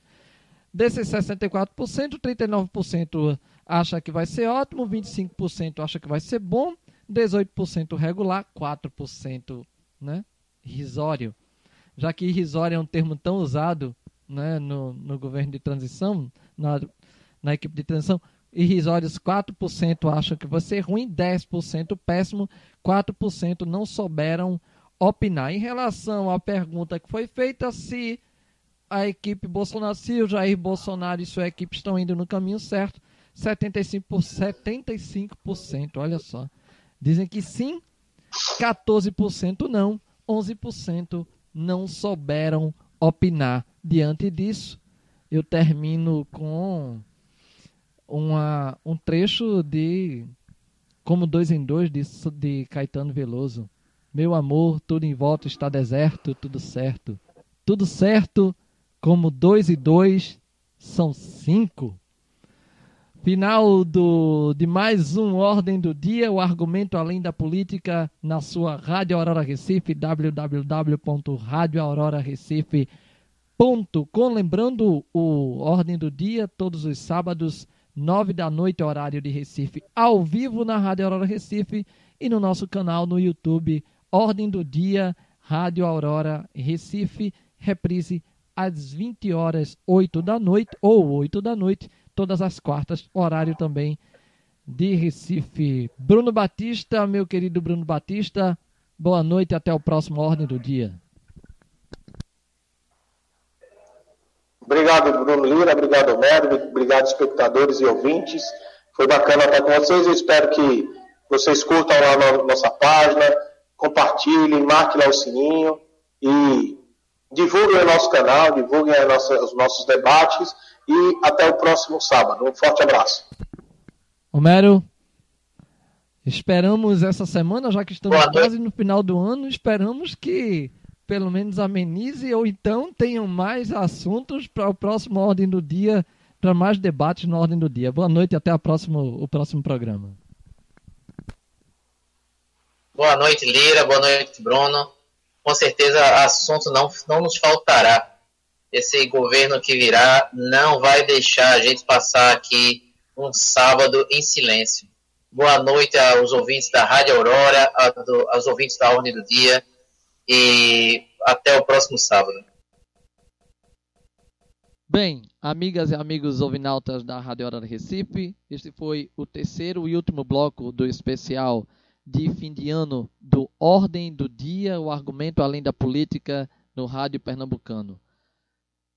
desses 64%, 39% acha que vai ser ótimo, 25% acha que vai ser bom, 18% regular, 4% né, risório. Já que irrisório é um termo tão usado né, no, no governo de transição, na, na equipe de transição, irrisórios 4% acham que vai ser ruim, 10% péssimo, 4% não souberam opinar. Em relação à pergunta que foi feita, se a equipe Bolsonaro, se o Jair Bolsonaro e sua equipe estão indo no caminho certo, 75%, 75% olha só. Dizem que sim, 14% não, 11% não souberam opinar. Diante disso, eu termino com uma, um trecho de Como Dois em Dois de, de Caetano Veloso. Meu amor, tudo em volta está deserto, tudo certo. Tudo certo, como dois e dois são cinco. Final do, de mais um Ordem do Dia, o argumento além da política na sua Rádio Aurora Recife, www.radioaurorarecife.com. Lembrando o Ordem do Dia, todos os sábados, 9 da noite, horário de Recife, ao vivo na Rádio Aurora Recife e no nosso canal no YouTube, Ordem do Dia, Rádio Aurora Recife, reprise às 20 horas 8 da noite ou 8 da noite, todas as quartas, horário também de Recife. Bruno Batista, meu querido Bruno Batista, boa noite, até o próximo Ordem do Dia. Obrigado, Bruno Lira, obrigado, Médio, obrigado, espectadores e ouvintes. Foi bacana estar com vocês. Eu espero que vocês curtam lá a nossa página, compartilhem, marquem lá o sininho e divulguem o nosso canal, divulguem nossa, os nossos debates e até o próximo sábado. Um forte abraço. Homero, esperamos essa semana, já que estamos quase no final do ano, esperamos que pelo menos amenize ou então tenham mais assuntos para o próximo Ordem do Dia, para mais debates na Ordem do Dia. Boa noite e até a próximo, o próximo programa. Boa noite, Lira. Boa noite, Bruno. Com certeza, assunto não, não nos faltará. Esse governo que virá não vai deixar a gente passar aqui um sábado em silêncio. Boa noite aos ouvintes da Rádio Aurora, aos ouvintes da Ordem do Dia e até o próximo sábado. Bem, amigas e amigos ouvinautas da Rádio Hora Recife, este foi o terceiro e último bloco do especial de fim de ano do Ordem do Dia, o argumento além da política no Rádio Pernambucano.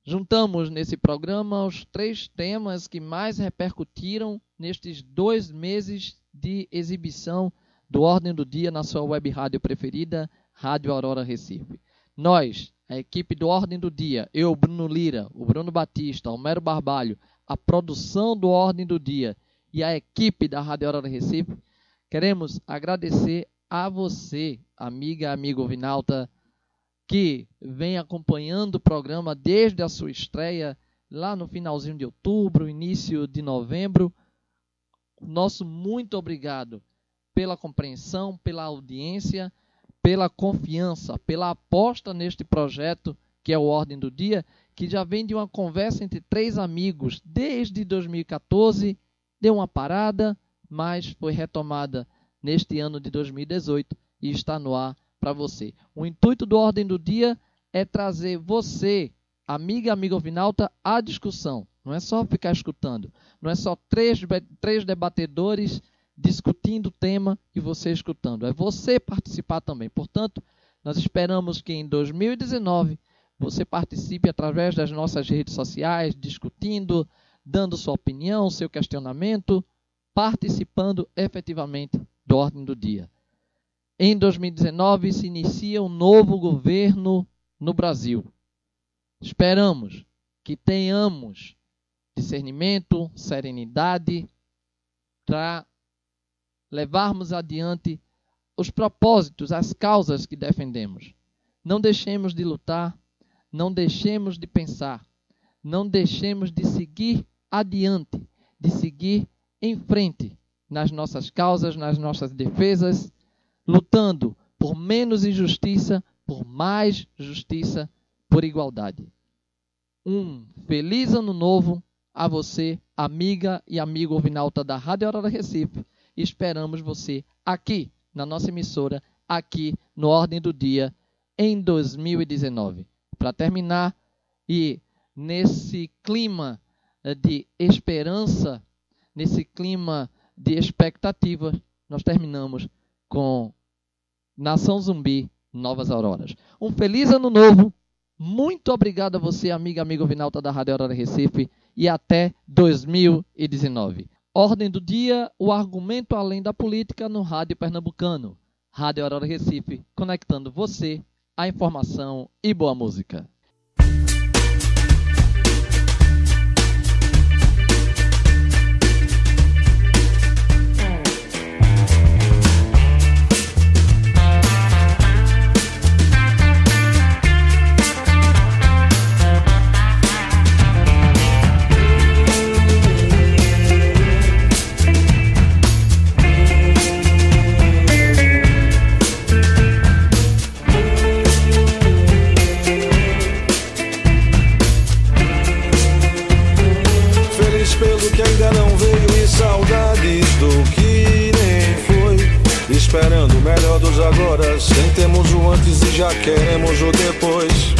Juntamos nesse programa os três temas que mais repercutiram nestes dois meses de exibição do Ordem do Dia na sua web rádio preferida, Rádio Aurora Recife. Nós, a equipe do Ordem do Dia, eu, Bruno Lira, o Bruno Batista, o Mero Barbalho, a produção do Ordem do Dia e a equipe da Rádio do Recife, queremos agradecer a você, amiga, amigo Vinalta, que vem acompanhando o programa desde a sua estreia lá no finalzinho de outubro, início de novembro. Nosso muito obrigado pela compreensão, pela audiência pela confiança, pela aposta neste projeto que é o Ordem do Dia, que já vem de uma conversa entre três amigos desde 2014, deu uma parada, mas foi retomada neste ano de 2018 e está no ar para você. O intuito do Ordem do Dia é trazer você, amiga amigo Vinalta, à discussão. Não é só ficar escutando. Não é só três, três debatedores discutindo o tema e você escutando. É você participar também. Portanto, nós esperamos que em 2019 você participe através das nossas redes sociais, discutindo, dando sua opinião, seu questionamento, participando efetivamente do ordem do dia. Em 2019 se inicia um novo governo no Brasil. Esperamos que tenhamos discernimento, serenidade para levarmos adiante os propósitos, as causas que defendemos. Não deixemos de lutar, não deixemos de pensar, não deixemos de seguir adiante, de seguir em frente nas nossas causas, nas nossas defesas, lutando por menos injustiça, por mais justiça, por igualdade. Um feliz ano novo a você, amiga e amigo ouvinalta da Rádio Aurora Recife e esperamos você aqui na nossa emissora, aqui no Ordem do Dia, em 2019. Para terminar, e nesse clima eh, de esperança, nesse clima de expectativa, nós terminamos com Nação Zumbi, Novas Auroras. Um feliz ano novo. Muito obrigado a você, amiga, amigo Vinalta da Rádio Aurora Recife, e até 2019. Ordem do dia, o argumento além da política no Rádio Pernambucano. Rádio Aurora Recife, conectando você à informação e boa música. Já queremos o depois.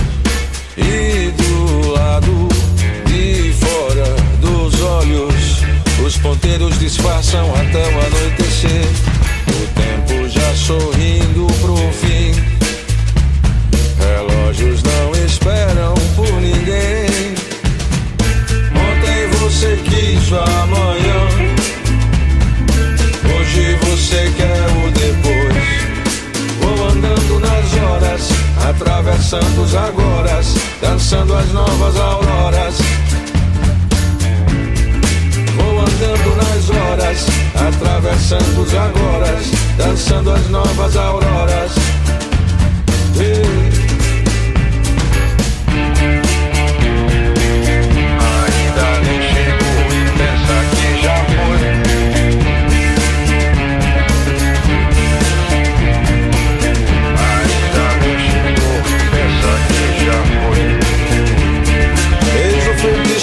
E do lado de fora dos olhos, os ponteiros disfarçam até o anoitecer. O tempo já sorrindo pro atravessando os agoras, dançando as novas auroras. Vou andando nas horas, atravessando os agoras, dançando as novas auroras. Ei.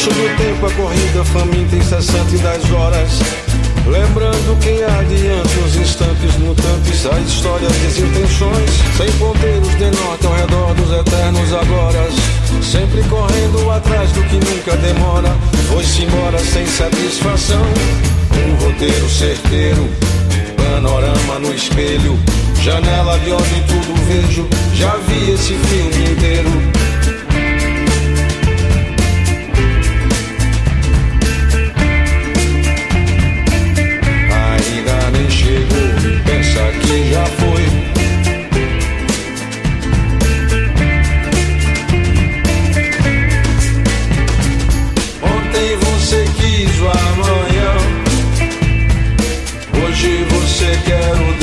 Do tempo, a corrida faminta incessante das horas. Lembrando quem adianta os instantes mutantes, a história desintenções, sem ponteiros de norte ao redor dos eternos agora. Sempre correndo atrás do que nunca demora, foi-se embora sem satisfação. Um roteiro certeiro, panorama no espelho, janela de onde tudo vejo, já vi esse filme inteiro. você já foi. Ontem você quis o amanhã, hoje você quer o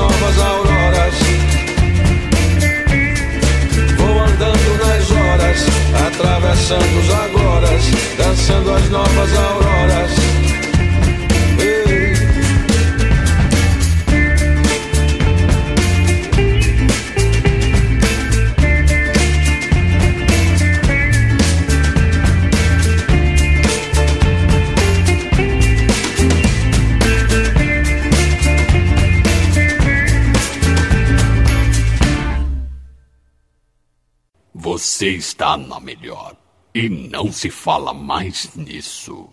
novas auroras. Vou andando nas horas, atravessando os agoras, dançando as novas auroras. Está na melhor. E não se fala mais nisso.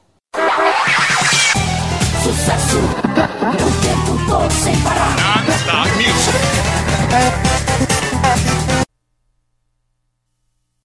Sucesso! O tempo todo sem parar. Non-stop music.